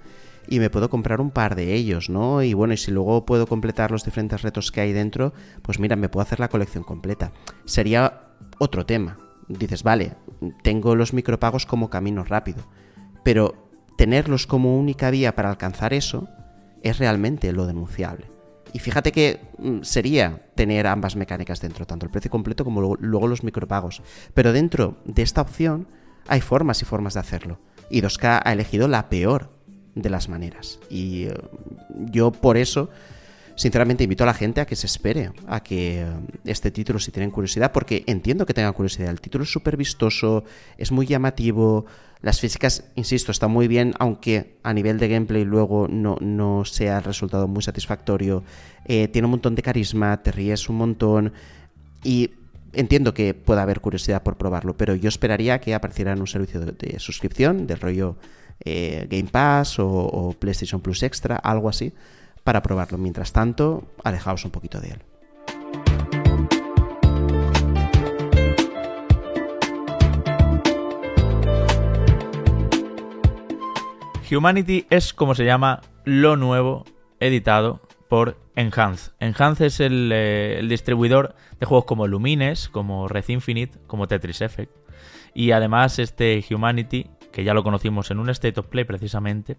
y me puedo comprar un par de ellos, ¿no? Y bueno, y si luego puedo completar los diferentes retos que hay dentro, pues mira, me puedo hacer la colección completa. Sería otro tema. Dices, vale, tengo los micropagos como camino rápido, pero tenerlos como única vía para alcanzar eso es realmente lo denunciable. Y fíjate que mm, sería tener ambas mecánicas dentro, tanto el precio completo como luego los micropagos. Pero dentro de esta opción hay formas y formas de hacerlo. Y 2K ha elegido la peor de las maneras. Y eh, yo por eso, sinceramente, invito a la gente a que se espere a que eh, este título, si tienen curiosidad, porque entiendo que tengan curiosidad. El título es súper vistoso, es muy llamativo. Las físicas, insisto, están muy bien, aunque a nivel de gameplay luego no, no sea el resultado muy satisfactorio. Eh, tiene un montón de carisma, te ríes un montón. Y entiendo que pueda haber curiosidad por probarlo, pero yo esperaría que apareciera en un servicio de suscripción del rollo eh, Game Pass o, PlayStation Plus Extra, algo así, para probarlo. Mientras tanto, alejaos un poquito de él. Humanity es como se llama lo nuevo editado por Enhance. Enhance es el, eh, el, distribuidor de juegos como Lumines, como Red Infinite, como Tetris Effect. Y además este Humanity que ya lo conocimos en un State of Play precisamente,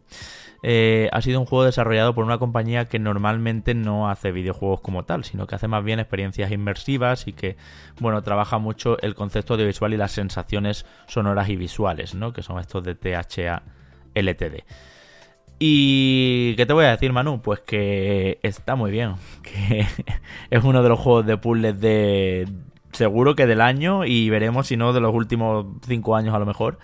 eh, ha sido un juego desarrollado por una compañía que normalmente no hace videojuegos como tal, sino que hace más bien experiencias inmersivas y que, bueno, trabaja mucho el concepto audiovisual y las sensaciones sonoras y visuales, ¿no? Que son estos de THA LTD. Y ¿qué te voy a decir, Manu? Pues que está muy bien. Que es uno de los juegos de puzzles de. Seguro que del año y veremos si no de los últimos cinco años a lo mejor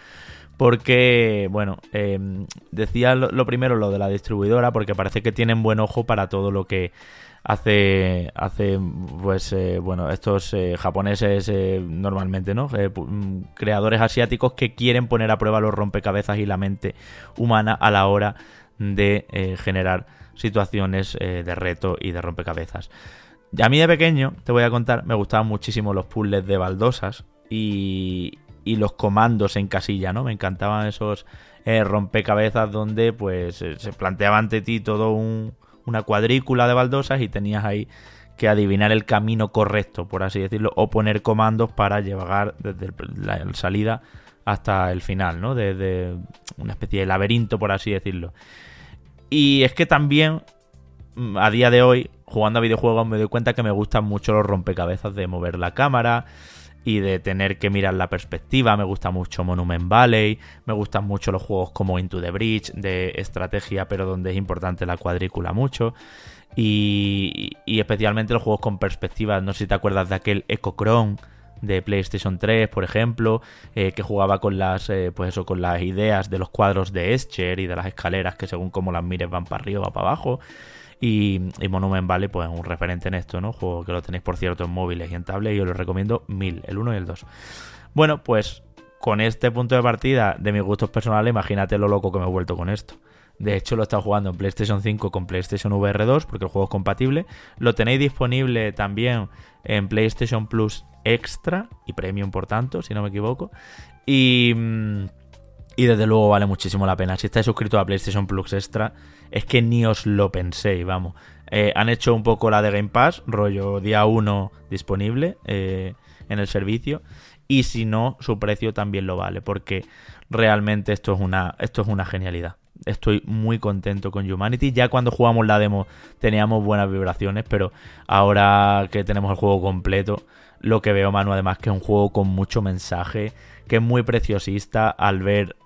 porque, bueno, em, decía lo, primero lo de la distribuidora, porque parece que tienen buen ojo para todo lo que hace, hace pues, eh, bueno, estos eh, japoneses eh, normalmente, ¿no? Mm, creadores asiáticos que quieren poner a prueba los rompecabezas y la mente humana a la hora de generar situaciones de reto y de rompecabezas. A mí de pequeño, te voy a contar, me gustaban muchísimo los puzzles de baldosas y, y los comandos en casilla, ¿no? Me encantaban esos eh, rompecabezas donde pues eh, se planteaba ante ti todo una cuadrícula de baldosas y tenías ahí que adivinar el camino correcto, por así decirlo, o poner comandos para llegar desde la salida hasta el final, ¿no? Desde una especie de laberinto, por así decirlo. Y es que también, mm, a día de hoy, jugando a videojuegos, me doy cuenta que me gustan mucho los rompecabezas de mover la cámara, y de tener que mirar la perspectiva. Me gusta mucho Monument Valley, me gustan mucho los juegos como Into the Bridge, de estrategia, pero donde es importante la cuadrícula mucho. Y, especialmente los juegos con perspectiva. No sé si te acuerdas de aquel Echo Chrome de PlayStation 3, por ejemplo, eh, que jugaba con las, eh, pues eso, con las ideas de los cuadros de Escher y de las escaleras que según como las mires van para arriba o para abajo. Y, Monument Valley, pues un referente en esto, ¿no? Juego que lo tenéis, por cierto, en móviles y en tablet y os lo recomiendo mil, el 1 y el 2. Bueno, pues con este punto de partida de mis gustos personales, imagínate lo loco que me he vuelto con esto. De hecho, lo he estado jugando en PlayStation 5 con PlayStation VR 2 porque el juego es compatible. Lo tenéis disponible también en PlayStation Plus Extra y Premium, por tanto, si no me equivoco. Y, mm, y desde luego vale muchísimo la pena. Si estáis suscritos a PlayStation Plus Extra, es que ni os lo penséis, vamos. Eh, han hecho un poco la de Game Pass, rollo día 1 disponible eh, en el servicio. Y si no, su precio también lo vale, porque realmente esto es una, esto es una genialidad. Estoy muy contento con Humanity. Ya cuando jugamos la demo teníamos buenas vibraciones, pero ahora que tenemos el juego completo, lo que veo, Manu, además que es un juego con mucho mensaje, que es muy preciosista al ver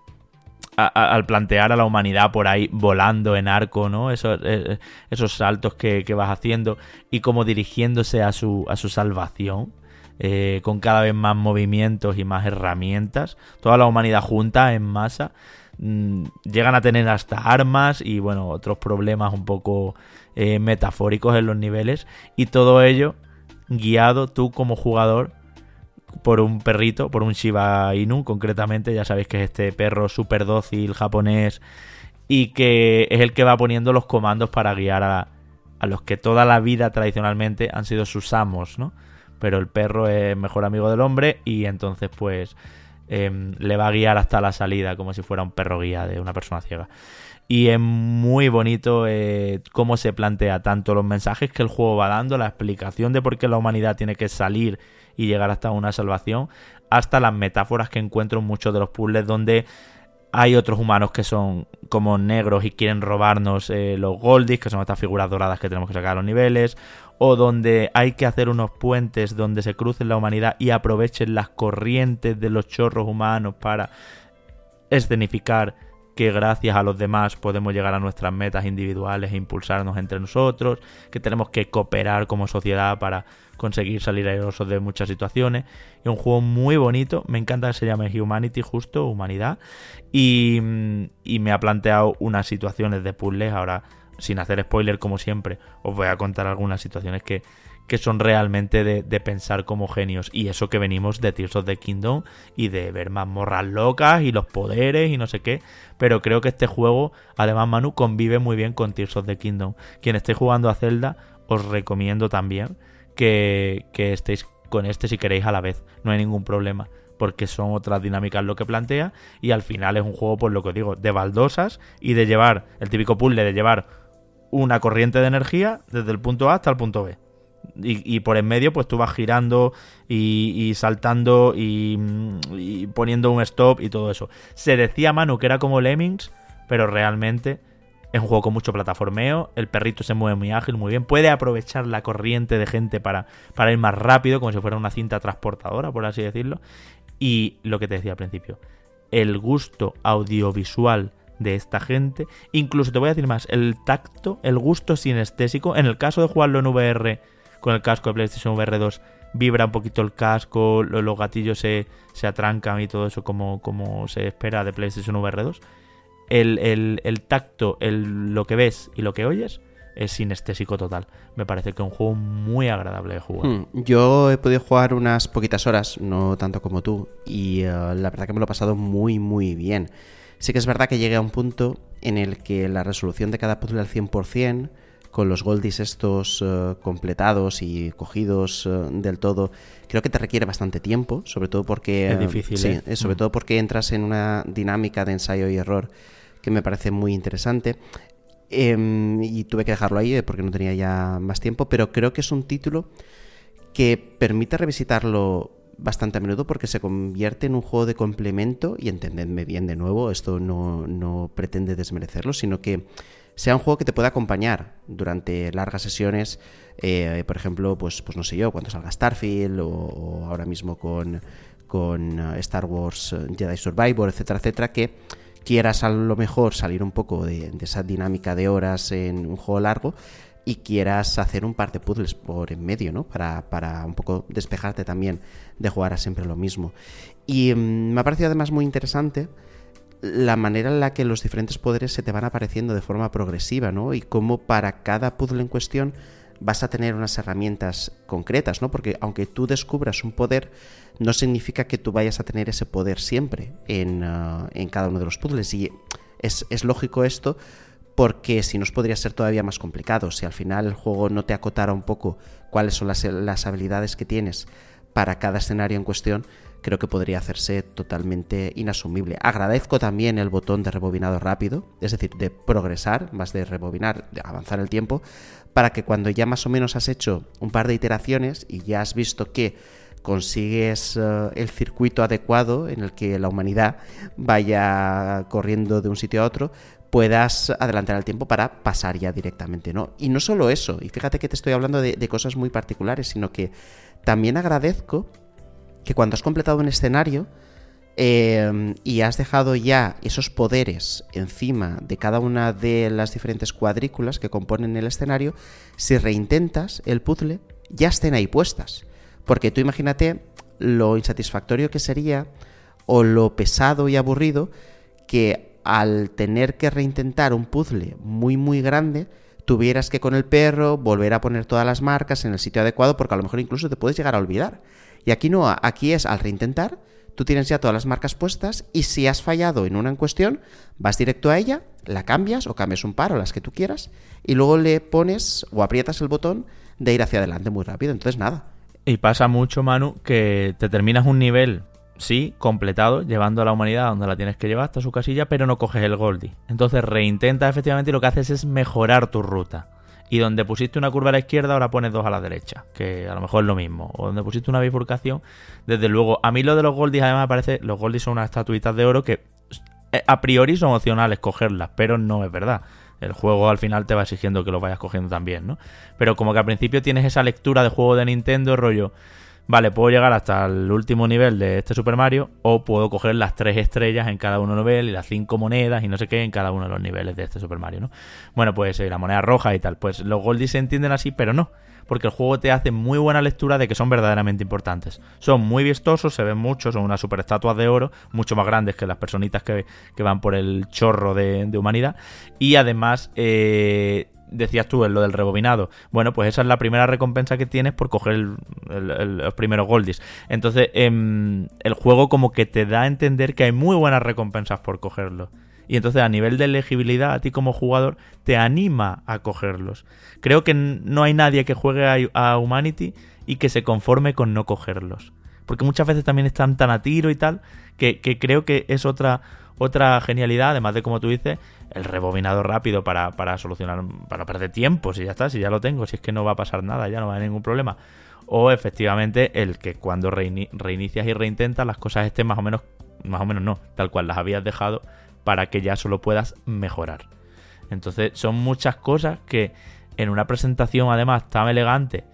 al plantear a la humanidad por ahí volando en arco, ¿no? Esos, eh, esos saltos que, vas haciendo y como dirigiéndose a su, a su salvación. Eh, con cada vez más movimientos y más herramientas. Toda la humanidad junta en masa. Mm, llegan a tener hasta armas y bueno, otros problemas un poco eh, metafóricos en los niveles. Y todo ello guiado tú como jugador por un perrito, por un Shiba Inu concretamente, ya sabéis que es este perro súper dócil japonés y que es el que va poniendo los comandos para guiar a, a, los que toda la vida tradicionalmente han sido sus amos, ¿no? Pero el perro es mejor amigo del hombre y entonces pues em, le va a guiar hasta la salida como si fuera un perro guía de una persona ciega. Y es muy bonito eh, cómo se plantea tanto los mensajes que el juego va dando, la explicación de por qué la humanidad tiene que salir y llegar hasta una salvación, hasta las metáforas que encuentro en muchos de los puzzles donde hay otros humanos que son como negros y quieren robarnos eh, los goldies, que son estas figuras doradas que tenemos que sacar a los niveles, o donde hay que hacer unos puentes donde se crucen la humanidad y aprovechen las corrientes de los chorros humanos para escenificar que gracias a los demás podemos llegar a nuestras metas individuales e impulsarnos entre nosotros, que tenemos que cooperar como sociedad para conseguir salir airosos de muchas situaciones. Es un juego muy bonito, me encanta que se llame Humanity, justo, humanidad, y, me ha planteado unas situaciones de puzzles, ahora sin hacer spoiler como siempre, os voy a contar algunas situaciones que, que son realmente de, pensar como genios. Y eso que venimos de Tears of the Kingdom y de ver mazmorras locas y los poderes y no sé qué. Pero creo que este juego, además, Manu, convive muy bien con Tears of the Kingdom. Quien esté jugando a Zelda, os recomiendo también que, estéis con este si queréis a la vez. No hay ningún problema porque son otras dinámicas lo que plantea y al final es un juego, por lo que os digo, de baldosas y de llevar, el típico puzzle de llevar una corriente de energía desde el punto A hasta el punto B. Y, por en medio, pues tú vas girando y, saltando y, y, poniendo un stop y todo eso. Se decía Manu que era como Lemmings, pero realmente es un juego con mucho plataformeo, el perrito se mueve muy ágil, muy bien, puede aprovechar la corriente de gente para, para ir más rápido, como si fuera una cinta transportadora, por así decirlo. Y lo que te decía al principio, el gusto audiovisual de esta gente, incluso te voy a decir más, el tacto, el gusto sinestésico, en el caso de jugarlo en VR con el casco de PlayStation VR 2, vibra un poquito el casco, los, gatillos se, se, atrancan y todo eso como, como se espera de PlayStation VR 2 el, tacto, el, lo que ves y lo que oyes es sinestésico total. Me parece que es un juego muy agradable de jugar. Hmm, yo he podido jugar unas poquitas horas, no tanto como tú, y eh, la verdad que me lo he pasado muy, muy bien. Sí que es verdad que llegué a un punto en el que la resolución de cada puzzle al 100%, con los goldies estos eh, completados y cogidos eh, del todo, creo que te requiere bastante tiempo, sobre todo porque... Es difícil, sí, sobre mm. todo porque entras en una dinámica de ensayo y error que me parece muy interesante. Em, y tuve que dejarlo ahí eh, porque no tenía ya más tiempo, pero creo que es un título que permite revisitarlo bastante a menudo porque se convierte en un juego de complemento y entendedme bien de nuevo, esto no, no pretende desmerecerlo, sino que sea un juego que te pueda acompañar durante largas sesiones, eh, por ejemplo, pues, pues no sé yo, cuando salga Starfield o, ahora mismo con, con eh, Star Wars eh, Jedi Survivor, etcétera, etcétera, que quieras a lo mejor salir un poco de, esa dinámica de horas en un juego largo y quieras hacer un par de puzzles por en medio, ¿no? Para, para un poco despejarte también de jugar a siempre lo mismo. Y mm, me ha parecido además muy interesante la manera en la que los diferentes poderes se te van apareciendo de forma progresiva, ¿no? Y cómo para cada puzzle en cuestión vas a tener unas herramientas concretas, ¿no? Porque aunque tú descubras un poder, no significa que tú vayas a tener ese poder siempre en, uh, cada uno de los puzzles. Y es, lógico esto porque si nos podría ser todavía más complicado. Si al final el juego no te acotara un poco cuáles son las, las habilidades que tienes para cada escenario en cuestión, creo que podría hacerse totalmente inasumible. Agradezco también el botón de rebobinado rápido, es decir, de progresar, más de rebobinar, de avanzar el tiempo, para que cuando ya más o menos has hecho un par de iteraciones y ya has visto que consigues eh, el circuito adecuado en el que la humanidad vaya corriendo de un sitio a otro, puedas adelantar el tiempo para pasar ya directamente, ¿no? Y no solo eso, y fíjate que te estoy hablando de, de cosas muy particulares, sino que también agradezco que cuando has completado un escenario em, y has dejado ya esos poderes encima de cada una de las diferentes cuadrículas que componen el escenario, si reintentas el puzzle, ya estén ahí puestas. Porque tú imagínate lo insatisfactorio que sería o lo pesado y aburrido que al tener que reintentar un puzzle muy muy grande, tuvieras que con el perro volver a poner todas las marcas en el sitio adecuado porque a lo mejor incluso te puedes llegar a olvidar. Y aquí no, aquí es al reintentar, tú tienes ya todas las marcas puestas y si has fallado en una en cuestión, vas directo a ella, la cambias o cambias un par o las que tú quieras y luego le pones o aprietas el botón de ir hacia adelante muy rápido. Entonces nada. Y pasa mucho, Manu, que te terminas un nivel, sí, completado, llevando a la humanidad donde la tienes que llevar hasta su casilla, pero no coges el Goldie. Entonces reintentas efectivamente y lo que haces es mejorar tu ruta y donde pusiste una curva a la izquierda ahora pones dos a la derecha, que a lo mejor es lo mismo, o donde pusiste una bifurcación, desde luego, a mí lo de los goldies además me parece, los goldies son unas estatuitas de oro que eh, a priori son opcionales cogerlas, pero no es verdad. El juego al final te va exigiendo que lo vayas cogiendo también, ¿no? Pero como que al principio tienes esa lectura de juego de Nintendo, rollo, vale, puedo llegar hasta el último nivel de este Super Mario o puedo coger las tres estrellas en cada uno niveles y las cinco monedas y no sé qué en cada uno de los niveles de este Super Mario, ¿no? Bueno, pues la moneda roja y tal. Pues los Goldies se entienden así, pero no. Porque el juego te hace muy buena lectura de que son verdaderamente importantes. Son muy vistosos, se ven mucho, son unas super estatuas de oro, mucho más grandes que las personitas que, van por el chorro de, de humanidad. Y además, eh, decías tú, en lo del rebobinado. Bueno, pues esa es la primera recompensa que tienes por coger los primeros goldies. Entonces, em, el juego como que te da a entender que hay muy buenas recompensas por cogerlo. Y entonces a nivel de elegibilidad, a ti como jugador, te anima a cogerlos. Creo que no hay nadie que juegue a, Humanity y que se conforme con no cogerlos. Porque muchas veces también están tan a tiro y tal, que, que creo que es otra, otra genialidad, además de como tú dices, el rebobinado rápido para, para solucionar, para perder tiempo, si ya está, si ya lo tengo, si es que no va a pasar nada, ya no va a haber ningún problema. O efectivamente el que cuando reinicias y reintentas las cosas estén más o menos, más o menos no, tal cual las habías dejado para que ya solo puedas mejorar. Entonces son muchas cosas que en una presentación además tan elegante,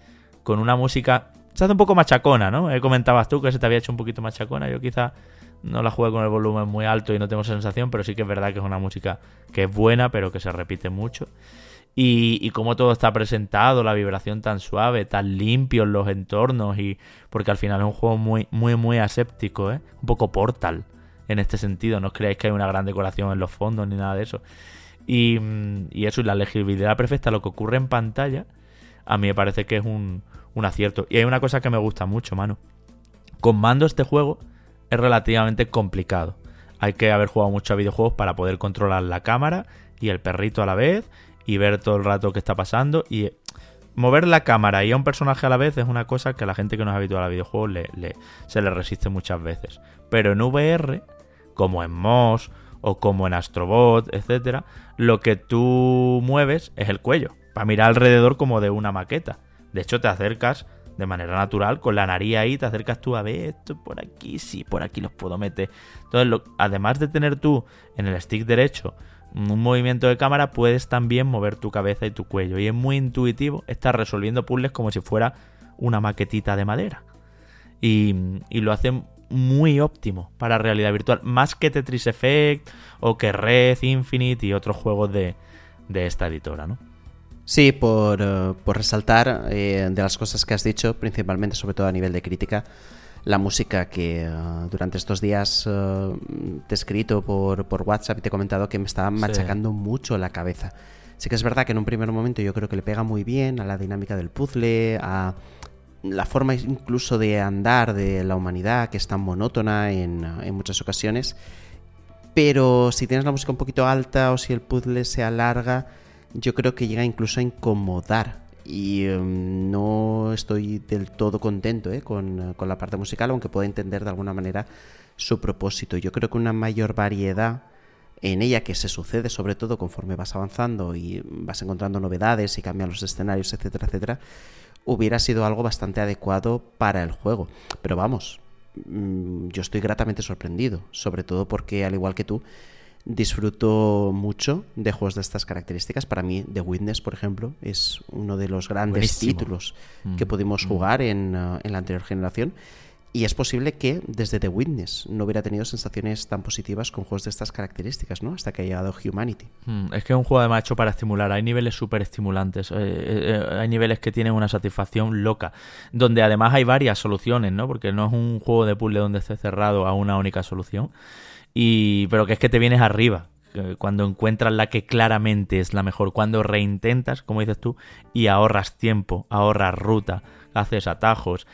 con una música, se hace un poco machacona, ¿no? Eh, comentabas tú que se te había hecho un poquito machacona, yo quizá no la jugué con el volumen muy alto y no tengo esa sensación, pero sí que es verdad que es una música que es buena, pero que se repite mucho. Y, y cómo todo está presentado, la vibración tan suave, tan limpio en los entornos, y porque al final es un juego muy, muy, muy aséptico, ¿eh? un poco portal en este sentido. No os creáis que hay una gran decoración en los fondos ni nada de eso. Y, y eso, y la legibilidad perfecta, lo que ocurre en pantalla, a mí me parece que es un, un acierto. Y hay una cosa que me gusta mucho, mano. Con mando este juego es relativamente complicado. Hay que haber jugado mucho a videojuegos para poder controlar la cámara y el perrito a la vez y ver todo el rato qué está pasando y mover la cámara y a un personaje a la vez es una cosa que a la gente que no es habitual a videojuegos le, se le resiste muchas veces. Pero en VR, como en Moss o como en Astrobot, etcétera, lo que tú mueves es el cuello, para mirar alrededor como de una maqueta. De hecho, te acercas de manera natural, con la nariz ahí, te acercas tú a ver esto por aquí, sí, por aquí los puedo meter. Entonces, además de tener tú en el stick derecho un movimiento de cámara puedes también mover tu cabeza y tu cuello. Y es muy intuitivo estar resolviendo puzzles como si fuera una maquetita de madera. Y, lo hace muy óptimo para realidad virtual. Más que Tetris Effect o que Red Infinite y otros juegos de, esta editora, ¿no? Sí, por, eh, resaltar eh, de las cosas que has dicho, principalmente sobre todo a nivel de crítica, la música que eh, durante estos días te he escrito por, por, WhatsApp y te he comentado que me estaba machacando mucho la cabeza. Sí que es verdad que en un primer momento yo creo que le pega muy bien a la dinámica del puzzle, a la forma incluso de andar de la humanidad, que es tan monótona en, en muchas ocasiones. Pero si tienes la música un poquito alta o si el puzzle se alarga, yo creo que llega incluso a incomodar y em, no estoy del todo contento eh, con, la parte musical, aunque puedo entender de alguna manera su propósito. Yo creo que una mayor variedad en ella que se sucede sobre todo conforme vas avanzando y vas encontrando novedades y cambian los escenarios, etcétera, etcétera, hubiera sido algo bastante adecuado para el juego. Pero vamos, mm, yo estoy gratamente sorprendido, sobre todo porque al igual que tú, disfruto mucho de juegos de estas características. Para mí, The Witness, por ejemplo, es uno de los grandes títulos que mm, pudimos mm. jugar en, uh, en, la anterior generación. Y es posible que desde The Witness no hubiera tenido sensaciones tan positivas con juegos de estas características, ¿no? Hasta que ha llegado Humanity. Mm, es que es un juego además hecho para estimular. Hay niveles súper estimulantes. Eh, eh, eh, hay niveles que tienen una satisfacción loca. Donde además hay varias soluciones, ¿no? Porque no es un juego de puzzle donde esté cerrado a una única solución y, pero que es que te vienes arriba cuando encuentras la que claramente es la mejor, cuando reintentas, como dices tú, y ahorras tiempo, ahorras ruta, haces atajos,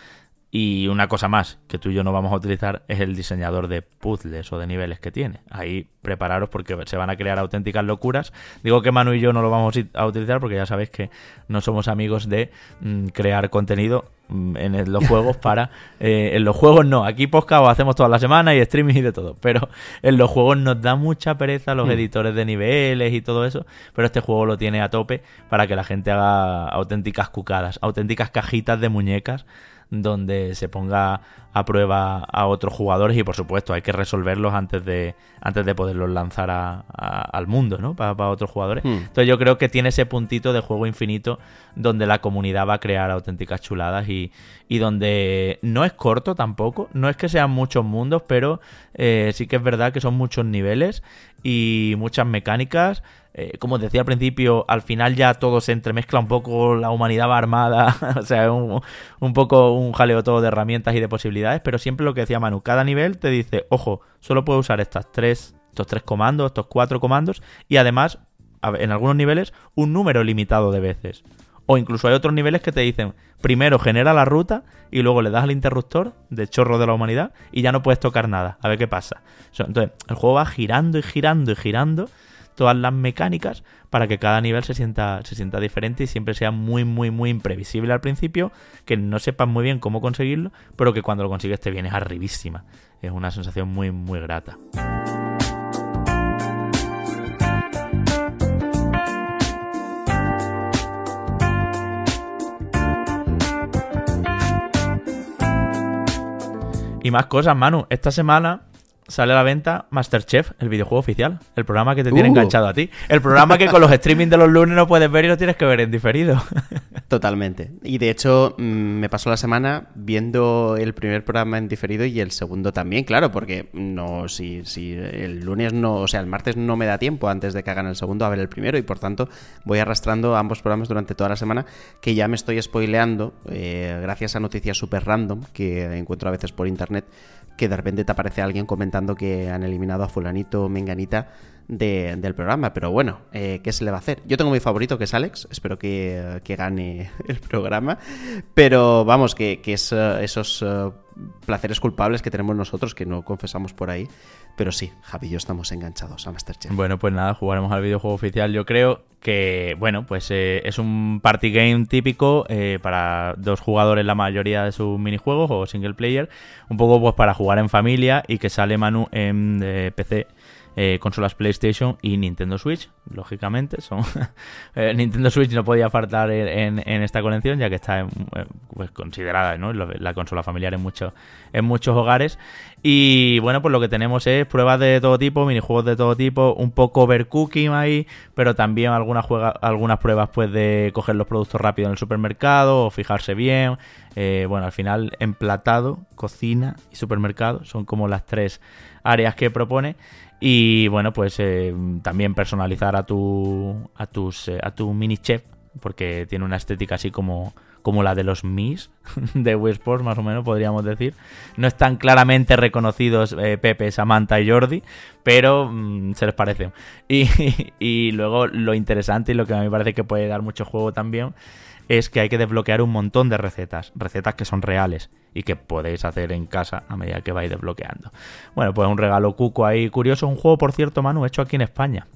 y una cosa más que tú y yo no vamos a utilizar es el diseñador de puzzles o de niveles que tiene. Ahí prepararos porque se van a crear auténticas locuras. Digo que Manu y yo no lo vamos a utilizar porque ya sabéis que no somos amigos de mm, crear contenido mm, en los juegos para... Eh, en los juegos no, aquí podcast hacemos toda la semana y streaming y de todo, pero en los juegos nos da mucha pereza los mm. editores de niveles y todo eso, pero este juego lo tiene a tope para que la gente haga auténticas cucadas, auténticas cajitas de muñecas donde se ponga a prueba a otros jugadores y por supuesto hay que resolverlos antes de antes de poderlos lanzar al mundo, ¿no? Para, otros jugadores. Hmm. Entonces yo creo que tiene ese puntito de juego infinito donde la comunidad va a crear auténticas chuladas y, y donde no es corto tampoco, no es que sean muchos mundos, pero eh, sí que es verdad que son muchos niveles y muchas mecánicas. Eh, como decía al principio, al final ya todo se entremezcla un poco, la humanidad va armada, o sea, un, un poco un jaleo todo de herramientas y de posibilidades, pero siempre lo que decía Manu, cada nivel te dice, ojo, solo puedo usar estas tres, estos tres comandos, estos cuatro comandos, y además, en algunos niveles, un número limitado de veces. O incluso hay otros niveles que te dicen, primero genera la ruta y luego le das al interruptor de chorro de la humanidad y ya no puedes tocar nada. A ver qué pasa. Entonces, el juego va girando y girando y girando todas las mecánicas para que cada nivel se sienta, se sienta diferente y siempre sea muy, muy, muy imprevisible al principio, que no sepas muy bien cómo conseguirlo, pero que cuando lo consigues te vienes arribísima. Es una sensación muy, muy grata. Y más cosas, Manu. Esta semana sale a la venta Masterchef, el videojuego oficial. El programa que te tiene uh. enganchado a ti. El programa que con los streaming de los lunes no puedes ver y lo tienes que ver en diferido. Totalmente. Y de hecho, mm, me pasó la semana viendo el primer programa en diferido y el segundo también, claro, porque no, si, si el lunes no, o sea, el martes no me da tiempo antes de que hagan el segundo a ver el primero y por tanto voy arrastrando ambos programas durante toda la semana que ya me estoy spoileando eh, gracias a noticias súper random que encuentro a veces por internet que de repente te aparece alguien comentando que han eliminado a fulanito menganita del programa. Pero bueno, eh, ¿qué se le va a hacer? Yo tengo mi favorito, que es Alex. Espero que, gane el programa. Pero vamos, que, es eh, esos eh, placeres culpables que tenemos nosotros, que no confesamos por ahí. Pero sí, Javi y yo estamos enganchados a Masterchef. Bueno, pues nada, jugaremos al videojuego oficial. Yo creo que, bueno, pues es un party game típico para dos jugadores la mayoría de sus minijuegos o single player. Un poco pues para jugar en familia y que sale Manu en PC eh, consolas PlayStation y Nintendo Switch, lógicamente. Son eh, Nintendo Switch no podía faltar en, esta colección, ya que está eh, pues, considerada la consola familiar en, muchos en muchos hogares. Y bueno, pues lo que tenemos es pruebas de todo tipo, minijuegos de todo tipo, un poco overcooking ahí, pero también algunas pruebas pues de coger los productos rápido en el supermercado o fijarse bien. bueno, al final emplatado, cocina y supermercado son como las tres áreas que propone. Y bueno, pues eh, también personalizar a tu, a, tus, eh, a tu mini chef, porque tiene una estética así como, como la de los Mis de Wii Sports, más o menos podríamos decir. No están claramente reconocidos eh, Pepe, Samantha y Jordi, pero mm, se les parecen. Y, y, luego lo interesante y lo que a mí me parece que puede dar mucho juego también es que hay que desbloquear un montón de recetas, recetas que son reales y que podéis hacer en casa a medida que vais desbloqueando. Bueno, pues un regalo cuco ahí curioso, un juego por cierto, Manu, hecho aquí en España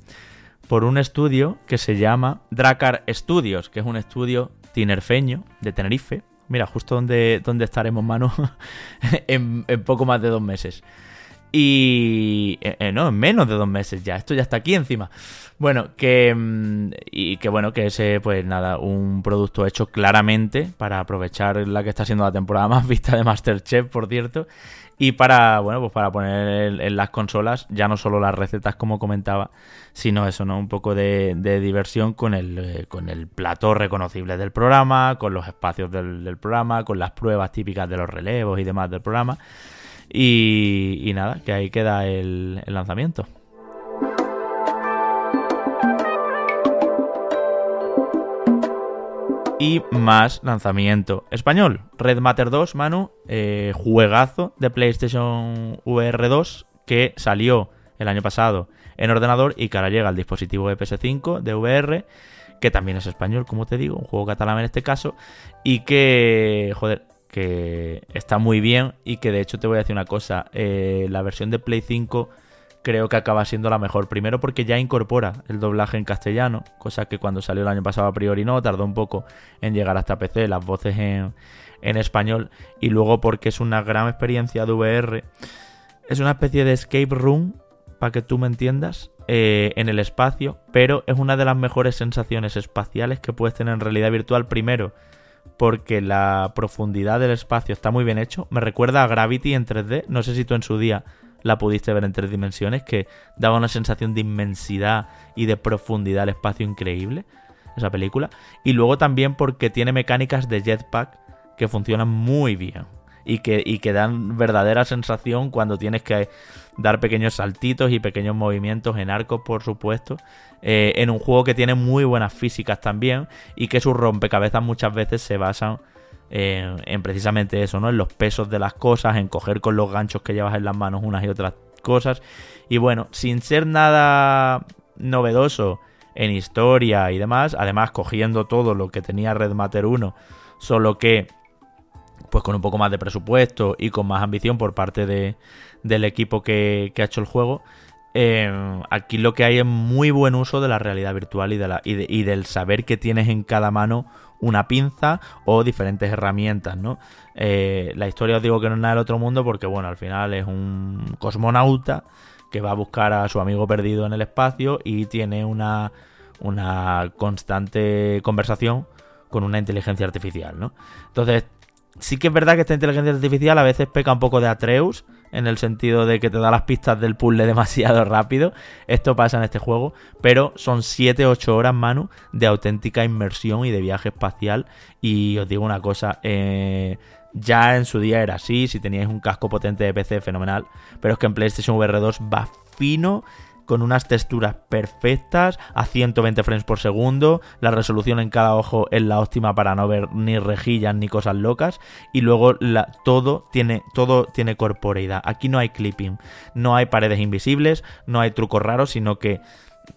por un estudio que se llama Dracar Studios, que es un estudio tinerfeño de Tenerife. Mira, justo donde, donde estaremos, Manu, en, poco más de dos meses. Y... Eh, eh, no, en menos de dos meses ya. Esto ya está aquí encima. Bueno, que... Mm, y que bueno, que ese, pues nada, un producto hecho claramente para aprovechar la que está siendo la temporada más vista de Masterchef, por cierto. Y para, bueno, pues para poner en, las consolas ya no solo las recetas como comentaba, sino eso, ¿no? Un poco de, diversión con el, eh, con el plató reconocible del programa, con los espacios del programa, con las pruebas típicas de los relevos y demás del programa. Y, nada, que ahí queda el, lanzamiento. Y más lanzamiento español. Red Matter 2, Manu, eh, juegazo de PlayStation VR 2 que salió el año pasado en ordenador y que ahora llega al dispositivo de PS5 de VR, que también es español, como te digo, un juego catalán en este caso, y que, joder, que está muy bien y que de hecho te voy a decir una cosa, eh, la versión de Play 5 creo que acaba siendo la mejor. Primero porque ya incorpora el doblaje en castellano, cosa que cuando salió el año pasado a priori no, tardó un poco en llegar hasta PC, las voces en, español. Y luego porque es una gran experiencia de VR. Es una especie de escape room, para que tú me entiendas, eh, en el espacio, pero es una de las mejores sensaciones espaciales que puedes tener en realidad virtual. Primero, porque la profundidad del espacio está muy bien hecho. Me recuerda a Gravity en 3D. No sé si tú en su día la pudiste ver en tres dimensiones, que daba una sensación de inmensidad y de profundidad al espacio increíble, esa película. Y luego también porque tiene mecánicas de jetpack que funcionan muy bien y que, y que dan verdadera sensación cuando tienes que dar pequeños saltitos y pequeños movimientos en arco, por supuesto, eh, en un juego que tiene muy buenas físicas también y que sus rompecabezas muchas veces se basan en, precisamente eso, ¿no? En los pesos de las cosas, en coger con los ganchos que llevas en las manos unas y otras cosas. Y bueno, sin ser nada novedoso en historia y demás, además cogiendo todo lo que tenía Red Matter 1, solo que pues con un poco más de presupuesto y con más ambición por parte de, del equipo que, ha hecho el juego. Eh, aquí lo que hay es muy buen uso de la realidad virtual y, del saber que tienes en cada mano una pinza o diferentes herramientas, ¿no? Eh, la historia os digo que no es nada del otro mundo porque, bueno, al final es un cosmonauta que va a buscar a su amigo perdido en el espacio y tiene una, una constante conversación con una inteligencia artificial, ¿no? Entonces, sí que es verdad que esta inteligencia artificial a veces peca un poco de Atreus, en el sentido de que te da las pistas del puzzle demasiado rápido. Esto pasa en este juego, pero son 7-8 horas, Manu, de auténtica inmersión y de viaje espacial. Y os digo una cosa, eh, ya en su día era así, si teníais un casco potente de PC, fenomenal, pero es que en PlayStation VR 2 va fino con unas texturas perfectas a 120 frames por segundo, la resolución en cada ojo es la óptima para no ver ni rejillas ni cosas locas y luego todo tiene todo tiene corporeidad. Aquí no hay clipping, no hay paredes invisibles, no hay trucos raros, sino que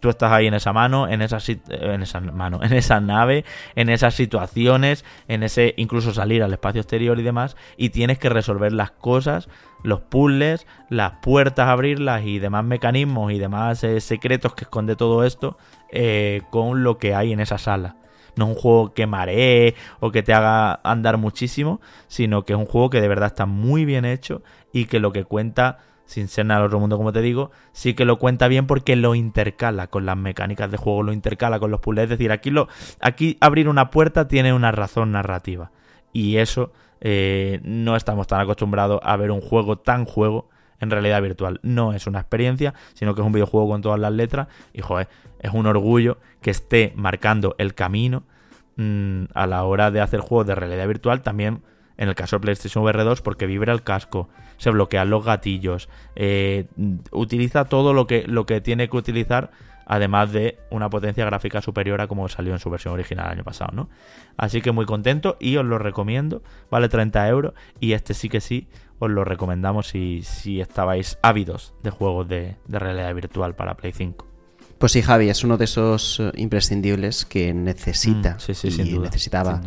tú estás ahí en esa mano, en esa, en esa mano, en esa nave, en esas situaciones, en ese incluso salir al espacio exterior y demás, y tienes que resolver las cosas, los puzzles, las puertas, abrirlas y demás mecanismos y demás eh, secretos que esconde todo esto eh, con lo que hay en esa sala. No es un juego que maree o que te haga andar muchísimo, sino que es un juego que de verdad está muy bien hecho y que lo que cuenta sin ser nada del otro mundo, como te digo, sí que lo cuenta bien porque lo intercala con las mecánicas de juego, lo intercala con los puzzles. Es decir, aquí, lo, aquí abrir una puerta tiene una razón narrativa. Y eso eh, no estamos tan acostumbrados a ver un juego tan juego en realidad virtual. No es una experiencia, sino que es un videojuego con todas las letras. Y joder, es un orgullo que esté marcando el camino mm, a la hora de hacer juegos de realidad virtual. También en el caso de PlayStation VR 2 porque vibra el casco, se bloquean los gatillos, eh, utiliza todo lo que, lo que tiene que utilizar, además de una potencia gráfica superior a como salió en su versión original el año pasado, ¿no? Así que muy contento y os lo recomiendo, vale 30 euros y este sí que sí os lo recomendamos si, si estabais ávidos de juegos de, realidad virtual para Play 5. Pues sí, Javi, es uno de esos eh, imprescindibles que necesita mm, y necesitaba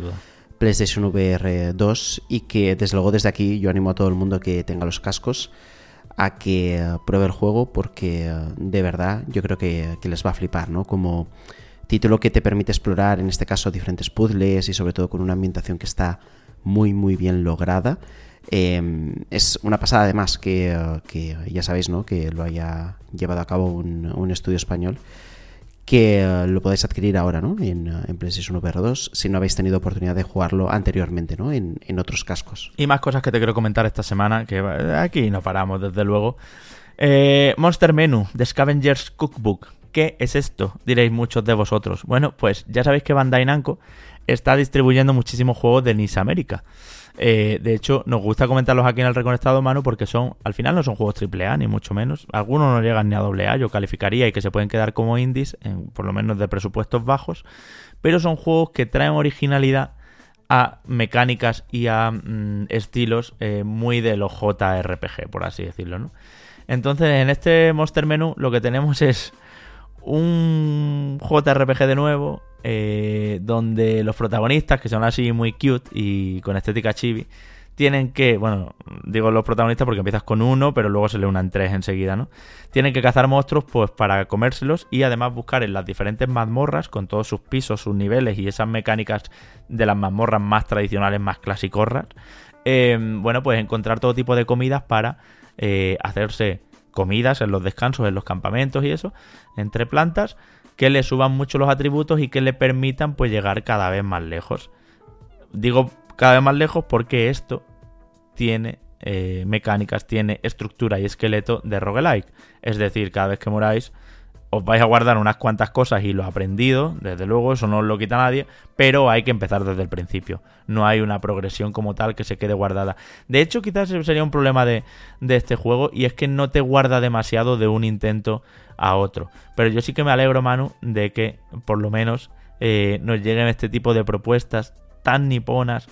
PlayStation VR 2 y que desde luego desde aquí yo animo a todo el mundo que tenga los cascos a que eh, pruebe el juego porque eh, de verdad yo creo que, les va a flipar, ¿no? Como título que te permite explorar en este caso diferentes puzzles y sobre todo con una ambientación que está muy muy bien lograda. Em, es una pasada además que, eh, que, ya sabéis, ¿no? Que lo haya llevado a cabo un, un estudio español que eh, lo podéis adquirir ahora ¿no? en, eh, en PlayStation VR 2 si no habéis tenido oportunidad de jugarlo anteriormente ¿no? en, otros cascos. Y más cosas que te quiero comentar esta semana, que aquí no paramos desde luego. Monster Menu, The Scavenger's Cookbook. ¿Qué es esto? Diréis muchos de vosotros. Bueno, pues ya sabéis que Bandai Namco está distribuyendo muchísimos juegos de NIS América. Eh, de hecho, nos gusta comentarlos aquí en el Reconectado Mano porque son, al final no son juegos AAA, ni mucho menos. Algunos no llegan ni a AA, yo calificaría y que se pueden quedar como indies, por lo menos de presupuestos bajos. Pero son juegos que traen originalidad a mecánicas y a mm, estilos eh, muy de los JRPG, por así decirlo, ¿no? Entonces, en este Monster Menu lo que tenemos es un JRPG de nuevo, eh, donde los protagonistas, que son así muy cute y con estética chibi, tienen que, bueno, digo los protagonistas porque empiezas con uno, pero luego se le unan tres enseguida, ¿no? Tienen que cazar monstruos pues para comérselos y además buscar en las diferentes mazmorras, con todos sus pisos, sus niveles y esas mecánicas de las mazmorras más tradicionales, más clasicorras, eh, bueno, pues encontrar todo tipo de comidas para eh, hacerse comidas en los descansos, en los campamentos y eso, entre plantas, que le suban mucho los atributos y que le permitan pues llegar cada vez más lejos. Digo cada vez más lejos porque esto tiene eh, mecánicas, tiene estructura y esqueleto de roguelike. Es decir, cada vez que moráis os vais a guardar unas cuantas cosas y lo aprendido, desde luego, eso no lo quita nadie, pero hay que empezar desde el principio. No hay una progresión como tal que se quede guardada. De hecho, quizás sería un problema de, de este juego y es que no te guarda demasiado de un intento a otro. Pero yo sí que me alegro, Manu, de que por lo menos eh, nos lleguen este tipo de propuestas tan niponas,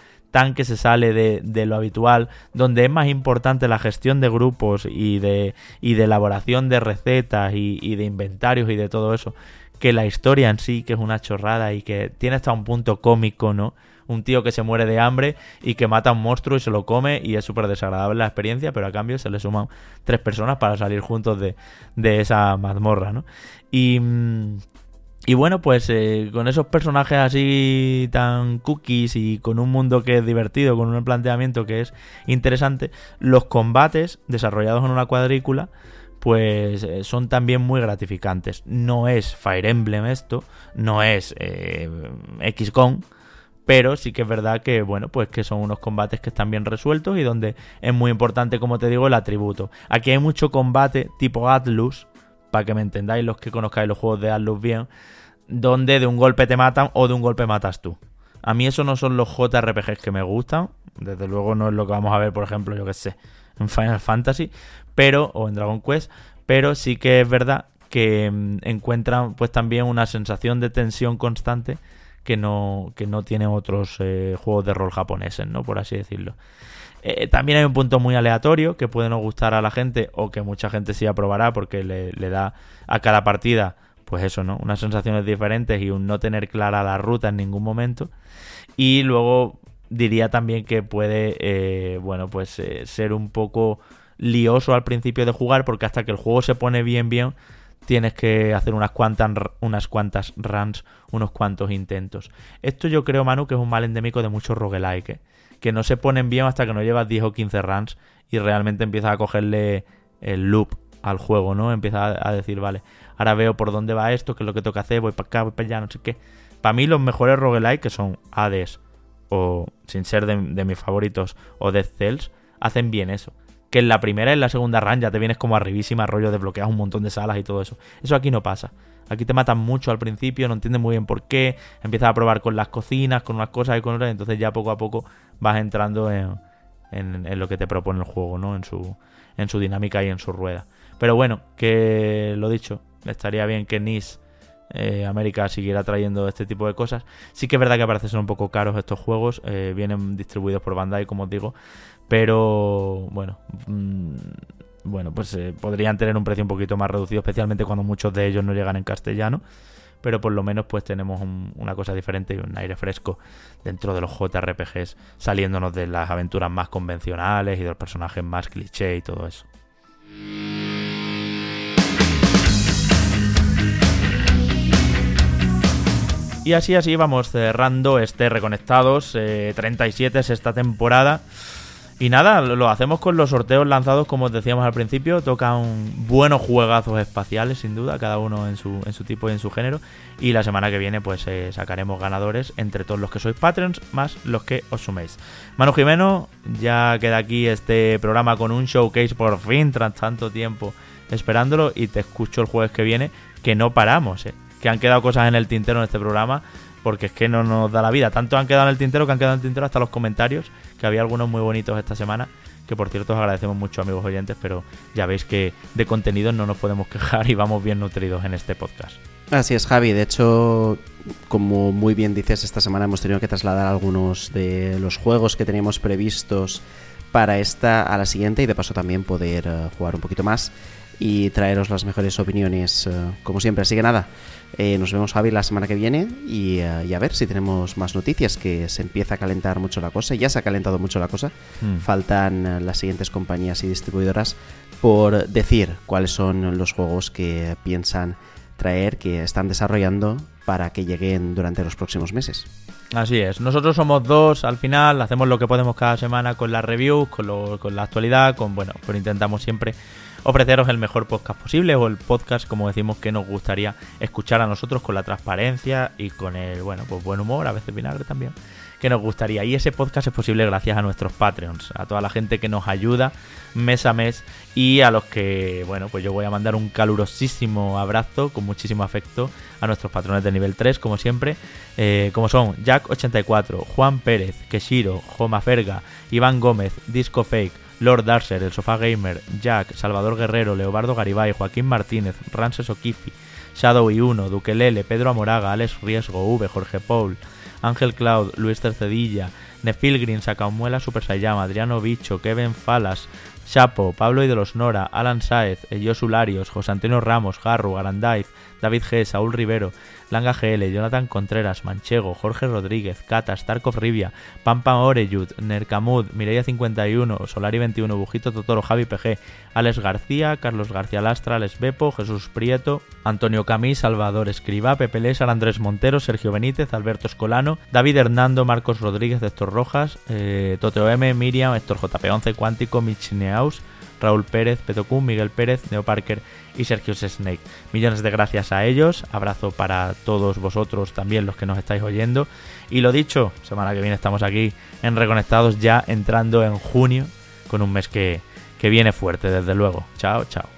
que se sale de, lo habitual, donde es más importante la gestión de grupos y de, elaboración de recetas y, de inventarios y de todo eso, que la historia en sí, que es una chorrada y que tiene hasta un punto cómico, ¿no? un tío que se muere de hambre y que mata a un monstruo y se lo come y es súper desagradable la experiencia, pero a cambio se le suman tres personas para salir juntos de, de esa mazmorra, ¿no? Y... Mm, y bueno, pues eh, con esos personajes así tan cookies y con un mundo que es divertido, con un planteamiento que es interesante, los combates desarrollados en una cuadrícula pues eh, son también muy gratificantes. No es Fire Emblem esto, no es eh, XCOM, pero sí que es verdad que, bueno, pues que son unos combates que están bien resueltos y donde es muy importante, como te digo, el atributo. Aquí hay mucho combate tipo Atlus, para que me entendáis los que conozcáis los juegos de Atlus bien, donde de un golpe te matan o de un golpe matas tú. A mí eso no son los JRPGs que me gustan, desde luego no es lo que vamos a ver, por ejemplo, yo que sé, en Final Fantasy, pero o en Dragon Quest, pero sí que es verdad que mm, encuentran pues también una sensación de tensión constante que no, que no tiene otros eh, juegos de rol japoneses, ¿no? Por así decirlo. Eh, también hay un punto muy aleatorio que puede no gustar a la gente o que mucha gente sí aprobará porque le, da a cada partida, pues eso, ¿no? Unas sensaciones diferentes y un no tener clara la ruta en ningún momento. Y luego diría también que puede, eh, bueno, pues ser un poco lioso al principio de jugar porque hasta que el juego se pone bien, bien, tienes que hacer unas cuantas, unas cuantas runs, unos cuantos intentos. Esto yo creo, Manu, que es un mal endémico de muchos roguelike, que no se ponen bien hasta que no llevas 10 o 15 runs y realmente empiezas a cogerle el loop al juego, ¿no? Empieza a, decir, vale, ahora veo por dónde va esto, qué es lo que que hacer, voy para acá, voy para allá, no sé qué. Para mí los mejores roguelike, que son Hades o, sin ser de, mis favoritos, o Death Cells, hacen bien eso. Que en la primera y en la segunda run ya te vienes como arribísima, rollo, desbloqueas un montón de salas y todo eso. Eso aquí no pasa. Aquí te matan mucho al principio, no entiendes muy bien por qué, empiezas a probar con las cocinas, con unas cosas y con otras, entonces ya poco a poco vas entrando en, lo que te propone el juego, ¿no? En su, dinámica y en su rueda. Pero bueno, que lo dicho, estaría bien que NIS eh, América siguiera trayendo este tipo de cosas. Sí que es verdad que parece un poco caros estos juegos, eh, vienen distribuidos por Bandai, como os digo, pero bueno, mm, bueno, pues eh, podrían tener un precio un poquito más reducido, especialmente cuando muchos de ellos no llegan en castellano. Pero por lo menos pues tenemos una cosa diferente y un aire fresco dentro de los JRPGs, saliéndonos de las aventuras más convencionales y de los personajes más cliché y todo eso. Y así así vamos cerrando este Reconectados 37 es esta temporada. Y nada, lo hacemos con los sorteos lanzados, como os decíamos al principio. Tocan buenos juegazos espaciales, sin duda, cada uno en su, en su tipo y en su género. Y la semana que viene, pues eh, sacaremos ganadores entre todos los que sois Patreons, más los que os suméis. Manu Jimeno, ya queda aquí este programa con un showcase por fin, tras tanto tiempo esperándolo. Y te escucho el jueves que viene, que no paramos, eh. Que han quedado cosas en el tintero en este programa porque es que no nos da la vida. Tanto han quedado en el tintero que han quedado en el tintero hasta los comentarios, que había algunos muy bonitos esta semana, que por cierto os agradecemos mucho amigos oyentes, pero ya veis que de contenido no nos podemos quejar y vamos bien nutridos en este podcast. Así es, Javi. De hecho, como muy bien dices, esta semana hemos tenido que trasladar algunos de los juegos que teníamos previstos para esta a la siguiente y de paso también poder eh, jugar un poquito más y traeros las mejores opiniones, eh, como siempre. Así que nada, eh, nos vemos, Javi, la semana que viene y, a ver si tenemos más noticias, que se empieza a calentar mucho la cosa. Ya se ha calentado mucho la cosa. Hmm. Faltan las siguientes compañías y distribuidoras por decir cuáles son los juegos que piensan traer, que están desarrollando para que lleguen durante los próximos meses. Así es, nosotros somos dos al final, hacemos lo que podemos cada semana con las reviews, con, con la actualidad, con bueno, pues intentamos siempre ofreceros el mejor podcast posible o el podcast, como decimos, que nos gustaría escuchar a nosotros con la transparencia y con el, bueno, pues buen humor, a veces vinagre también, que nos gustaría. Y ese podcast es posible gracias a nuestros Patreons, a toda la gente que nos ayuda mes a mes y a los que, bueno, pues yo voy a mandar un calurosísimo abrazo con muchísimo afecto a nuestros patrones de nivel 3, como siempre, eh, como son Jack84, Juan Pérez, Keshiro, Joma Ferga, Iván Gómez, Disco Fake, Lord Darcer, El Sofá Gamer, Jack, Salvador Guerrero, Leobardo Garibay, Joaquín Martínez, Rances Okifi, Shadow y Uno, Duquelele, Pedro Amoraga, Alex Riesgo, V, Jorge Paul, Ángel Cloud, Luis Tercedilla, Nefilgrin, Sacamuela Super Sayama, Adriano Bicho, Kevin Falas, Chapo, Pablo y de los Nora, Alan Saez, Elios Ularios, José Antonio Ramos, Garru, Arandaiz, David G, Saúl Rivero, Langa GL, Jonathan Contreras, Manchego, Jorge Rodríguez, Cata, Starkov Rivia, Pampa Oreyud, Nercamud, Mireia 51, Solari 21, Bujito Totoro, Javi PG, Alex García, Carlos García Lastra, Alex Bepo, Jesús Prieto, Antonio Camí, Salvador Escriba, Pepe Lésar, Andrés Montero, Sergio Benítez, Alberto Escolano, David Hernando, Marcos Rodríguez, Héctor Rojas, eh, Toteo M, Miriam, Héctor JP11, Cuántico, Michineaus, Raúl Pérez, Petocún, Miguel Pérez, Neo Parker y Sergio Snake. Millones de gracias a ellos, abrazo para todos vosotros también los que nos estáis oyendo. Y lo dicho, semana que viene estamos aquí en Reconectados ya entrando en junio con un mes que, que viene fuerte desde luego. Chao, chao.